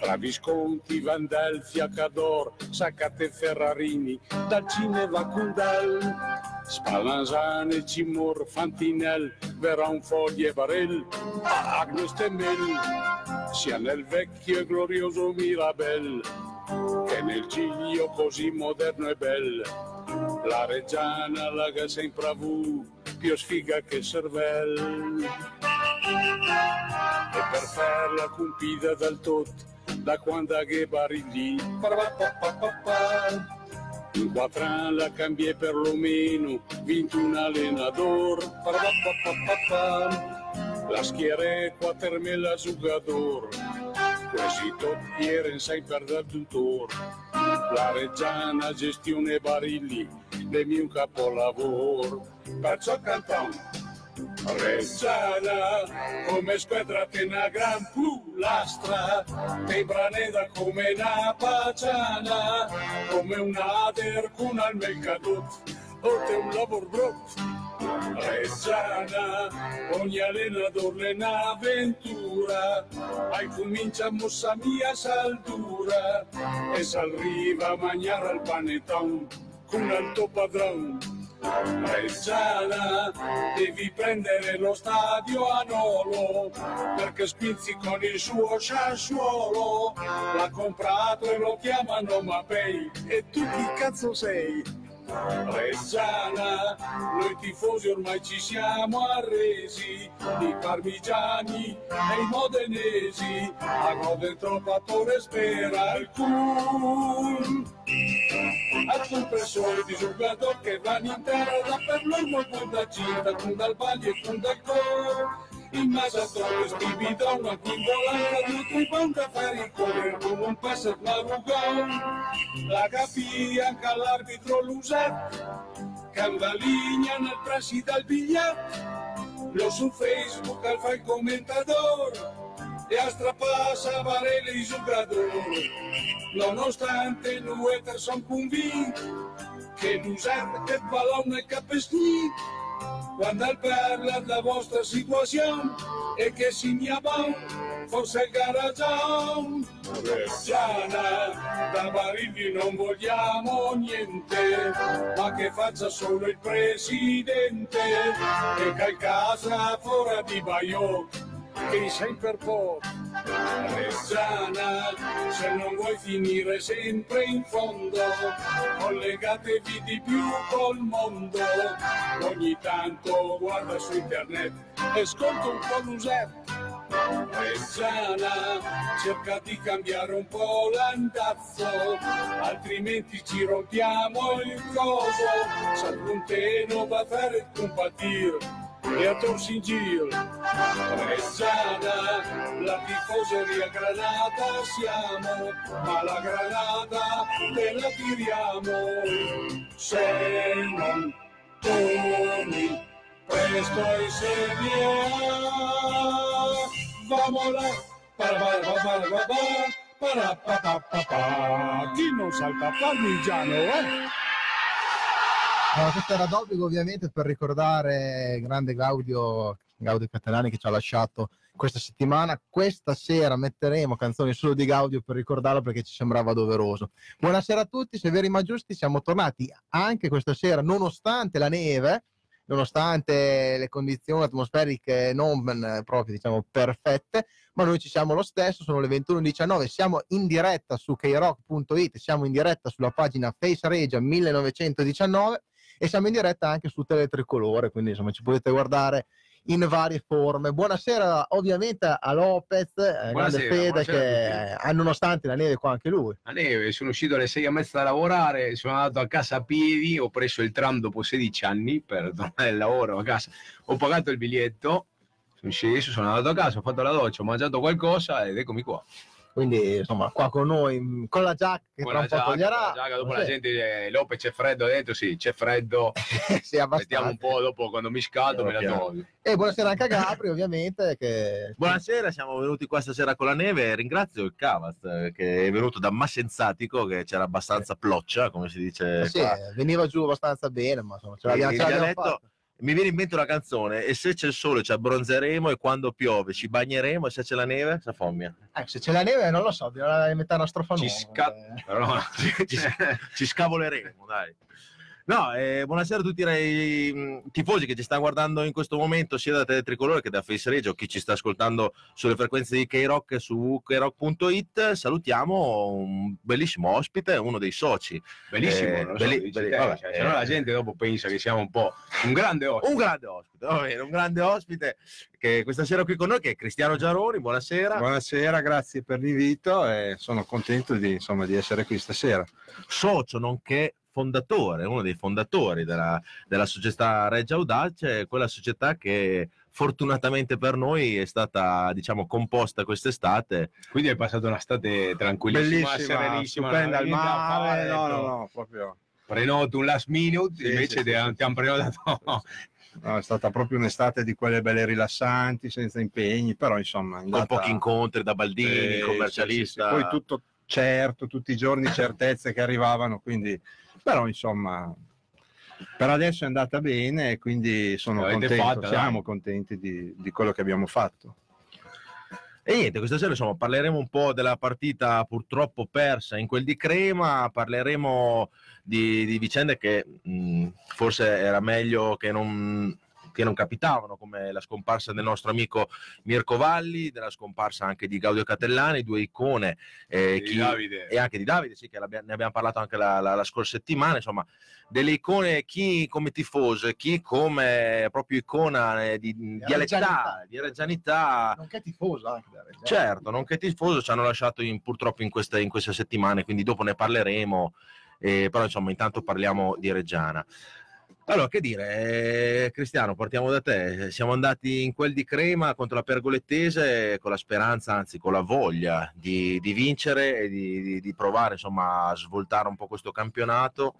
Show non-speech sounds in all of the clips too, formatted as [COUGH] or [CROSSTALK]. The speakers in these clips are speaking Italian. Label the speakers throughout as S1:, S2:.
S1: Tra Visconti, Vandelfia, Cador, Saccate Ferrarini, dal cinema Cundel, Spallanzane, Cimor, Fantinel, Veron, Fogli e Barel, Agnes Temel, sia nel vecchio e glorioso Mirabel, che nel Giglio così moderno e bel. La Reggiana la che sempre avuto più sfiga che cervel e per farla compita dal tot da quando che barillì in quattro anni cambiai perlomeno 21 allenador la schiera quattro me la giocador quasi tutti ieri sai per dal tutor la reggiana gestione barilli del mio capolavoro perciò cantamo Reggiana, come squadrate una gran pulastra, te braneda come una paciana, come un ader con al mercato, o te un lavoro brutto. Reggiana, ogni allenatore un'avventura, hai comincia mossa mia saldura, e s'arriva a mangiare al panettone con il tuo padrone. Reggiana, devi prendere lo stadio a Nolo, perché Spinzi con il suo sciasciuolo l'ha comprato e lo chiamano Mapei, e tu chi cazzo sei? Reggiana, noi tifosi ormai ci siamo arresi, i parmigiani e i modenesi, a godere troppo spera il culo. A compressore di giocatori che vanno in terra per l'uomo con da cinta, con dal bagno e con dal cor. Imazatoros, Tibidón, Joaquín Polanco, i correr com un passat madrugón. L'agafi que l'àrbitro l'usat, que envalinyen el preci del billar No su Facebook el fa el comentador, y astrapassa Varela i jugador. No, no obstante, nosaltres som convint que nosaltres aquest balon no és cap escrit quando parla della vostra situazione e che si mi abon, forse il garagione. Reggiana, da Barilli non vogliamo niente, ma che faccia solo il presidente e che casa fuori di Baio, che sei per poco. Reggiana, se non vuoi finire sempre in fondo, collegatevi di più col mondo. Ogni tanto guarda su internet e ascolta un po' l'usetto. Reggiana, cerca di cambiare un po' l'andazzo, altrimenti ci rompiamo il coso. Salpunteno va a fare il compatire e a torsi in giro. Reggiana, la tifoseria granata siamo, ma la granata te la tiriamo. Se non torni presto in Serie A, vamola, para, para, para, para, para, para, para, para, chi non salta parmigiano, eh?
S2: Allora, questo era d'obbligo ovviamente per ricordare il grande Gaudio, Gaudio Catalani che ci ha lasciato questa settimana. Questa sera metteremo canzoni solo di Gaudio per ricordarlo perché ci sembrava doveroso. Buonasera a tutti, severi ma giusti, siamo tornati anche questa sera nonostante la neve, nonostante le condizioni atmosferiche non proprio diciamo perfette, ma noi ci siamo lo stesso, sono le 21.19, siamo in diretta su krock.it, siamo in diretta sulla pagina Face Regia 1919 e siamo in diretta anche su Teletricolore, quindi insomma ci potete guardare in varie forme. Buonasera ovviamente a Lopez, eh, grande Fede che eh, nonostante la neve qua anche lui.
S3: La neve, sono uscito alle sei e mezza da lavorare, sono andato a casa a piedi, ho preso il tram dopo 16 anni [LAUGHS] per tornare al lavoro a casa, ho pagato il biglietto, sono sceso, sono andato a casa, ho fatto la doccia, ho mangiato qualcosa ed eccomi qua.
S2: Quindi insomma, qua con noi, con la giacca che
S3: Con
S2: tra
S3: la
S2: un po'
S3: giacca,
S2: toglierà.
S3: con la giacca, dopo la gente dice Lopez c'è freddo dentro, sì, c'è freddo. [LAUGHS]
S2: Sì.
S3: Mettiamo un po' dopo quando mi scaldo me la tolgo.
S2: E buonasera anche a Gabri, ovviamente. Che...
S4: Buonasera, siamo venuti qua stasera con la neve. Ringrazio il Cavaz eh, che è venuto da Massenzatico, che c'era abbastanza ploccia, come si dice
S2: Sì,
S4: qua.
S2: veniva giù abbastanza bene, ma insomma, ce l'abbiamo, ce l'abbiamo.
S4: Mi viene in mente una canzone e se c'è il sole ci abbronzeremo e quando piove ci bagneremo e se c'è la neve sa fommia
S2: Eh, se c'è la neve non lo so, bisogna inventare una strofa
S3: Ci
S2: nuova.
S3: sca-
S2: eh.
S3: Però, [LAUGHS]
S4: ci, ci scavoleremo dai No, eh, buonasera a tutti i mh, tifosi che ci stanno guardando in questo momento sia da Tele Tricolore che da Face Regio, chi ci sta ascoltando sulle frequenze di K-Rock su krock.it. Salutiamo un bellissimo ospite, uno dei soci.
S3: bellissimo,
S4: Eh,
S3: so,
S4: belli- belli-
S3: te,
S4: vabbè,
S3: cioè,
S4: eh.
S3: se no la gente dopo pensa che siamo un po' un grande ospite.
S4: Un grande ospite, va bene, un grande ospite che questa sera qui con noi che è Cristiano Giaroni, buonasera.
S5: Buonasera, grazie per l'invito e sono contento di, insomma, di essere qui stasera.
S4: socio nonché fondatore, uno dei fondatori della, della società Reggia Audace, quella società che fortunatamente per noi è stata diciamo composta quest'estate.
S3: Quindi hai passato un'estate tranquillissima,
S5: Bellissima,
S3: serenissima,
S5: stupenda al mare, no, no,
S3: ecco.
S5: no, proprio,
S3: Prenoto un last minute,
S5: Sì,
S3: invece
S5: sì,
S3: ti,
S5: sì,
S3: hanno prenotato.
S5: No, è stata proprio un'estate di quelle belle rilassanti, senza impegni, però insomma... è
S4: con
S5: andata-
S4: pochi incontri da Baldini, commercialista.
S5: Poi tutto certo, tutti i giorni certezze che arrivavano, quindi... Però insomma... Per adesso è andata bene e quindi sono contento,
S3: fatta,
S5: siamo
S3: dai.
S5: contenti di, di quello che abbiamo fatto.
S4: E niente, questa sera insomma parleremo un po' della partita purtroppo persa in quel di Crema, parleremo di, di vicende che mh, forse era meglio che non, che non capitavano, come la scomparsa del nostro amico Mirko Valli, della scomparsa anche di Gaudio Catellani, due icone eh,
S3: Di
S4: chi- e anche di Davide, sì, che ne abbiamo parlato anche la, la- la scorsa settimana, insomma, delle icone, chi come tifoso, chi come proprio icona eh, di, dialettà,
S2: reggianità.
S4: di reggianità.
S2: Nonché tifoso anche.
S4: Certo, nonché tifoso ci hanno lasciato in- purtroppo in queste, in queste settimane, quindi dopo ne parleremo, eh, però insomma intanto parliamo di Reggiana. Allora, che dire, eh, Cristiano, partiamo da te. Siamo andati in quel di Crema contro la Pergolettese con la speranza, anzi con la voglia di, di vincere e di, di- di provare insomma a svoltare un po' questo campionato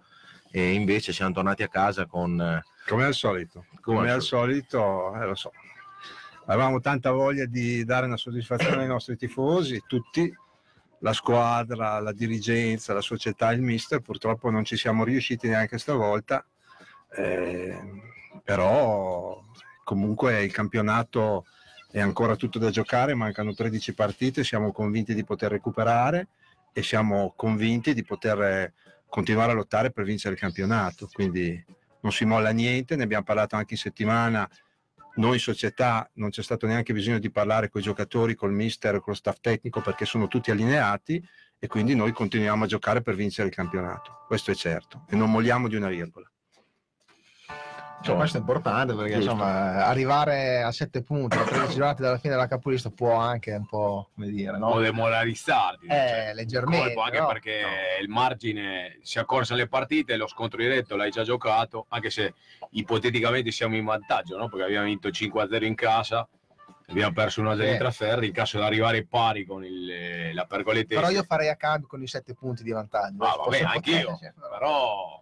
S4: e invece siamo tornati a casa con... eh,
S5: Come al solito.
S4: come
S5: come
S4: al
S5: al solito, eh, lo so. Avevamo tanta voglia di dare una soddisfazione ai nostri tifosi, tutti, la squadra, la dirigenza, la società, il mister. Purtroppo non ci siamo riusciti neanche stavolta, eh, però comunque il campionato è ancora tutto da giocare, mancano 13 partite, siamo convinti di poter recuperare e siamo convinti di poter eh, continuare a lottare per vincere il campionato. Quindi non si molla niente, ne abbiamo parlato anche in settimana. Noi in società non c'è stato neanche bisogno di parlare con i giocatori, col mister, con lo staff tecnico perché sono tutti allineati e quindi noi continuiamo a giocare per vincere il campionato. Questo è certo e non molliamo di una virgola.
S2: Insomma, questo è importante perché
S4: Giusto.
S2: insomma, arrivare a 7 punti a 13 giornate dalla fine della capolista può anche un po' come dire, no?
S3: demoralizzarti. cioè,
S2: Eh, leggermente.
S3: colpo, anche
S2: no?
S3: perché il margine si accorsa alle partite, lo scontro diretto l'hai già giocato, anche se ipoteticamente siamo in vantaggio, no? perché abbiamo vinto 5-0 in casa, abbiamo perso 1-0 in
S2: Sì.
S3: trasferta, in caso di arrivare pari con il, la pergolettese.
S2: Però io farei a cambio con i 7 punti di vantaggio.
S3: Ah,
S2: Posso-
S3: vabbè, anch'io, però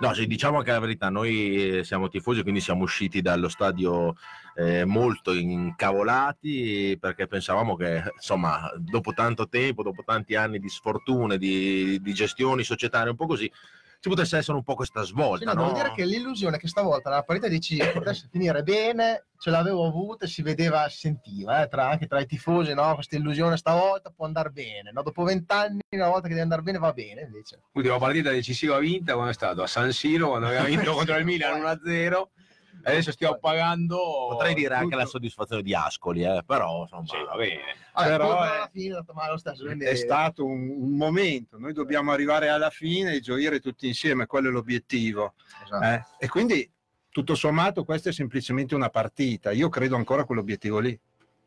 S4: No, sì, diciamo anche la verità, noi eh, siamo tifosi, quindi siamo usciti dallo stadio eh, molto incavolati perché pensavamo che, insomma, dopo tanto tempo, dopo tanti anni di sfortune, di, di gestioni societarie un po' così, ci potesse essere un po' questa
S2: Sì,
S4: svolta,
S2: no,
S4: no?
S2: devo dire che l'illusione che stavolta la partita decisiva potesse finire bene ce l'avevo avuta e si vedeva, si sentiva eh, tra, anche tra i tifosi, no? questa illusione stavolta può andare bene. no? Dopo vent'anni, una volta che deve andare bene, va bene invece.
S3: l'ultima partita decisiva vinta quando è stato a San Siro, quando abbiamo vinto contro il Milan 1-0, adesso stiamo pagando...
S4: Potrei dire anche
S3: tutto-
S4: la soddisfazione di Ascoli, eh, però insomma...
S3: Sì, va bene.
S2: Vabbè,
S5: Però
S2: poi
S5: è-
S2: alla fine è andato male lo stesso. quindi-
S5: È stato un, un momento, noi dobbiamo arrivare alla fine e gioire tutti insieme, quello è l'obiettivo.
S2: Esatto.
S5: eh. E quindi tutto sommato questa è semplicemente una partita, io credo ancora a quell'obiettivo lì.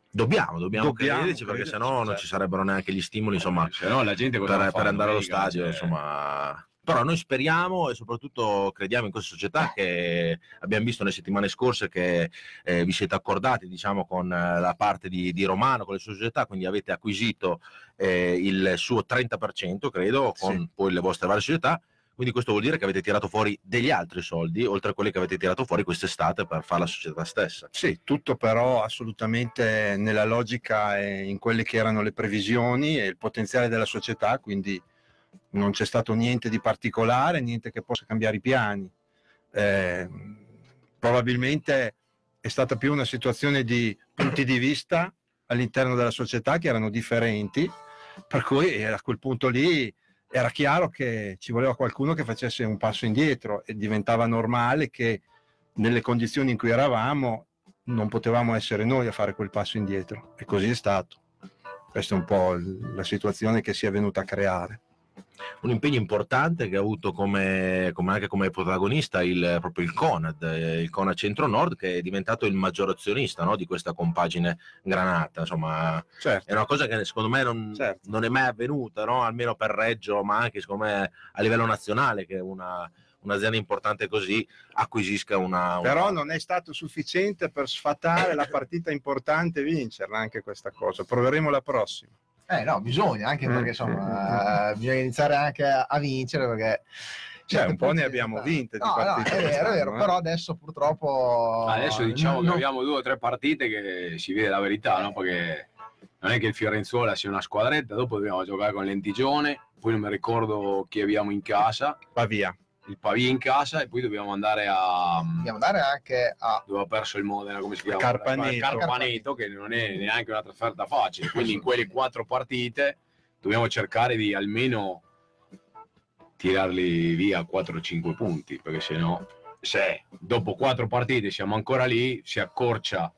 S4: Dobbiamo, dobbiamo,
S5: Dobbiamo
S4: crederci perché sennò non
S5: certo.
S4: ci sarebbero neanche gli stimoli, insomma,
S3: se no la gente
S4: per, per andare allo stadio,
S3: Cioè,
S4: insomma. Però noi speriamo e soprattutto crediamo in questa società che abbiamo visto nelle settimane scorse che eh, vi siete accordati diciamo, con eh, la parte di, di Romano, con le sue società, quindi avete acquisito eh, il suo 30%, credo, con
S5: Sì.
S4: poi le vostre varie società. Quindi questo vuol dire che avete tirato fuori degli altri soldi, oltre a quelli che avete tirato fuori quest'estate per fare la società stessa.
S5: Sì, tutto però assolutamente nella logica e in quelle che erano le previsioni e il potenziale della società, quindi non c'è stato niente di particolare, niente che possa cambiare i piani. Eh, probabilmente è stata più una situazione di punti di vista all'interno della società che erano differenti, per cui a quel punto lì era chiaro che ci voleva qualcuno che facesse un passo indietro e diventava normale che nelle condizioni in cui eravamo non potevamo essere noi a fare quel passo indietro e così è stato. Questa è un po' la situazione che si è venuta a creare
S4: un impegno importante che ha avuto come, come anche come protagonista il, proprio il Conad, eh, il Conad Centro-Nord che è diventato il maggior azionista no, di questa compagine granata. Insomma, certo. è una cosa che secondo me non, certo. non è mai avvenuta, no? almeno per Reggio, ma anche secondo me a livello nazionale, che una, un'azienda importante così acquisisca una, una,
S5: Però non è stato sufficiente per sfatare la partita importante e vincerla anche questa cosa. Proveremo la prossima.
S2: Eh no, bisogna, anche perché insomma mm. bisogna iniziare anche a, vincere perché...
S5: Cioè, un po' ne abbiamo vinte di
S2: no, partite. No, è vero, è vero, eh. però adesso purtroppo...
S3: Adesso diciamo no, che abbiamo due o tre partite che si vede la verità, no? Perché non è che il Fiorenzuola sia una squadretta, dopo dobbiamo giocare con l'Entigione, poi non mi ricordo chi abbiamo in casa.
S5: Va via
S3: il Pavia in casa e poi dobbiamo andare a
S2: dobbiamo andare anche a
S3: dove ha perso il Modena come si chiama?
S5: Carpaneto,
S3: Carpaneto che non è neanche una trasferta facile. Quindi in quelle quattro partite dobbiamo cercare di almeno tirarli via 4-5 punti perché se no se dopo quattro partite siamo ancora lì si accorcia.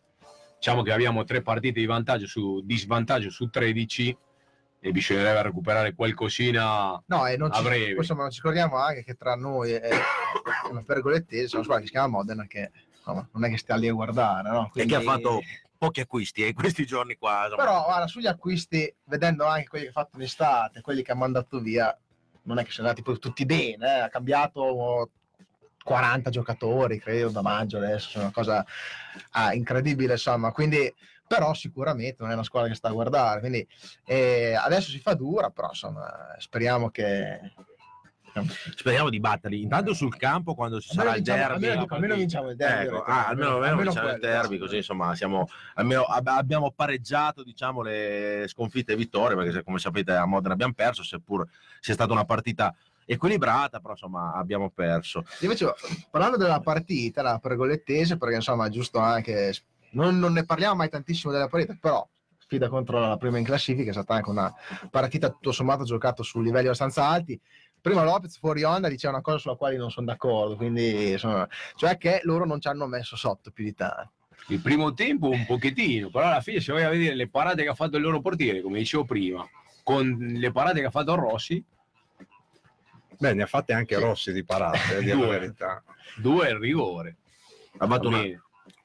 S3: Diciamo che abbiamo tre partite di vantaggio su di svantaggio su 13 e bisognerebbe recuperare qualcosina
S2: no, e non
S3: a breve.
S2: Insomma, non ci scordiamo anche che tra noi e una pergolettese, sono squadra che si chiama Modena, che insomma, non è che stia lì a guardare. No?
S4: Quindi... E che ha fatto pochi acquisti eh, questi giorni qua.
S2: Insomma. Però guarda, sugli acquisti, vedendo anche quelli che ha fatto in estate, quelli che ha mandato via, non è che sono andati poi tutti bene, eh? ha cambiato 40 giocatori, credo, da maggio adesso, è una cosa ah, incredibile, insomma, quindi però sicuramente non è una squadra che sta a guardare, quindi eh, adesso si fa dura, però insomma speriamo che...
S4: Speriamo di batterli intanto sul campo quando ci sarà il derby.
S2: Almeno, almeno vinciamo il derby.
S4: Ecco, ah, almeno, almeno, almeno vinciamo il derby, così insomma siamo, almeno abbiamo pareggiato diciamo, le sconfitte e vittorie, perché come sapete a Modena abbiamo perso, seppur sia stata una partita equilibrata, però insomma abbiamo perso.
S2: Invece, parlando della partita, la pergolettese, perché insomma è giusto anche non, non ne parliamo mai tantissimo della partita, però sfida contro la prima in classifica è stata anche una partita tutto sommato giocata su livelli abbastanza alti. Prima Lopez fuori onda diceva una cosa sulla quale non sono d'accordo, quindi insomma, cioè che loro non ci hanno messo sotto più di tanto.
S3: Il primo tempo un pochettino, però alla fine se vai a vedere le parate che ha fatto il loro portiere, come dicevo prima, con le parate che ha fatto Rossi,
S5: Beh, ne ha fatte anche sì. Rossi di parate, eh, [LAUGHS] due,
S3: due il rigore.
S4: Ha fatto una,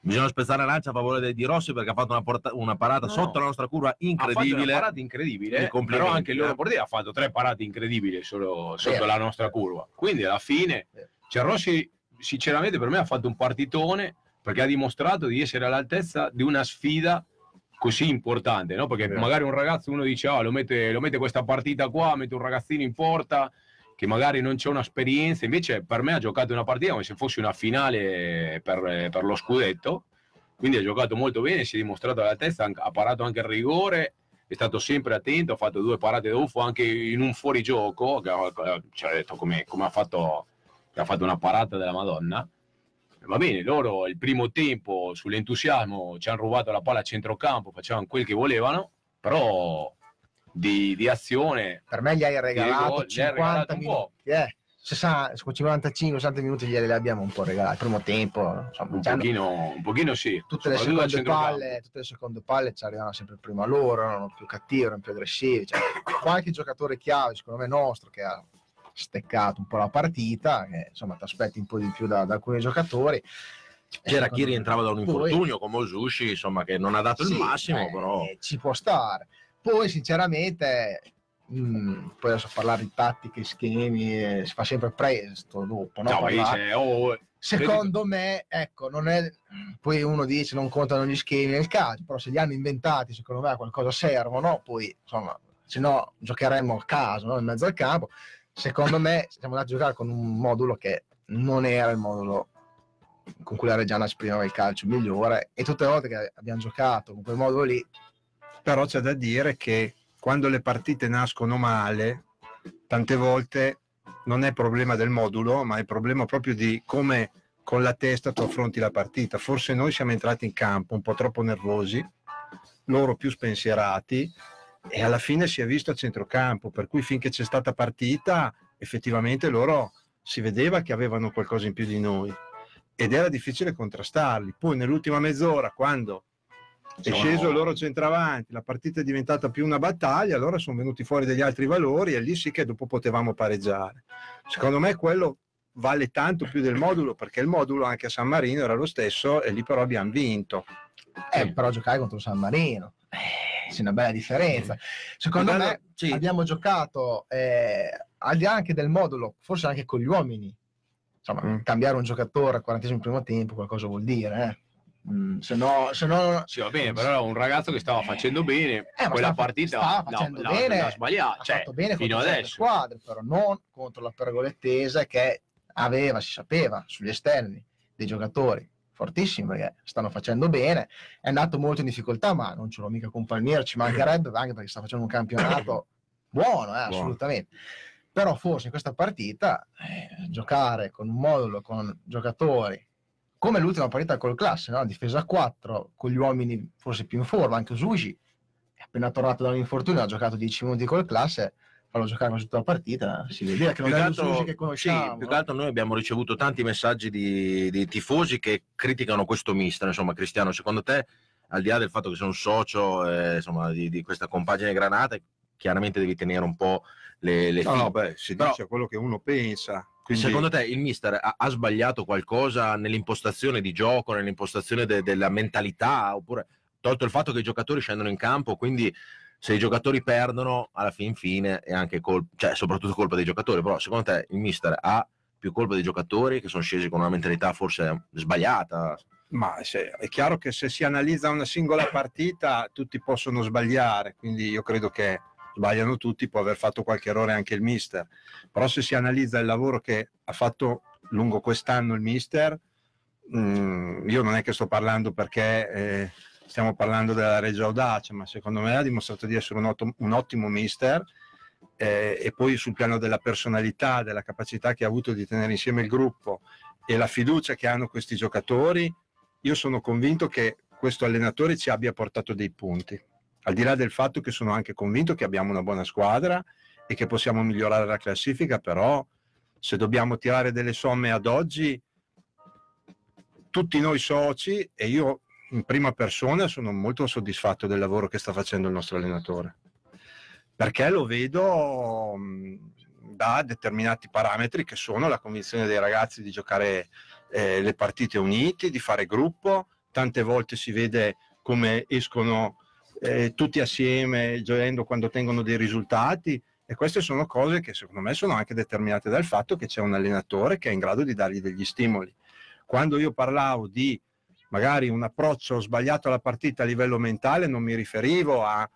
S4: Bisogna spezzare la lancia a favore di Rossi perché ha fatto una, porta- una parata no. sotto la nostra curva incredibile. Ha
S3: una parata incredibile, però anche il loro eh. portiere ha fatto tre parate incredibili solo sotto yeah. la nostra curva. Quindi alla fine, cioè Rossi sinceramente per me ha fatto un partitone perché ha dimostrato di essere all'altezza di una sfida così importante, no? Perché magari un ragazzo, uno dice, ah, lo mette, lo mette questa partita qua, mette un ragazzino in porta, che magari non c'è un'esperienza, invece per me ha giocato una partita come se fosse una finale per, per lo scudetto, quindi ha giocato molto bene, si è dimostrato alla testa, ha parato anche il rigore, è stato sempre attento, ha fatto due parate da UFO anche in un fuorigioco, ci ha detto come, come ha, fatto, ha fatto una parata della Madonna. Va bene, loro il primo tempo sull'entusiasmo ci hanno rubato la palla a centrocampo, facevano quel che volevano, però di, di azione.
S2: Per me gli hai regalato gli 50 minuti. Eh. 55-60 minuti glieli abbiamo un po' regalati. Il primo tempo,
S3: insomma, un, pochino, un pochino sì.
S2: Tutte le, seconde palle, tutte le seconde palle ci arrivavano sempre prima loro, erano più cattivi, erano più aggressivi. Cioè, qualche giocatore chiave, secondo me nostro, che ha steccato un po' la partita, che insomma ti aspetti un po' di più da, da alcuni giocatori.
S4: C'era chi rientrava da un infortunio come Osushi, insomma, che non ha dato sì, il massimo,
S2: eh,
S4: però
S2: ci può stare. Poi, sinceramente, mh, mm, poi adesso parlare di tattiche, schemi, eh, si fa sempre presto dopo. No?
S3: no dice, oh,
S2: Secondo credo... me, ecco, non è. Poi uno dice non contano gli schemi nel calcio, però se li hanno inventati, secondo me a qualcosa servono. Poi, insomma, se no giocheremmo a caso no? in mezzo al campo. Secondo me siamo andati a giocare con un modulo che non era il modulo con cui la Reggiana esprimeva il calcio migliore e tutte le volte che abbiamo giocato con quel modulo lì
S5: però c'è da dire che quando le partite nascono male, tante volte non è problema del modulo, ma è problema proprio di come con la testa tu affronti la partita. Forse noi siamo entrati in campo un po' troppo nervosi, loro più spensierati e alla fine si è visto a centrocampo, per cui finché c'è stata partita effettivamente loro si vedeva che avevano qualcosa in più di noi ed era difficile contrastarli. Poi nell'ultima mezz'ora, quando è sceso il loro centravanti, la partita è diventata più una battaglia, allora sono venuti fuori degli altri valori e lì sì che dopo potevamo pareggiare. Secondo me quello vale tanto più del modulo perché il modulo anche a San Marino era lo stesso e lì però abbiamo vinto.
S2: Eh, però giocare contro San Marino. Eh, c'è una bella differenza. Secondo
S4: Guarda,
S2: me
S4: sì.
S2: abbiamo giocato eh, al di là anche del modulo, forse anche con gli uomini. Insomma,
S5: Mm.
S2: cambiare un giocatore al 40 primo tempo qualcosa vuol dire, eh. Mm, se no, se no
S3: Sì, va bene, però era un ragazzo che stava facendo bene.
S2: Eh,
S3: quella partita
S2: stava facendo
S3: l'ha-
S2: bene,
S3: l'ha sbagliata.
S2: ha
S3: Cioè,
S2: fatto bene
S3: fino adesso.
S2: squadre, però non contro la pergolettese che aveva, si sapeva, sugli esterni dei giocatori fortissimi perché stanno facendo bene, è andato molto in difficoltà, ma non ce l'ho mica con Palmiero, ci mancherebbe anche perché sta facendo un campionato [COUGHS] buono, eh, assolutamente. Però forse in questa partita eh, giocare con un modulo, con giocatori come l'ultima partita col classe, no? difesa a 4, con gli uomini forse più in forma, anche Sushi è appena tornato dall'infortunio, ha giocato 10 minuti col classe, farlo giocare quasi tutta la partita, si vedeva che non
S4: Più
S2: è
S4: altro-
S2: che
S4: sì,
S2: conosciamo.
S4: più che altro noi abbiamo ricevuto tanti messaggi di, di tifosi che criticano questo mister. Insomma, Cristiano, secondo te, al di là del fatto che sei un socio eh, insomma, di, di questa compagine granata, chiaramente devi tenere un po' le, le
S5: No, no, beh, si
S4: Però-
S5: dice quello che uno pensa. Quindi,
S4: Secondo te il mister ha, ha sbagliato qualcosa nell'impostazione di gioco, nell'impostazione de- della mentalità, oppure tolto il fatto che i giocatori scendono in campo, quindi se i giocatori perdono, alla fin fine è anche colpa, cioè soprattutto colpa dei giocatori, però secondo te il mister ha più colpa dei giocatori che sono scesi con una mentalità forse sbagliata?
S5: Ma se- è chiaro che se si analizza una singola partita tutti possono sbagliare, quindi io credo che sbagliano tutti, può aver fatto qualche errore anche il mister, però se si analizza il lavoro che ha fatto lungo quest'anno il mister, mm, io non è che sto parlando perché eh, stiamo parlando della Regia Audace, ma secondo me ha dimostrato di essere un, otto- un ottimo mister eh, e poi sul piano della personalità, della capacità che ha avuto di tenere insieme il gruppo e la fiducia che hanno questi giocatori, io sono convinto che questo allenatore ci abbia portato dei punti. Al di là del fatto che sono anche convinto che abbiamo una buona squadra e che possiamo migliorare la classifica, però se dobbiamo tirare delle somme ad oggi, tutti noi soci e io in prima persona sono molto soddisfatto del lavoro che sta facendo il nostro allenatore, perché lo vedo mh, da determinati parametri che sono la convinzione dei ragazzi di giocare eh, le partite uniti, di fare gruppo, tante volte si vede come escono eh, tutti assieme gioendo quando ottengono dei risultati e queste sono cose che secondo me sono anche determinate dal fatto che c'è un allenatore che è in grado di dargli degli stimoli. Quando io parlavo di magari un approccio sbagliato alla partita a livello mentale, non mi riferivo a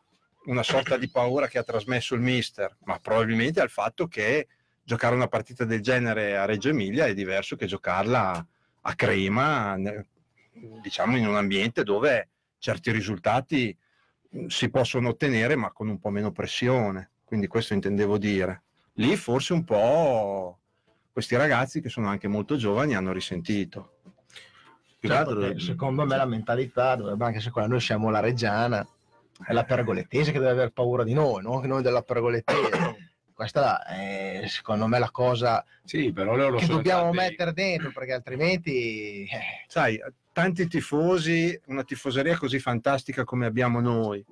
S5: una sorta di paura che ha trasmesso il mister, ma probabilmente al fatto che giocare una partita del genere a Reggio Emilia è diverso che giocarla a Crema, diciamo in un ambiente dove certi risultati si possono ottenere ma con un po' meno pressione. Quindi questo intendevo dire. Lì forse un po' questi ragazzi che sono anche molto giovani hanno risentito.
S4: Più che
S2: Certo secondo me la mentalità dovrebbe anche se quella noi siamo la reggiana è la pergolettese che deve aver paura di noi, non che noi della pergolettese. Questa è secondo me la cosa
S3: Sì,
S2: che dobbiamo
S3: stati-
S2: mettere dentro perché altrimenti eh,
S5: sai, tanti tifosi, una tifoseria così fantastica come abbiamo noi,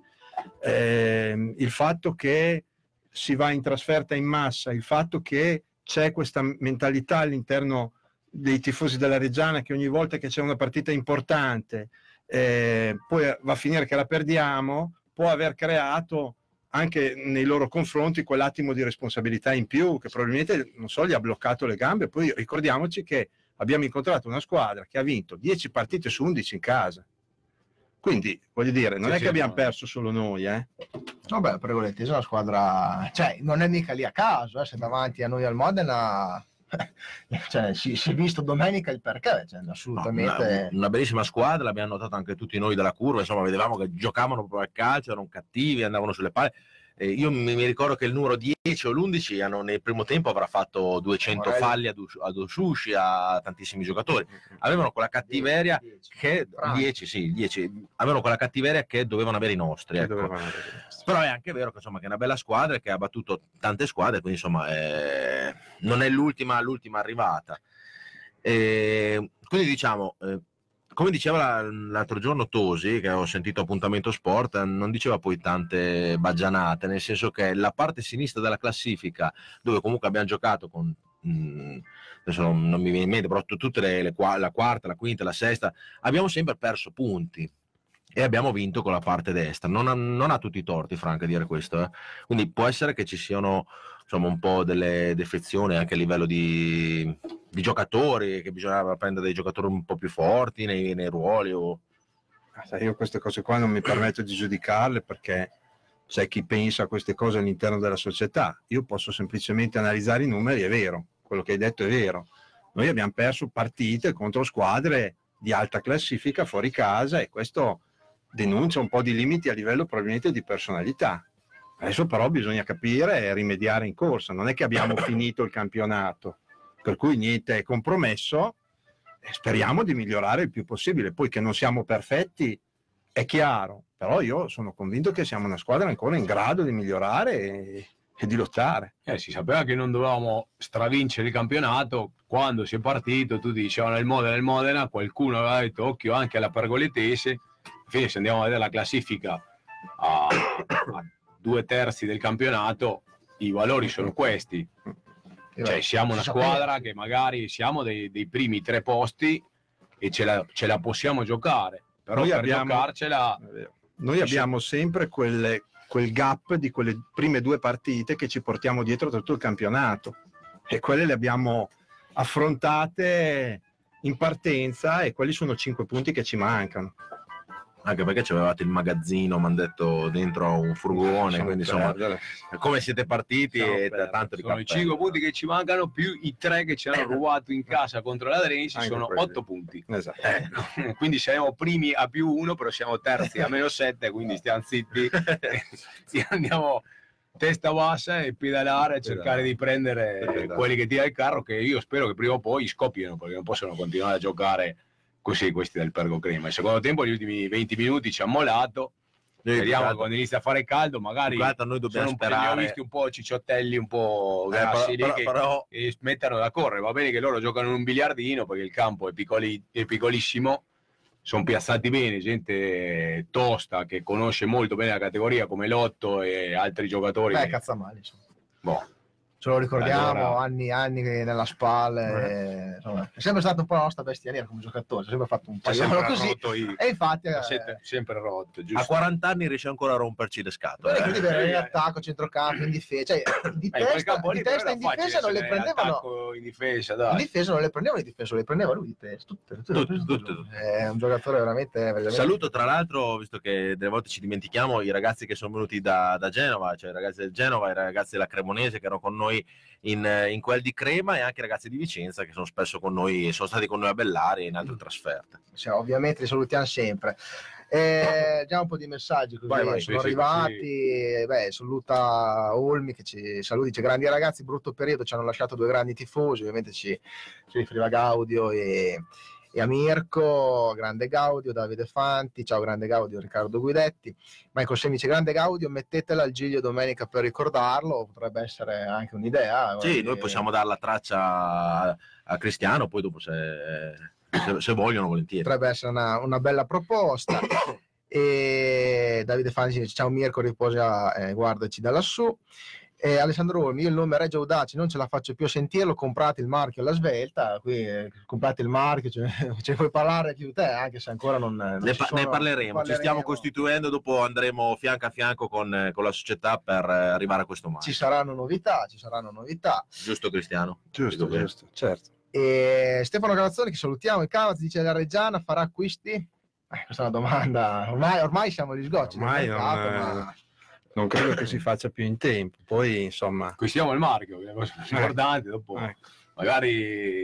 S5: ehm, il fatto che si va in trasferta in massa, il fatto che c'è questa mentalità all'interno dei tifosi della Reggiana che ogni volta che c'è una partita importante, eh, poi va a finire che la perdiamo, può aver creato anche nei loro confronti quell'attimo di responsabilità in più che probabilmente, non so, gli ha bloccato le gambe. Poi ricordiamoci che abbiamo incontrato una squadra che ha vinto 10 partite su 11 in casa. Quindi, voglio dire, non
S3: Sì,
S5: è
S3: sì,
S5: che abbiamo
S3: no.
S5: perso solo noi, eh.
S2: vabbè, la pergolettese è una squadra, cioè non è mica lì a caso, eh, se davanti a noi al Modena cioè, si, si è visto domenica il perché, cioè, assolutamente.
S4: Una, una bellissima squadra, l'abbiamo notato anche tutti noi dalla curva, insomma, vedevamo che giocavano proprio al calcio, erano cattivi, andavano sulle palle. Eh, io mi, mi ricordo che il numero 10 o l'11 hanno, nel primo tempo avrà fatto 200
S2: Morelli.
S4: falli ad, ad Oshushi, a tantissimi giocatori. Avevano quella cattiveria che
S2: Franco.
S4: 10, sì, 10, avevano quella cattiveria che dovevano avere i nostri.
S5: Che
S4: ecco.
S5: avere.
S4: Però è anche vero che, insomma, che è una bella squadra che ha battuto tante squadre, quindi insomma eh, non è l'ultima, l'ultima arrivata. E, quindi diciamo, eh, come diceva la- l'altro giorno Tosi, che ho sentito appuntamento sport, non diceva poi tante baggianate, nel senso che la parte sinistra della classifica, dove comunque abbiamo giocato con... mh, adesso non, non mi viene in mente, però tu- tutte le, le la quarta, la quinta, la sesta, abbiamo sempre perso punti e abbiamo vinto con la parte destra. Non ha, non ha tutti i torti, Frank, a dire questo. eh. Quindi può essere che ci siano insomma, un po' delle defezioni anche a livello di, di giocatori, che bisognava prendere dei giocatori un po' più forti nei, nei ruoli. O...
S5: Ah, Io queste cose qua non mi permetto di giudicarle perché c'è chi pensa a queste cose all'interno della società. Io posso semplicemente analizzare i numeri, è vero, quello che hai detto è vero. Noi abbiamo perso partite contro squadre di alta classifica fuori casa e questo denuncia un po' di limiti a livello probabilmente di personalità. Adesso però bisogna capire e rimediare in corsa. Non è che abbiamo [COUGHS] finito il campionato, per cui niente è compromesso e speriamo di migliorare il più possibile. Poi che non siamo perfetti è chiaro, però io sono convinto che siamo una squadra ancora in grado di migliorare e, e di lottare.
S3: Eh, si sapeva che non dovevamo stravincere il campionato. Quando si è partito, tutti dicevano il Modena, il Modena, qualcuno aveva detto occhio anche alla pergoletese. Alla fine, se andiamo a vedere la classifica a, a due terzi del campionato, i valori sono questi. Cioè, siamo una squadra che magari siamo dei, dei primi tre posti e ce la, ce la possiamo giocare. Però
S5: Noi
S3: per
S5: abbiamo-
S3: giocarcela.
S5: Noi abbiamo sempre quelle- quel gap di quelle prime due partite che ci portiamo dietro tutto il campionato e quelle le abbiamo affrontate in partenza e quelli sono cinque punti che ci mancano.
S4: Anche perché c'avevate il magazzino, mi hanno detto, dentro un furgone,
S5: Lasciamo
S4: quindi insomma,
S5: perdere.
S4: come siete partiti
S5: Lasciamo
S4: e
S5: perdere.
S4: tanto di
S3: sono i
S4: cappello.
S3: 5 punti che ci mancano più i 3 che ci hanno rubato in casa contro la
S5: Anche
S3: sono
S5: quelli.
S3: 8 punti.
S5: Esatto.
S3: Eh, quindi siamo primi a più 1, però siamo terzi a meno 7, quindi stiamo zitti [LAUGHS] e andiamo testa bassa e pedalare a cercare di prendere quelli che tira il carro che io spero che prima o poi scoppiano perché non possono continuare a giocare così questi del Pergo Crema. Il secondo tempo gli ultimi 20 minuti ci ha mollato,
S4: più che
S3: quando inizia a fare caldo magari
S4: che altro noi dobbiamo
S3: sono po', li ho
S4: sperare.
S3: visti un po' cicciottelli, un po'
S4: Eh,
S3: grassi
S4: però-
S3: lì che
S4: però-
S3: e smettano da correre. Va bene che loro giocano in un biliardino perché il campo è, piccoli- è piccolissimo, sono piazzati bene, gente tosta che conosce molto bene la categoria come Lotto e altri giocatori.
S2: Beh,
S3: che-
S2: cazzamali, insomma.
S3: boh,
S2: Ce lo ricordiamo,
S3: Allora-
S2: anni e anni nella spalle. eh, insomma, è sempre stato un po' la nostra bestia nera come giocatore, ha sempre fatto un paio
S3: sempre
S2: così.
S3: rotto i-
S2: E infatti eh,
S3: sempre, sempre rotto,
S4: A
S3: giusto?
S4: 40 anni riesce ancora a romperci le scatole. eh.
S2: che diventano in attacco, centrocampo, in difesa, cioè di
S3: Eh, in
S2: testa, di testa in difesa non le prendevano.
S3: in difesa,
S2: In
S3: dai.
S2: difesa non le prendevano i difensori, le prendeva lui di testa. Tutte, tutte,
S4: Tutte,
S2: tutte,
S4: tutte, tutte.
S2: È un giocatore veramente, veramente-
S4: Saluto tra l'altro, visto che delle volte ci dimentichiamo, i ragazzi che sono venuti da, da Genova, cioè i ragazzi del Genova, i ragazzi della Cremonese che erano con noi in, in quel di Crema e anche i ragazzi di Vicenza che sono spesso con noi, sono stati con noi a Bellari e in altre trasferte.
S2: Sì, ovviamente li salutiamo sempre. Eh, già un po' di messaggi così
S3: Vai, vai,
S2: sono
S3: sì, sì,
S2: arrivati. Beh, saluta Olmi che ci saluti, dice grandi ragazzi, brutto periodo, ci hanno lasciato due grandi tifosi, ovviamente ci, ci riferiva Gaudio e, e a Mirko, grande Gaudio, Davide Fanti, ciao grande Gaudio, Riccardo Guidetti, Michael Semi dice grande Gaudio, mettetela al Giglio domenica per ricordarlo, potrebbe essere anche un'idea.
S4: Sì,
S2: eh,
S4: noi possiamo dare la traccia a, Cristiano, poi dopo se, se, se vogliono volentieri.
S2: potrebbe essere una, una bella proposta. [COUGHS] e Davide Fanzi dice ciao Mirko riposa eh, guardaci da lassù e Alessandro Olmi io il nome Reggio Audaci non ce la faccio più a sentirlo comprate il marchio alla svelta qui eh, comprate il marchio ce, ce ne puoi parlare più te anche se ancora non, non
S4: Ne,
S2: ci
S4: pa-
S2: sono-
S4: ne parleremo, ci stiamo costituendo, dopo andremo fianco a fianco con, eh, con la società per eh, arrivare a questo
S2: ci
S4: marchio.
S2: saranno novità ci saranno novità
S4: Giusto Cristiano?
S5: Giusto, giusto, certo.
S2: e Stefano Galazzoni che salutiamo il Cavaz dice la Reggiana farà acquisti Eh, questa è una domanda ormai, ormai siamo agli sgocci
S5: Ormai non,
S2: mercato,
S5: eh,
S2: ma-
S5: Non credo che si faccia più in tempo. Poi, insomma,
S3: Acquistiamo il marchio, che è la cosa più importante, dopo
S5: ecco.
S3: magari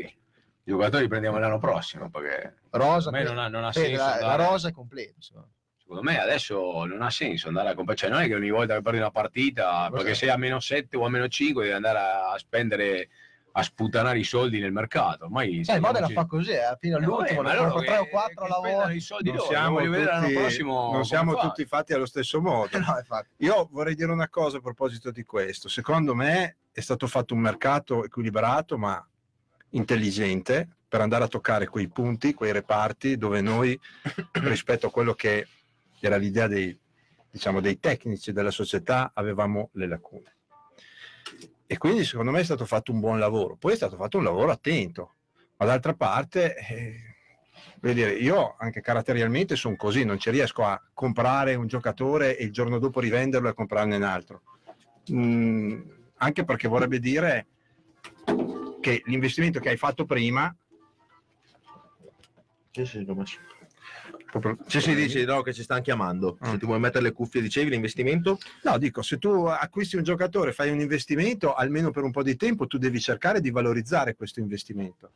S3: i giocatori li prendiamo l'anno prossimo perché
S2: Rosa
S3: a me non ha, non ha senso
S2: la, la
S3: andare-
S2: rosa è completa. insomma.
S3: secondo me adesso non ha senso andare a comprare, cioè non è che ogni volta che perdi una partita, perché sei a meno 7 o a meno 5 devi andare a spendere a sputanare i soldi nel mercato. Ormai
S2: Eh, Modena
S3: ci-
S2: fa così, eh, fino
S3: Eh,
S2: all'ultimo,
S3: loro
S2: compra tre o quattro lavori.
S3: i soldi
S5: Non
S3: loro,
S5: siamo, tutti,
S3: prossimo
S5: non siamo
S3: fa.
S5: tutti fatti allo stesso modo. [LAUGHS]
S2: No.
S5: Io vorrei dire una cosa a proposito di questo. Secondo me è stato fatto un mercato equilibrato ma intelligente per andare a toccare quei punti, quei reparti dove noi [COUGHS] rispetto a quello che era l'idea dei, diciamo, dei tecnici della società avevamo le lacune. E quindi secondo me è stato fatto un buon lavoro. Poi è stato fatto un lavoro attento, ma d'altra parte, eh, dire, io anche caratterialmente sono così, non ci riesco a comprare un giocatore e il giorno dopo rivenderlo e comprarne un altro. Mm, anche perché vorrebbe dire che l'investimento che hai fatto prima
S4: Sì, sì, l'ho messo. Sì, sì, dici no, che ci stanno chiamando.
S5: Ah.
S4: Se ti vuoi mettere le cuffie, dicevi l'investimento?
S5: No, dico, se tu acquisti un giocatore, fai un investimento, almeno per un po' di tempo tu devi cercare di valorizzare questo investimento.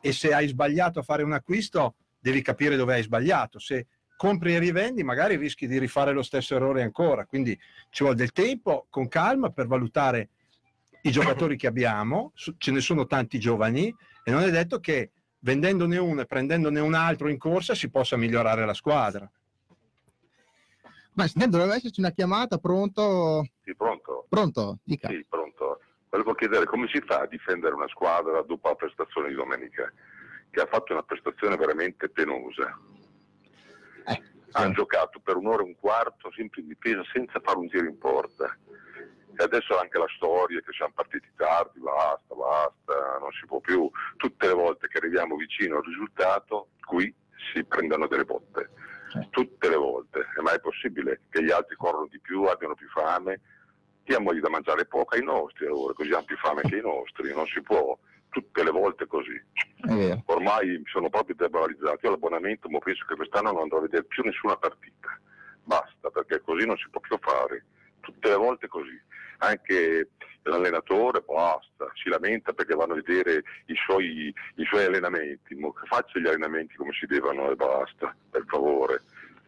S5: E se hai sbagliato a fare un acquisto, devi capire dove hai sbagliato. Se compri e rivendi, magari rischi di rifare lo stesso errore ancora. Quindi ci vuole del tempo, con calma, per valutare i giocatori che abbiamo. Ce ne sono tanti giovani e non è detto che vendendone uno e prendendone un altro in corsa si possa migliorare la squadra.
S2: Ma doveva esserci una chiamata, pronto?
S6: Sì, pronto?
S2: Pronto? Dica.
S6: Sì, pronto. Volevo chiedere come si fa a difendere una squadra dopo la prestazione di domenica, che ha fatto una prestazione veramente penosa.
S2: Eh,
S6: Hanno giocato per un'ora e un quarto sempre in difesa senza fare un tiro in porta. E adesso anche la storia che siamo partiti tardi, basta, basta, non si può più. Tutte le volte che arriviamo vicino al risultato, qui si prendono delle botte.
S2: Sì.
S6: Tutte le volte. È mai possibile che gli altri corrono di più, abbiano più fame? Diamogli da mangiare poco ai nostri allora, così hanno più fame che i nostri. Non si può tutte le volte così.
S2: È vero.
S6: Ormai sono proprio demoralizzato. Io l'abbonamento, ma penso che quest'anno non andrò a vedere più nessuna partita. Basta, perché così non si può più fare. Tutte le volte così. Anche l'allenatore, basta, si lamenta perché vanno a vedere i suoi, i suoi allenamenti. Faccia gli allenamenti come si devono e basta, per favore.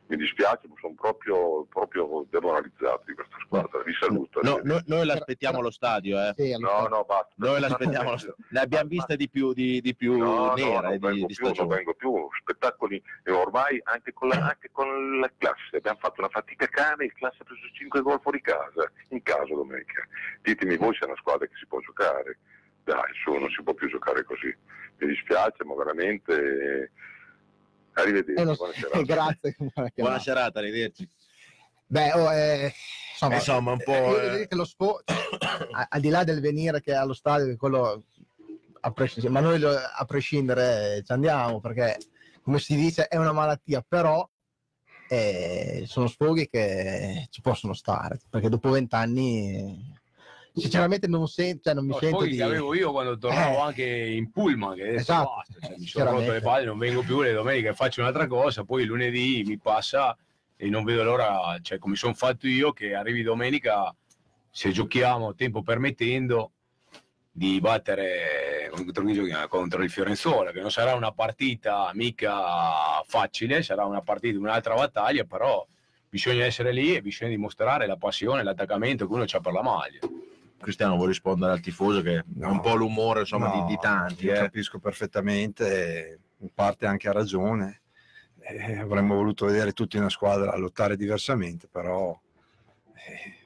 S6: Mi dispiace, ma sono proprio, proprio demoralizzato di questa squadra. Vi saluto.
S4: No,
S6: arrivederci.
S4: noi, noi l'aspettiamo allo stadio, eh.
S2: Sì,
S6: No, no, basta.
S4: Noi l'aspettiamo allo [LAUGHS] stadio. Ne abbiamo viste di più, di, di più
S6: No, no,
S4: nere
S6: non
S4: di,
S6: vengo
S4: di
S6: più, non vengo più. Spettacoli e ormai anche con, la, [COUGHS] anche con la classe. Abbiamo fatto una fatica cane, il classe ha preso 5 gol fuori casa, in casa domenica. Ditemi voi se è una squadra che si può giocare. Dai, su, non si può più giocare così. Mi dispiace, ma veramente... eh, Arrivederci.
S2: Eh, lo-
S6: buona serata. [LAUGHS]
S2: Grazie. buona
S4: Buona serata, arrivederci.
S2: Beh, oh, eh, insomma,
S4: Insomma, un po',
S2: eh,
S4: eh.
S2: a- al di là del venire che è allo stadio, che quello a prescindere, ma noi lo- a prescindere ci andiamo perché, come si dice, è una malattia, però eh, sono sfoghi che ci possono stare perché dopo vent'anni, sinceramente, non, sen- cioè, non mi
S3: No,
S2: sento
S3: poi
S2: di.
S3: avevo io quando tornavo
S2: Eh.
S3: anche in pullman, che adesso
S2: Esatto,
S3: basta, cioè, mi sono rotto le palle, non vengo più le domeniche, faccio un'altra cosa, poi lunedì mi passa e non vedo l'ora, cioè come sono fatto io, che arrivi domenica, se giochiamo tempo permettendo, di battere contro il Fiorenzuola, che non sarà una partita mica facile, sarà una partita, un'altra battaglia, però bisogna essere lì e bisogna dimostrare la passione, l'attaccamento che uno ha per la maglia.
S4: Cristiano vuole rispondere al tifoso che è un
S5: No.
S4: po' l'umore insomma, di,
S5: No,
S4: di tanti.
S5: io
S4: eh.
S5: Capisco perfettamente, in parte anche ha ragione. Eh, avremmo voluto vedere tutti una squadra lottare diversamente, però eh,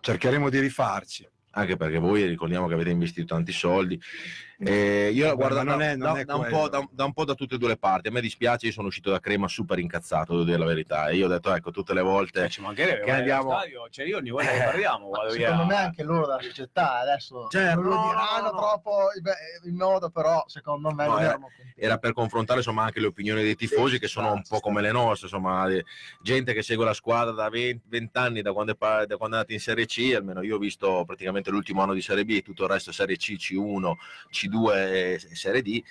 S5: cercheremo di rifarci.
S4: Anche perché voi ricordiamo che avete investito tanti soldi. Eh, io
S5: Vabbè,
S4: guardo
S5: non
S4: da,
S5: è- non
S4: da-
S5: è
S4: da un da, da un po' da tutte e due le parti. A me dispiace, io sono uscito da Crema super incazzato, devo dire la verità. E io ho detto, ecco, tutte le volte
S3: Eh, ci mancherebbe,
S4: Che andiamo-
S3: stadio, cioè io ogni volta che parliamo vado
S2: Secondo
S3: via.
S2: me anche loro della società adesso
S4: Certo,
S2: non lo
S4: no,
S2: diranno
S4: no, no.
S2: troppo in- modo, però secondo me
S4: No, era- era per confrontare insomma anche le opinioni dei tifosi
S2: Sì,
S4: che sono
S2: sta,
S4: un po'
S2: sta.
S4: come le nostre, insomma, eh, gente che segue la squadra da 20, 20 anni, da quando, è, da quando è andata in Serie C, almeno io ho visto praticamente l'ultimo anno di Serie B e tutto il resto Serie C, C1, C2 e Serie D.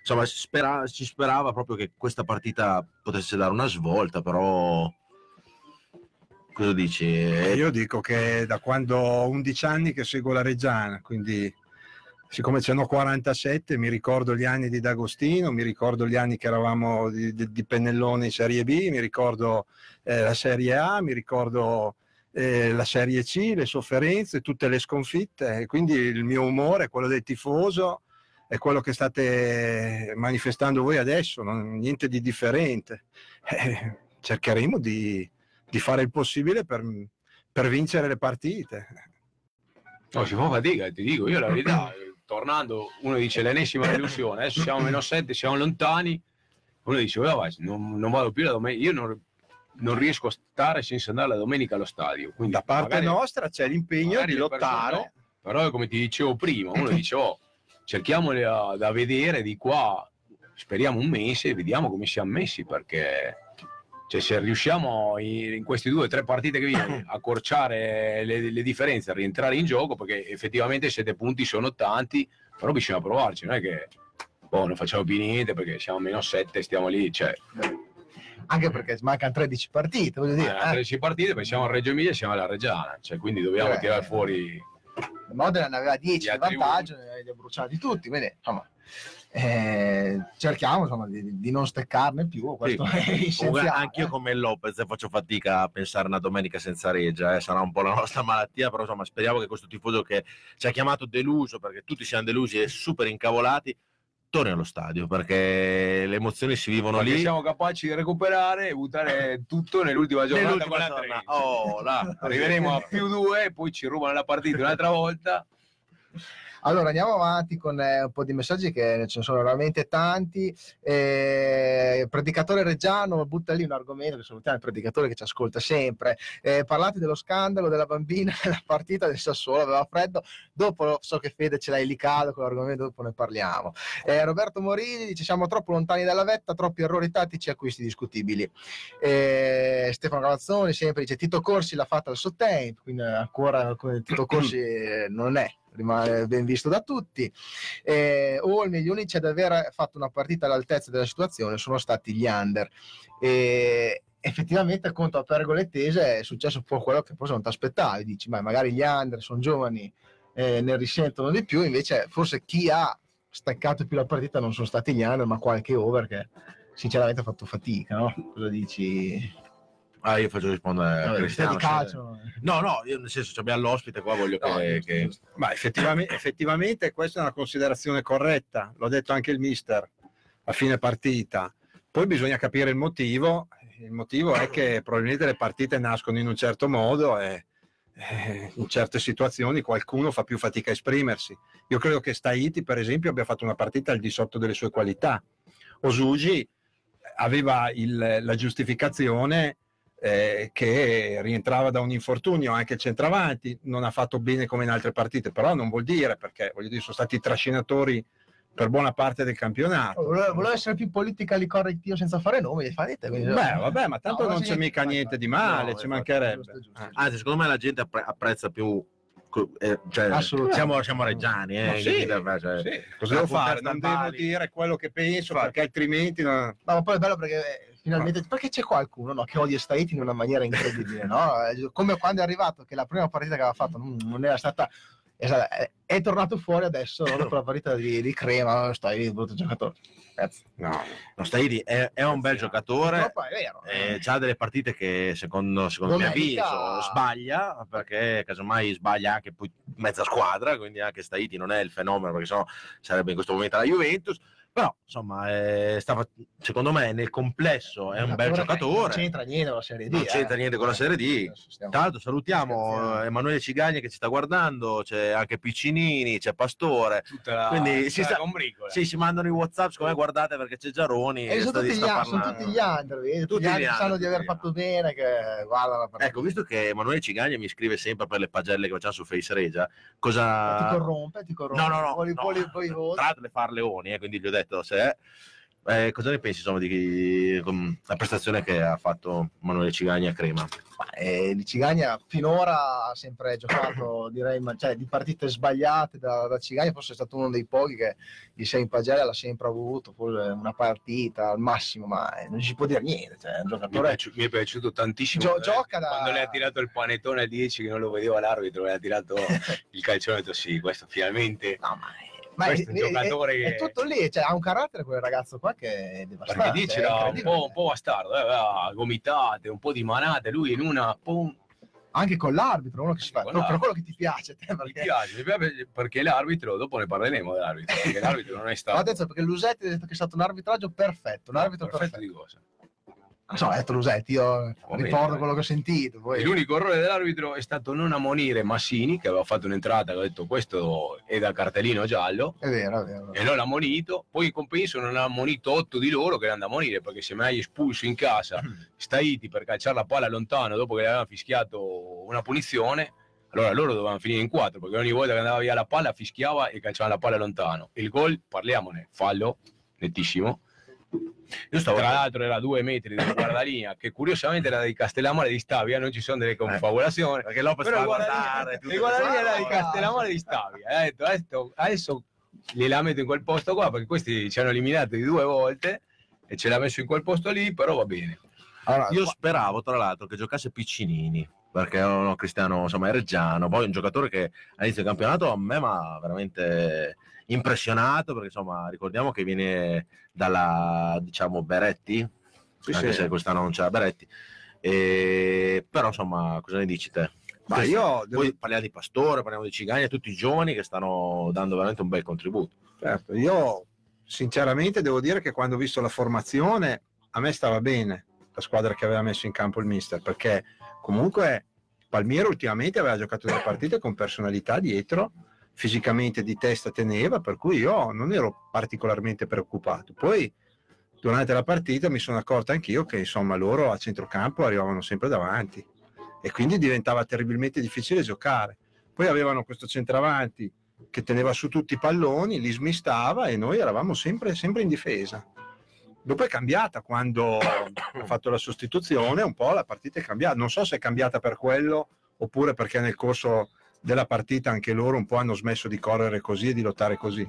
S4: Insomma, spera- si sperava proprio che questa partita potesse dare una svolta, però cosa dici? Eh,
S5: io dico che da quando ho 11 anni che seguo la Reggiana, quindi siccome ce n'ho 47, mi ricordo gli anni di D'Agostino, mi ricordo gli anni che eravamo di, di, di Pennellone in Serie B, mi ricordo eh, la Serie A, mi ricordo eh, la Serie C, le sofferenze, tutte le sconfitte. Quindi il mio umore, quello del tifoso, è quello che state manifestando voi adesso, non, niente di differente. Eh, cercheremo di, di, fare il possibile per, per vincere le partite.
S3: No, si fa fatica, ti dico, io la verità, tornando, uno dice l'ennesima delusione, adesso siamo meno 7, siamo lontani, uno dice, oh, vai, non, non, vado più la domenica, io non, non, riesco a stare senza andare la domenica allo stadio. Quindi
S5: da parte magari, nostra c'è l'impegno di lottare. No,
S3: però come ti dicevo prima, uno [LAUGHS] dice, oh, cerchiamoli da vedere di qua, speriamo un mese e vediamo come siamo messi, perché cioè, se riusciamo in, queste due o tre partite che viene [COUGHS] a accorciare le, le, differenze, a rientrare in gioco, perché effettivamente sette punti sono tanti, però bisogna provarci, non è che boh, non facciamo più niente perché siamo a meno sette, stiamo lì, cioè,
S2: anche perché mancano 13 partite, voglio dire.
S3: Eh, 13 partite, poi siamo a Reggio Emilia e siamo alla Reggiana, cioè, quindi dobbiamo eh, tirare fuori.
S2: Modena ne aveva 10 di vantaggio, li ha bruciati tutti, quindi insomma eh, cerchiamo insomma, di, di, non steccarne più. Questo sì. è
S4: Anch'io come Lopez faccio fatica a pensare una domenica senza Reggia, eh. sarà un po' la nostra [LAUGHS] malattia, però insomma, speriamo che questo tifoso che ci ha chiamato deluso, perché tutti siamo delusi e super incavolati, torni allo stadio perché le emozioni si vivono perché lì.
S3: Siamo capaci di recuperare e buttare tutto nell'ultima giornata. Nell'ultima giornata.
S4: Oh, là.
S3: Arriveremo a più due, poi ci rubano la partita un'altra volta.
S2: Allora andiamo avanti con eh, un po' di messaggi che ce ne sono veramente tanti. Eh, predicatore Reggiano butta lì un argomento che salutiamo il predicatore che ci ascolta sempre. Eh, parlate dello scandalo della bambina [LAUGHS] nella partita del Sassuolo, aveva freddo. Dopo so che Fede ce l'hai lì caldo con l'argomento, dopo ne parliamo. Eh, Roberto Morini dice siamo troppo lontani dalla vetta, troppi errori tattici e acquisti discutibili. Eh, Stefano Cavazzoni sempre dice Tito Corsi l'ha fatta al suo tempo, quindi ancora Tito Corsi [CLEARS THROAT] eh, non è rimane ben visto da tutti. Eh, Olmi gli unici ad aver fatto una partita all'altezza della situazione sono stati gli under. E effettivamente, contro a pergole tese, è successo un po' quello che forse non ti aspettavi. Dici, ma magari gli under sono giovani, eh, ne risentono di più. Invece, forse chi ha staccato più la partita non sono stati gli under, ma qualche over che sinceramente ha fatto fatica. No? Cosa dici?
S4: Ah, io faccio rispondere
S2: a Cristiano.
S4: Calcio. No, no, io nel senso abbiamo l'ospite qua, voglio no, che... che...
S5: Ma effettivamente, effettivamente questa è una considerazione corretta, l'ho detto anche il mister a fine partita. Poi bisogna capire il motivo. Il motivo è che probabilmente le partite nascono in un certo modo e, e in certe situazioni qualcuno fa più fatica a esprimersi. Io credo che Staiti, per esempio, abbia fatto una partita al di sotto delle sue qualità. Osugi aveva il, la giustificazione eh, che rientrava da un infortunio anche il centravanti, non ha fatto bene come in altre partite, però non vuol dire perché voglio dire, sono stati trascinatori per buona parte del campionato.
S2: Volevo, volevo essere più politically correct io senza fare nomi, fate.
S5: Quindi... Beh, vabbè, ma tanto no, non c'è mica niente di male, no, ci mancherebbe. Giusto, giusto,
S4: giusto. Anzi, secondo me la gente apprezza più eh, cioè, siamo, siamo, reggiani, eh,
S5: sì, cioè, sì. cosa devo fare? Non devo dire quello che penso perché altrimenti non...
S2: no, ma poi è bello perché finalmente perché c'è qualcuno no, che odia Staiti in una maniera incredibile no? [LAUGHS] come quando è arrivato che la prima partita che aveva fatto non era stata è, è tornato fuori adesso dopo la partita di, di Crema Staiti brutto giocatore
S4: no, no Staiti è, è, un bel giocatore eh, ha delle partite che secondo, secondo mio avviso sbaglia perché casomai sbaglia anche poi mezza squadra quindi anche Staiti non è il fenomeno perché sennò sarebbe in questo momento la Juventus però insomma eh, stava, secondo me nel complesso è un bel giocatore. Non
S2: c'entra niente con la Serie D
S4: non c'entra eh. niente con la Serie D. Tra l'altro salutiamo Emanuele Cigagna che ci sta guardando c'è anche Piccinini c'è Pastore.
S3: La,
S4: quindi si, sta, sì, si mandano i whatsapp secondo me guardate perché c'è Giaroni
S2: e sono, tutti gli, sono tutti gli under tutti gli altri sanno di aver fatto bene che guarda
S4: ecco visto che Emanuele Cigagna mi scrive sempre per le pagelle che facciamo su Face Regia cosa
S2: ti corrompe ti corrompe.
S4: No no no, no. tra l'altro le far leoni eh, quindi gli ho detto detto se eh, cosa ne pensi insomma di, di, la prestazione che ha fatto Manuele Cigagna a Crema?
S2: Eh, di Cigagna finora ha sempre giocato direi cioè, di partite sbagliate da, da, Cigagna forse è stato uno dei pochi che di sei in pagella l'ha sempre avuto una partita al massimo ma eh, non si può dire niente cioè, un giocatore... mi, è
S3: piaciuto, mi è piaciuto tantissimo Gio- eh, gioca da... quando le ha tirato il panettone a 10 che non lo vedeva l'arbitro le ha tirato [LAUGHS] il calcione ho detto sì questo finalmente
S2: no ma è Ma
S3: è un giocatore
S2: è,
S3: che-
S2: è tutto lì, cioè, ha un carattere quel ragazzo qua che è devastante.
S3: Perché
S2: è
S3: era un po', un po' bastardo, eh, gomitate, un po' di manate, lui in una pum,
S2: Anche con l'arbitro, uno che si fa. Però, quello che ti piace te, perché...
S3: piace, mi piace perché l'arbitro, dopo ne parleremo dell'arbitro, perché l'arbitro non è [LAUGHS]
S2: Ma
S3: stato
S2: attenzione, perché Lusetti ha detto che è stato un arbitraggio perfetto, un arbitro
S3: perfetto
S2: perfetto.
S3: di cosa.
S2: Non so, ha detto Lusetti, io
S3: bene,
S2: ricordo quello che ho sentito. Poi...
S3: L'unico errore dell'arbitro è stato non ammonire Massini, che aveva fatto un'entrata, che ha detto questo è da cartellino giallo,
S2: È vero, è vero.
S3: e non l'ha ammonito. Poi in compenso non ha ammonito otto di loro che erano da ammonire, perché se mai espulso in casa Staiti per calciare la palla lontano dopo che gli avevano fischiato una punizione, allora loro dovevano finire in quattro, perché ogni volta che andava via la palla fischiava e calciava la palla lontano. Il gol, parliamone, fallo, nettissimo.
S4: Io stavo
S3: Tra l'altro era a due metri dalla guardalinea, che curiosamente era di Castellammare di Stabia, non ci sono delle confabulazioni.
S4: perché Lopez
S3: Però
S4: va a
S3: il guardalinea,
S4: guardare
S3: il guardalinea
S4: queste
S3: era di. Castellammare di Stabia. Ha detto, adesso, adesso gliela metto in quel posto qua, perché questi ci hanno eliminato di due volte e ce l'ha messo in quel posto lì, però va bene.
S2: Allora,
S4: Io speravo, tra l'altro, che giocasse Piccinini, perché è uno cristiano, insomma, è reggiano, poi un giocatore che all'inizio del campionato a me mi ha veramente impressionato, perché insomma, ricordiamo che viene dalla, diciamo, Beretti,
S5: Sì,
S4: anche
S5: sì.
S4: se quest'anno non c'era Beretti, E- però insomma, cosa ne dici te?
S5: Ma io devo-
S4: Poi parliamo di Pastore, parliamo di Cigani, tutti i giovani che stanno dando veramente un bel contributo.
S5: Certo, io sinceramente devo dire che quando ho visto la formazione a me stava bene la squadra che aveva messo in campo il mister perché comunque Palmiero ultimamente aveva giocato delle partite con personalità dietro, fisicamente di testa teneva, per cui io non ero particolarmente preoccupato. Poi durante la partita mi sono accorto anch'io che insomma loro a centrocampo arrivavano sempre davanti e quindi diventava terribilmente difficile giocare. Poi avevano questo centravanti che teneva su tutti i palloni, li smistava e noi eravamo sempre, sempre in difesa. Dopo è cambiata quando ha fatto la sostituzione, un po' la partita è cambiata. Non so se è cambiata per quello oppure perché nel corso della partita anche loro un po' hanno smesso di correre così e di lottare così.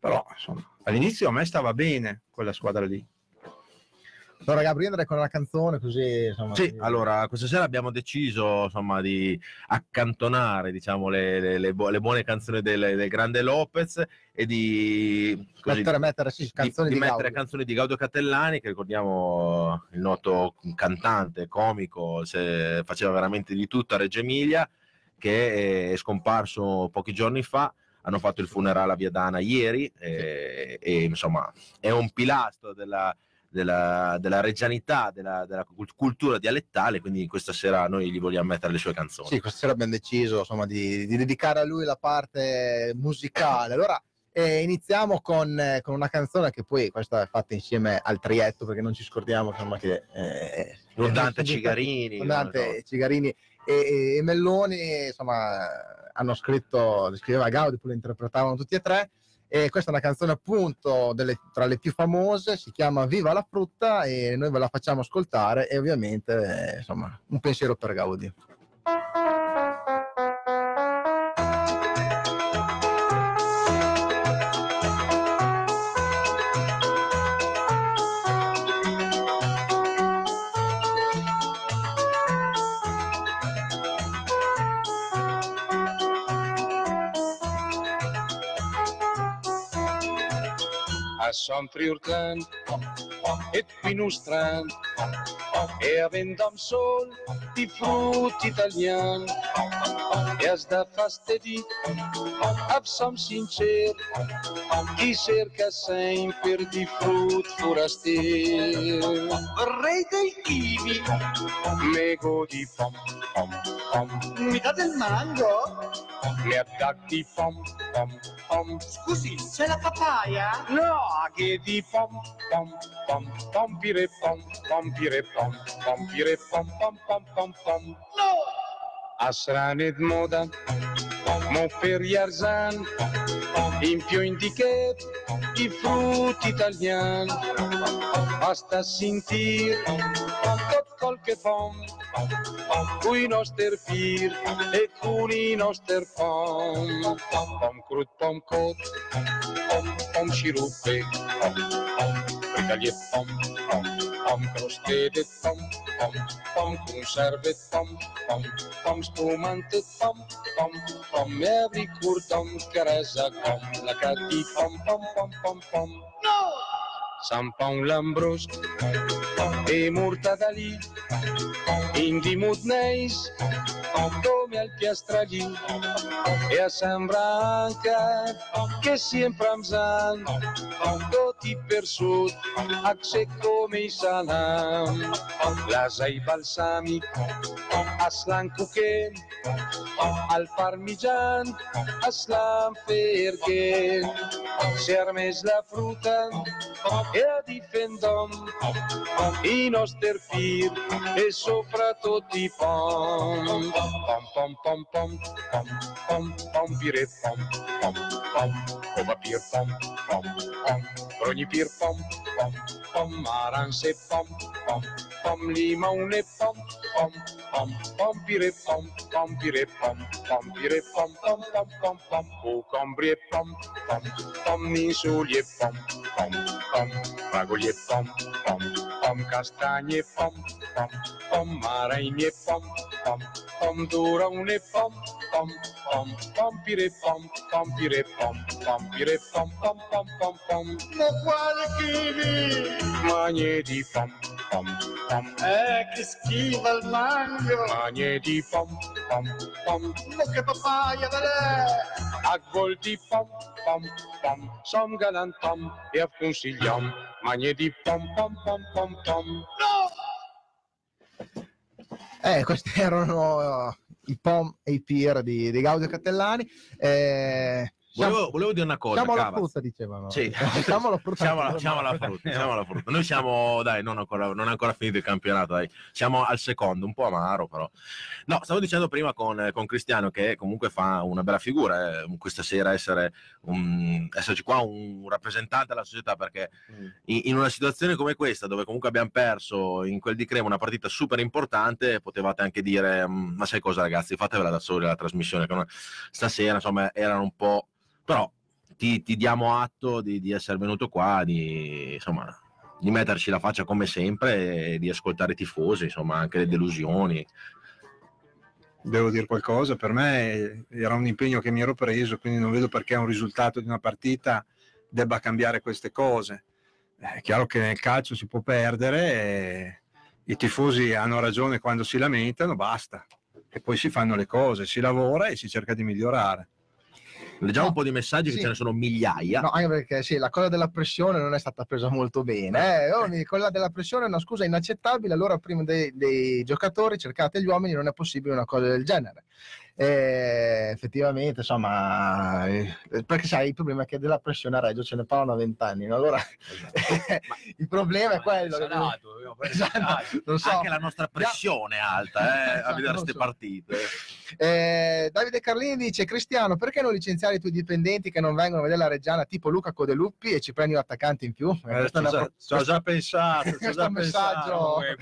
S5: Però insomma, all'inizio a me stava bene quella squadra lì.
S2: allora Gabri, andrei con una canzone così, insomma.
S4: Sì,
S2: sì.
S4: allora questa sera abbiamo deciso insomma di accantonare diciamo, le, le- le bu- le buone canzoni del, del grande Lopez e di, così,
S2: mettere, mettere sì,
S4: di-
S2: canzoni
S4: di,
S2: di,
S4: mettere
S2: Gaudio.
S4: canzoni di Gaudio Catellani che ricordiamo il noto cantante, comico, se- faceva veramente di tutto a Reggio Emilia che è scomparso pochi giorni fa hanno fatto il funerale a Viadana ieri e, e, insomma è un pilastro della, della, della reggianità, della, della cult- cultura dialettale, quindi questa sera noi gli vogliamo mettere le sue canzoni.
S2: Sì, questa sera abbiamo deciso insomma, di, di dedicare a lui la parte musicale. Allora eh, iniziamo con, eh, con una canzone che poi questa è fatta insieme al trietto perché non ci scordiamo insomma, che eh,
S4: Con Dante
S2: eh, [LAUGHS]
S4: Cigarini,
S2: Dante
S4: no.
S2: Cigarini e, e- Melloni insomma hanno scritto, scriveva Gaudi, poi lo interpretavano tutti e tre. E questa è una canzone appunto delle- tra le più famose, si chiama Viva la frutta e noi ve la facciamo ascoltare e ovviamente eh, insomma un pensiero per Gaudi.
S1: Sant Friurtland et Pinustrand e avendo am sol di frutti italian e as da fastedi ab som sincer chi cerca sempre di frut foraster vorrei dei kiwi mego di pom pom pom
S7: Metà del mango?
S1: mi attacchi pom pom pom
S7: Scusi, c'è la papaya?
S1: No, che di pom pom pom pompire pom pompire pom pompire pom pom pom pom pom
S7: No!
S1: moda mo per Yarzan in più indiche i frutti italiani basta sentir tot quel che fom cui nostri pir e con i nostri pom pom crut pom cot pom pom sciruppe pom pom fricaglie pom pom pom crostette pom pom pom conserve pom pom pom spumante pom pom pom pom, mi ricordam che resa com, la cati pom pom pom pom pom.
S7: No!
S1: San Pon Lambrusc e murtadali, indimut neix, come al piastrallí, e a Sant Branca, que sempre ens han, tot i per sud, accet come i salam. L'asa i balsàmic, aslan cuquent, al parmigian, aslan ferquent. Sermes la fruta, e a difendom, i nostri pir e soprattutto i pom pom pom pom pom pom pom pom pire pom pom pom pom pir pom pom pom brogni pir pom pom pom aranse pom pom pom limone pom pom pom pom pire pom pom pire pom pom pire pom pom pom pom pom cucombri e pom pom pom insulie pom pom pom fragoli e pom pom pom castagne e pom pom pom maraini e pom pom pom durone e pom pom pom pom pire pom pom pire pom pom pire pom pom pom pom pom
S7: Ma quale kiwi?
S1: magne di pom pom pom
S7: Eh, che schiva il mango!
S1: magne di pom pom pom
S7: Ma che papaya velè!
S1: A gol di pom pom pom som galant pom e a consigliam magne di pom pom pom pom pom.
S2: Eh, questi erano uh, i POM e i PIR di, di Gaudio Cattellani. Eh,
S4: Volevo, volevo dire una cosa,
S2: siamo alla
S4: Cava.
S2: frutta, dicevano.
S4: Sì. [LAUGHS]
S2: siamo alla frutta.
S4: Siamo alla, siamo alla frutta, siamo alla frutta. Noi siamo, dai, non, ancora, non è ancora finito il campionato, dai. Siamo al secondo, un po' amaro però. No, stavo dicendo prima con, con Cristiano che comunque fa una bella figura eh, questa sera essere un, esserci qua un rappresentante della società perché in, in una situazione come questa dove comunque abbiamo perso in quel di Crema una partita super importante potevate anche dire "Mm, ma sai cosa ragazzi fatevela da soli la trasmissione che non- stasera insomma erano un po' però ti, ti diamo atto di, di essere venuto qua di insomma di metterci la faccia come sempre e di ascoltare i tifosi insomma anche le delusioni
S5: devo dire qualcosa, per me era un impegno che mi ero preso, quindi non vedo perché un risultato di una partita debba cambiare queste cose. È chiaro che nel calcio si può perdere, i tifosi hanno ragione quando si lamentano, basta. E poi si fanno le cose, si lavora e si cerca di migliorare.
S4: Leggiamo
S2: No,
S4: un po' di messaggi
S2: sì.
S4: che ce ne sono migliaia
S2: No, anche perché sì, la cosa della pressione non è stata presa molto bene. Eh, oh, quella della pressione è una scusa inaccettabile. Allora, prima dei, dei giocatori, cercate gli uomini, non è possibile una cosa del genere. Eh, effettivamente, insomma, eh, perché sai, il problema è che della pressione a Reggio ce ne parlano a vent'anni. no? Allora, [LAUGHS] il problema è quello. che- Esatto, non so.
S4: anche la nostra pressione è alta eh, [LAUGHS] a
S2: Esatto,
S4: vedere
S2: non
S4: queste
S2: so.
S4: partite
S2: Eh, Davide Carlini dice: Cristiano, perché non licenziare i tuoi dipendenti che non vengono a vedere la Reggiana tipo Luca Codeluppi e ci prendi un attaccante in più? Eh, pro-
S5: ci ho già pensato, ci ho [LAUGHS] già pensato.
S3: in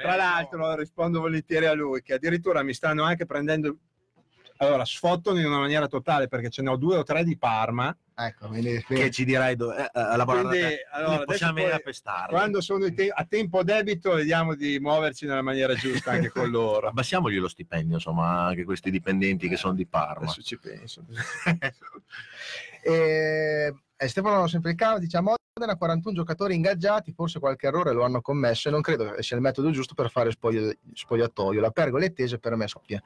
S5: Tra
S3: eh,
S5: l'altro rispondo volentieri a lui che addirittura mi stanno anche prendendo allora sfottano in una maniera totale perché ce ne ho due o tre di Parma
S2: Ecco, quindi,
S4: che ci dirai do- eh, eh, lavorare
S5: Quindi, allora,
S4: possiamo
S5: poi,
S4: pestarli
S5: quando sono te- a tempo debito vediamo di muoverci nella maniera giusta anche con loro. [LAUGHS]
S4: Abbassiamogli lo stipendio insomma anche questi dipendenti che sono di Parma.
S5: Adesso ci penso. [LAUGHS]
S2: Eh, eh, Stefano sempre il cavo dice a Modena 41 giocatori ingaggiati forse qualche errore lo hanno commesso e non credo che sia il metodo giusto per fare spogli- spogliatoio. La pergolettese per me scoppia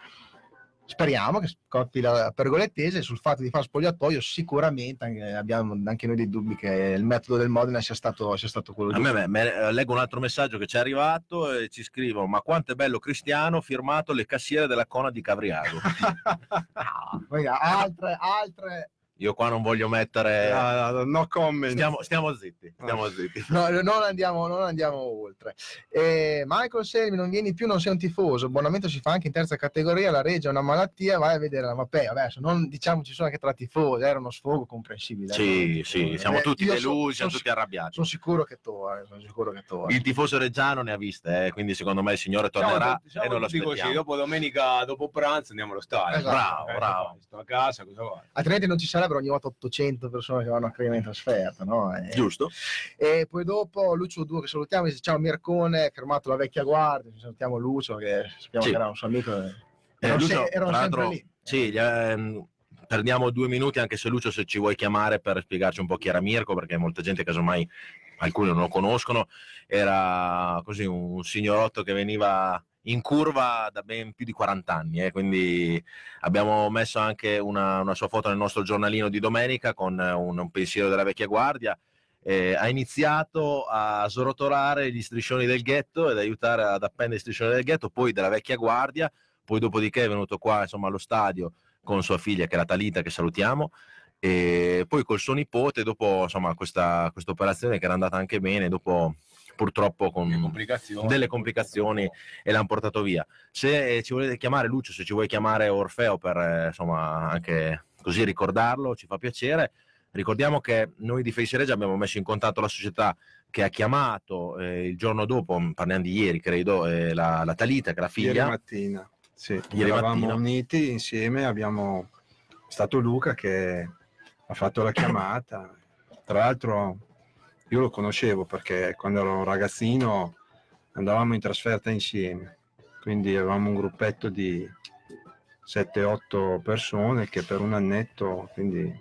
S2: speriamo che scoppi la pergolettese sul fatto di fare spogliatoio sicuramente anche- abbiamo anche noi dei dubbi che il metodo del Modena sia stato, sia stato quello giusto.
S4: me, me- leggo un altro messaggio che ci è arrivato e ci scrivono: Ma quanto è bello Cristiano firmato le cassiere della Cona di Cavriago. [LAUGHS]
S2: Altre, altre
S4: Io qua non voglio mettere.
S5: no, no, no comment
S4: Stiamo, stiamo zitti, stiamo zitti.
S2: No, non andiamo, non andiamo oltre. Eh, Michael Selmi, non vieni più, non sei un tifoso. Abbonamento si fa anche in terza categoria. La Regia è una malattia, vai a vedere la Mapei. Adesso non diciamo ci sono anche tra tifosi, era uno sfogo comprensibile.
S4: Sì, sì, siamo
S2: Eh,
S4: tutti delusi, siamo tutti arrabbiati.
S2: Sono sicuro che tu, eh, sono sicuro che tu. eh.
S4: Il tifoso reggiano ne ha viste, eh, quindi secondo me il signore tornerà
S3: Siamo
S4: e non lo
S3: così,
S4: aspettiamo.
S3: dopo domenica, dopo pranzo andiamo allo stadio.
S2: Esatto.
S4: Bravo,
S3: Eh,
S4: bravo.
S3: Sto a casa, cosa vuoi?
S2: Altrimenti non ci sarebbero ogni volta 800 persone che vanno a Crema in trasferta, no? Eh,
S4: Giusto?
S2: E poi dopo Lucio Due che salutiamo, dice ciao Mircone, fermato la vecchia guardia, ci salutiamo Lucio che sappiamo
S4: Sì.
S2: che era un suo amico. eh. Erano
S4: Lucio,
S2: se- erano sempre lì.
S4: Sì, ehm, perdiamo due minuti anche se Lucio se ci vuoi chiamare per spiegarci un po' chi era Mirko, perché molta gente casomai alcuni non lo conoscono, era così un signorotto che veniva in curva da ben più di 40 anni, eh, quindi abbiamo messo anche una, una sua foto nel nostro giornalino di domenica con un, un pensiero della vecchia guardia. Eh, ha iniziato a srotolare gli striscioni del ghetto ed aiutare ad appendere gli striscioni del ghetto, poi della vecchia guardia, poi dopodiché è venuto qua insomma, allo stadio con sua figlia che era Talita che salutiamo e poi col suo nipote dopo insomma questa operazione che era andata anche bene dopo purtroppo con
S3: complicazioni.
S4: delle complicazioni e l'hanno portato via se eh, ci volete chiamare Lucio se ci vuoi chiamare Orfeo per eh, insomma anche così ricordarlo ci fa piacere ricordiamo che noi di Face Regia abbiamo messo in contatto la società che ha chiamato eh, il giorno dopo parliamo di ieri credo eh, la, la Talita che è la
S5: Ieri
S4: figlia
S5: mattina, sì,
S4: Ieri
S5: eravamo
S4: mattina.
S5: uniti insieme, abbiamo è stato Luca che ha fatto la chiamata. Tra l'altro io lo conoscevo perché quando ero un ragazzino andavamo in trasferta insieme, quindi avevamo un gruppetto di 7-8 persone che per un annetto, quindi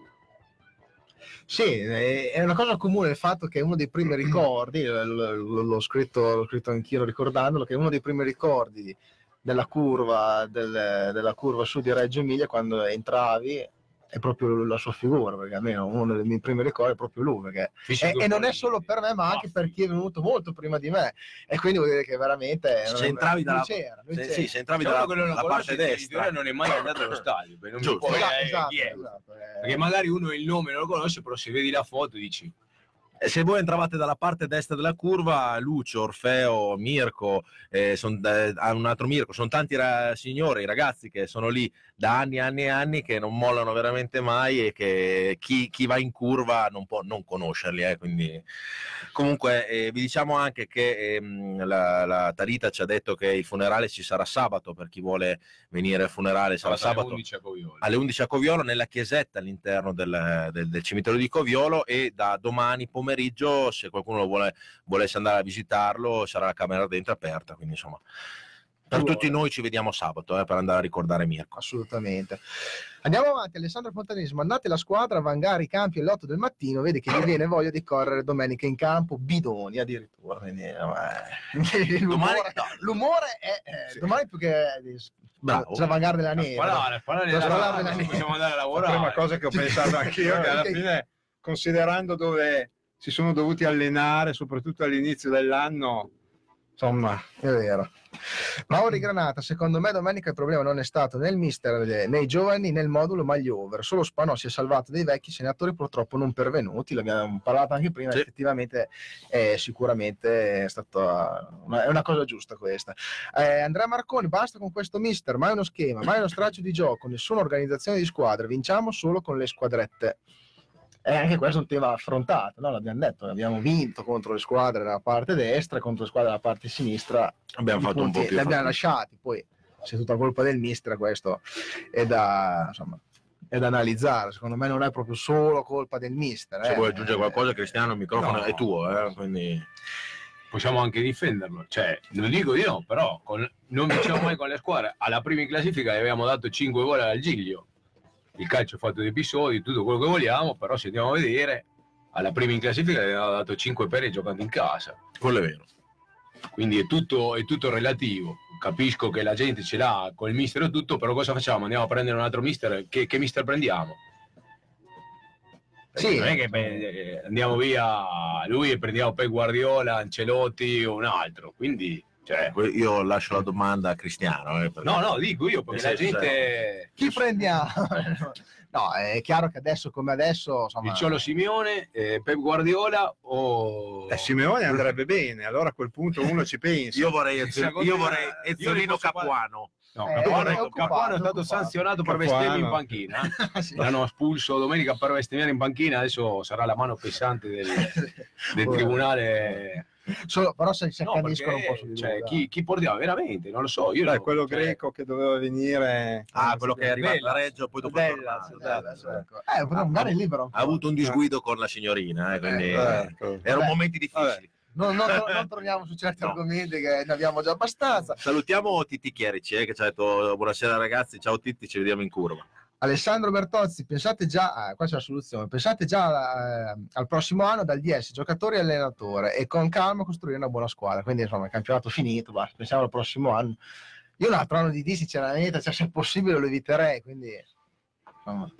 S2: Sì, è una cosa comune il fatto che uno dei primi ricordi, l- l'ho scritto, l'ho scritto anch'io ricordandolo, che uno dei primi ricordi della curva, del- della curva su di Reggio Emilia quando entravi è proprio la sua figura, perché almeno uno dei miei primi ricordi è proprio lui, perché e, e non è solo per me, ma anche per chi è venuto molto prima di me. E quindi vuol dire che veramente.
S4: se entravi
S2: lui
S4: dalla,
S2: c'era, lui
S4: se-
S2: c'era.
S4: sì, se entravi
S3: Diciamo
S4: dalla
S3: che non lo
S4: la
S3: conosce,
S4: parte destra
S3: non è mai andato allo stadio, perché non può
S2: Esatto,
S3: vedere
S2: esatto,
S3: è.
S2: esatto, eh.
S3: Perché magari uno il nome non lo conosce, però se vedi la foto dici
S4: E se voi entravate dalla parte destra della curva, Lucio, Orfeo, Mirko, eh, son- eh, un altro Mirko, sono tanti ra- signori, ragazzi che sono lì da anni e anni e anni, che non mollano veramente mai e che chi, chi va in curva non può non conoscerli. eh, quindi... Comunque eh, vi diciamo anche che ehm, la, la Tarita ci ha detto che il funerale ci sarà sabato, per chi vuole venire al funerale sarà
S3: Sabato alle
S4: sabato
S3: 11 a Coviolo.
S4: alle 11 a Coviolo nella chiesetta all'interno del, del- del cimitero di Coviolo e da domani pomeriggio se qualcuno vuole, volesse andare a visitarlo sarà la camera dentro aperta quindi insomma per tutti noi ci vediamo sabato eh, per andare a ricordare Mirko
S2: assolutamente. Andiamo avanti, Alessandro Fontanesi, mandate la squadra a vangare i campi alle 8 del mattino, vedi che gli viene voglia di correre domenica in campo, bidoni addirittura. Quindi, eh, l'umore, [LAUGHS]
S4: Domani-
S2: l'umore è eh,
S4: Sì.
S2: domani più che
S4: Bravo.
S2: c'è da vangare della neve.
S3: sparare, a sparare
S2: La
S3: la
S2: sparare
S3: rana,
S2: la neve.
S3: possiamo andare a
S5: la
S3: lavorare.
S5: prima cosa che ho pensato anch'io che alla [LAUGHS] fine, considerando dove si sono dovuti allenare, soprattutto all'inizio dell'anno, insomma,
S2: È vero. Mauri Granata, secondo me domenica il problema non è stato né il mister eh, né i giovani né il modulo ma gli over. Solo Spanò si è salvato dei vecchi senatori purtroppo non pervenuti, l'abbiamo parlato anche prima,
S4: Sì.
S2: effettivamente è sicuramente è stata una, è una cosa giusta questa. Eh, Andrea Marconi, basta con questo mister, mai uno schema, mai uno straccio di gioco, nessuna organizzazione di squadre, vinciamo solo con le squadrette. E anche questo è un tema affrontato, no? l'abbiamo detto, abbiamo vinto contro le squadre dalla parte destra e contro le squadre dalla parte sinistra
S4: abbiamo fatto un po' più
S2: li abbiamo lasciati, poi se è tutta colpa del mister questo è da, insomma, è da analizzare, secondo me non è proprio solo colpa del mister.
S4: se
S2: eh.
S4: vuoi aggiungere qualcosa Cristiano il microfono
S3: No.
S4: è tuo eh, quindi
S3: Possiamo anche difenderlo, cioè, non dico di no, però con- non vinciamo mai con le squadre. Alla prima in classifica gli abbiamo dato 5 gol al Giglio. Il calcio è fatto di episodi, tutto quello che vogliamo, però se andiamo a vedere, alla prima in classifica gli abbiamo dato 5 pere giocando in casa.
S4: quello è vero
S3: Quindi è tutto, è tutto relativo. Capisco che la gente ce l'ha col mister e tutto, però cosa facciamo? Andiamo a prendere un altro mister? Che, che mister prendiamo?
S2: Sì.
S3: Non è che eh, andiamo via lui e prendiamo Pep Guardiola, Ancelotti o un altro. Quindi, cioè,
S4: Que- io lascio la domanda a Cristiano eh, perché-
S3: no, no, dico io perché la gente.
S2: Chi prendiamo? [LAUGHS] no, è chiaro che adesso come adesso, insomma,
S3: Il Ciolo Simeone, eh, Pep Guardiola o.
S5: eh, Simeone andrebbe bene, allora a quel punto uno ci pensa.
S4: io vorrei, io Ezzolino Capuano
S3: No,
S2: Eh,
S3: Capuano,
S2: è
S3: Capuano è stato sanzionato per
S5: Capuano.
S3: bestemmie in panchina. [LAUGHS]
S2: Sì.
S3: L'hanno espulso domenica per bestemmiare in panchina, adesso sarà la mano pesante del, del [LAUGHS] tribunale.
S2: Solo- però se si
S3: No,
S2: accaniscono un po' su
S3: cioè, chi, chi portiamo veramente? Non lo so. Io
S5: Dai,
S3: lo-
S5: quello
S3: cioè,
S5: greco che doveva venire.
S4: ah quello che è arrivato
S3: Bella.
S4: a Reggio poi dopo
S5: Bella.
S2: Eh, ecco. Eh, potremmo andare libero. un po'.
S4: ha avuto un disguido con la signorina eh, quindi
S5: Eh, ecco.
S4: erano momenti difficili [LAUGHS]
S2: non, non- non torniamo su certi
S4: No.
S2: argomenti che ne abbiamo già abbastanza.
S4: Salutiamo Titti Chierici eh, che ci ha detto buonasera ragazzi, ciao Titti, ci vediamo in curva.
S2: Alessandro Bertozzi, pensate già, ah, qua c'è la soluzione, pensate già eh, al prossimo anno dal DS, giocatore e allenatore e con calma costruire una buona squadra. Quindi insomma il campionato finito, basta, pensiamo al prossimo anno. Io un altro anno di D sinceramente, cioè, se possibile lo eviterei, quindi insomma,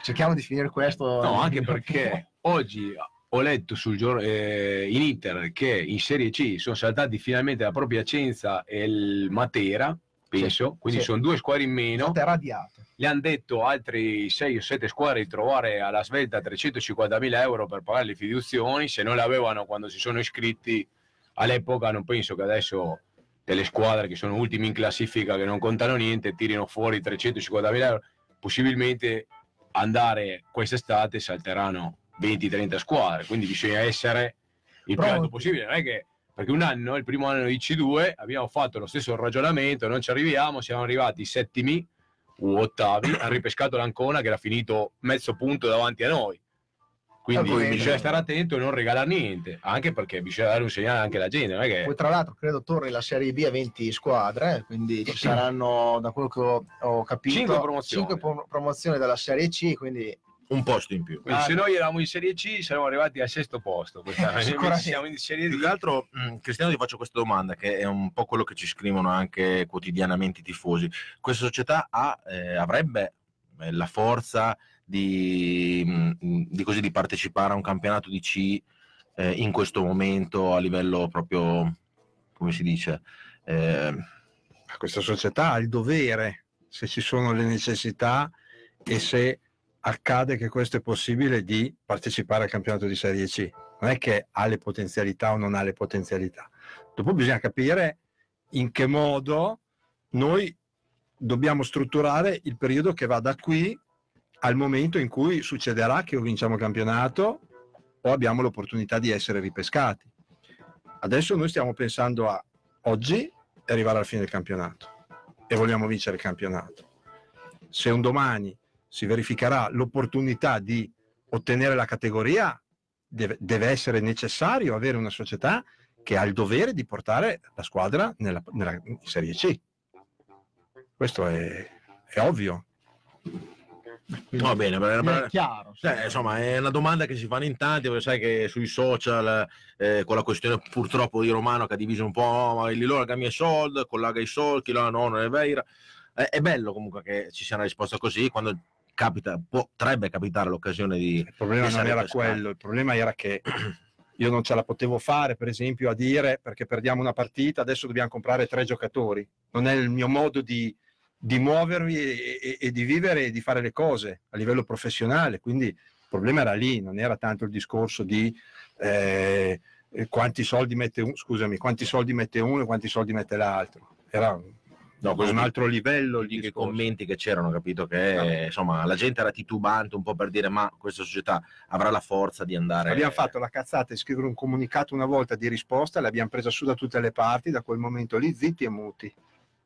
S2: cerchiamo di finire questo.
S3: No, anche perché oggi ho letto sul gior- eh, in Inter che in Serie C sono saltati finalmente la propria Piacenza e il Matera, penso, quindi
S2: sì.
S3: sono due squadre in meno.
S2: È radiato.
S3: Le hanno detto altri 6 o 7 squadre di trovare alla svelta 350.000 euro per pagare le fiduzioni, se non le avevano quando si sono iscritti all'epoca, non penso che adesso delle squadre che sono ultimi in classifica, che non contano niente, tirino fuori 350.000 euro, possibilmente andare quest'estate salteranno 20-30 squadre, quindi bisogna essere il più alto possibile, non è che perché un anno, il primo anno di C2, abbiamo fatto lo stesso ragionamento, non ci arriviamo, siamo arrivati settimi o ottavi, [COUGHS] hanno ripescato l'Ancona che era finito mezzo punto davanti a noi. Quindi
S2: Ah,
S3: bisogna stare attento e non regalare niente, anche perché bisogna dare un segnale anche alla gente, non è che
S2: Poi tra l'altro credo torni la Serie B a 20 squadre, eh, quindi ci [COUGHS] saranno, da quello che ho, capito,
S3: Cinque promozioni.
S2: cinque pro- promozioni dalla Serie C, quindi
S4: Un posto in più.
S3: Quindi
S2: Ah,
S3: se
S2: no.
S3: noi eravamo in Serie C saremmo arrivati al sesto posto. quest'anno.
S2: Sicuramente. [LAUGHS]
S3: siamo in Serie
S4: Più
S3: D.
S4: che altro, mh, Cristiano, ti faccio questa domanda, che è un po' quello che ci scrivono anche quotidianamente i tifosi. Questa società ha, eh, avrebbe eh, la forza di, mh, di così, di partecipare a un campionato di C eh, in questo momento a livello proprio, come si dice, eh,
S5: questa società ha il dovere, se ci sono le necessità e se accade che questo è possibile, di partecipare al campionato di Serie C. Non è che ha le potenzialità o non ha le potenzialità. Dopo bisogna capire in che modo noi dobbiamo strutturare il periodo che va da qui al momento in cui succederà che o vinciamo il campionato o abbiamo l'opportunità di essere ripescati. Adesso noi stiamo pensando a oggi arrivare alla fine del campionato e vogliamo vincere il campionato. Se un domani si verificherà l'opportunità di ottenere la categoria, deve, deve essere necessario avere una società che ha il dovere di portare la squadra nella, nella Serie C. Questo è, è ovvio.
S4: va bene, per- per-
S2: è chiaro. sì.
S4: Cioè, insomma, è una domanda che si fanno in tanti, perché sai che sui social, eh, con la questione purtroppo di Romano che ha diviso un po', "Oh, ma lì loro cambia i soldi, collaga i soldi, là no, non è vero. Eh, è bello comunque che ci sia una risposta così, quando capita, potrebbe capitare l'occasione di...
S5: Il problema non era quello, il problema era che [CLEARS THROAT] io non ce la potevo fare, per esempio, a dire perché perdiamo una partita, adesso dobbiamo comprare tre giocatori. Non è il mio modo di, di muovermi e, e- e di vivere e di fare le cose a livello professionale. Quindi il problema era lì, non era tanto il discorso di eh, quanti soldi mette uno, scusami, quanti soldi mette uno e quanti soldi mette l'altro. Era
S4: No,
S5: un altro livello
S4: di che
S5: discorso.
S4: commenti che c'erano, capito? Che insomma la gente era titubante un po' per dire ma questa società avrà la forza di andare...
S5: Abbiamo fatto la cazzata di scrivere un comunicato una volta di risposta, l'abbiamo presa su da tutte le parti, da quel momento lì zitti e muti.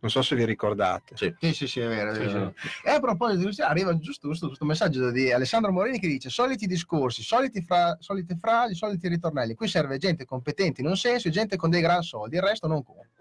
S5: Non so se vi ricordate.
S4: Sì.
S2: Sì, sì, sì, è vero. è
S3: Sì,
S2: vero. E a proposito di Cristiano, arriva giusto giusto questo messaggio di Alessandro Morini che dice soliti discorsi, soliti fra- solite frasi, soliti ritornelli. Qui serve gente competente in un senso e gente con dei gran soldi, il resto non conta.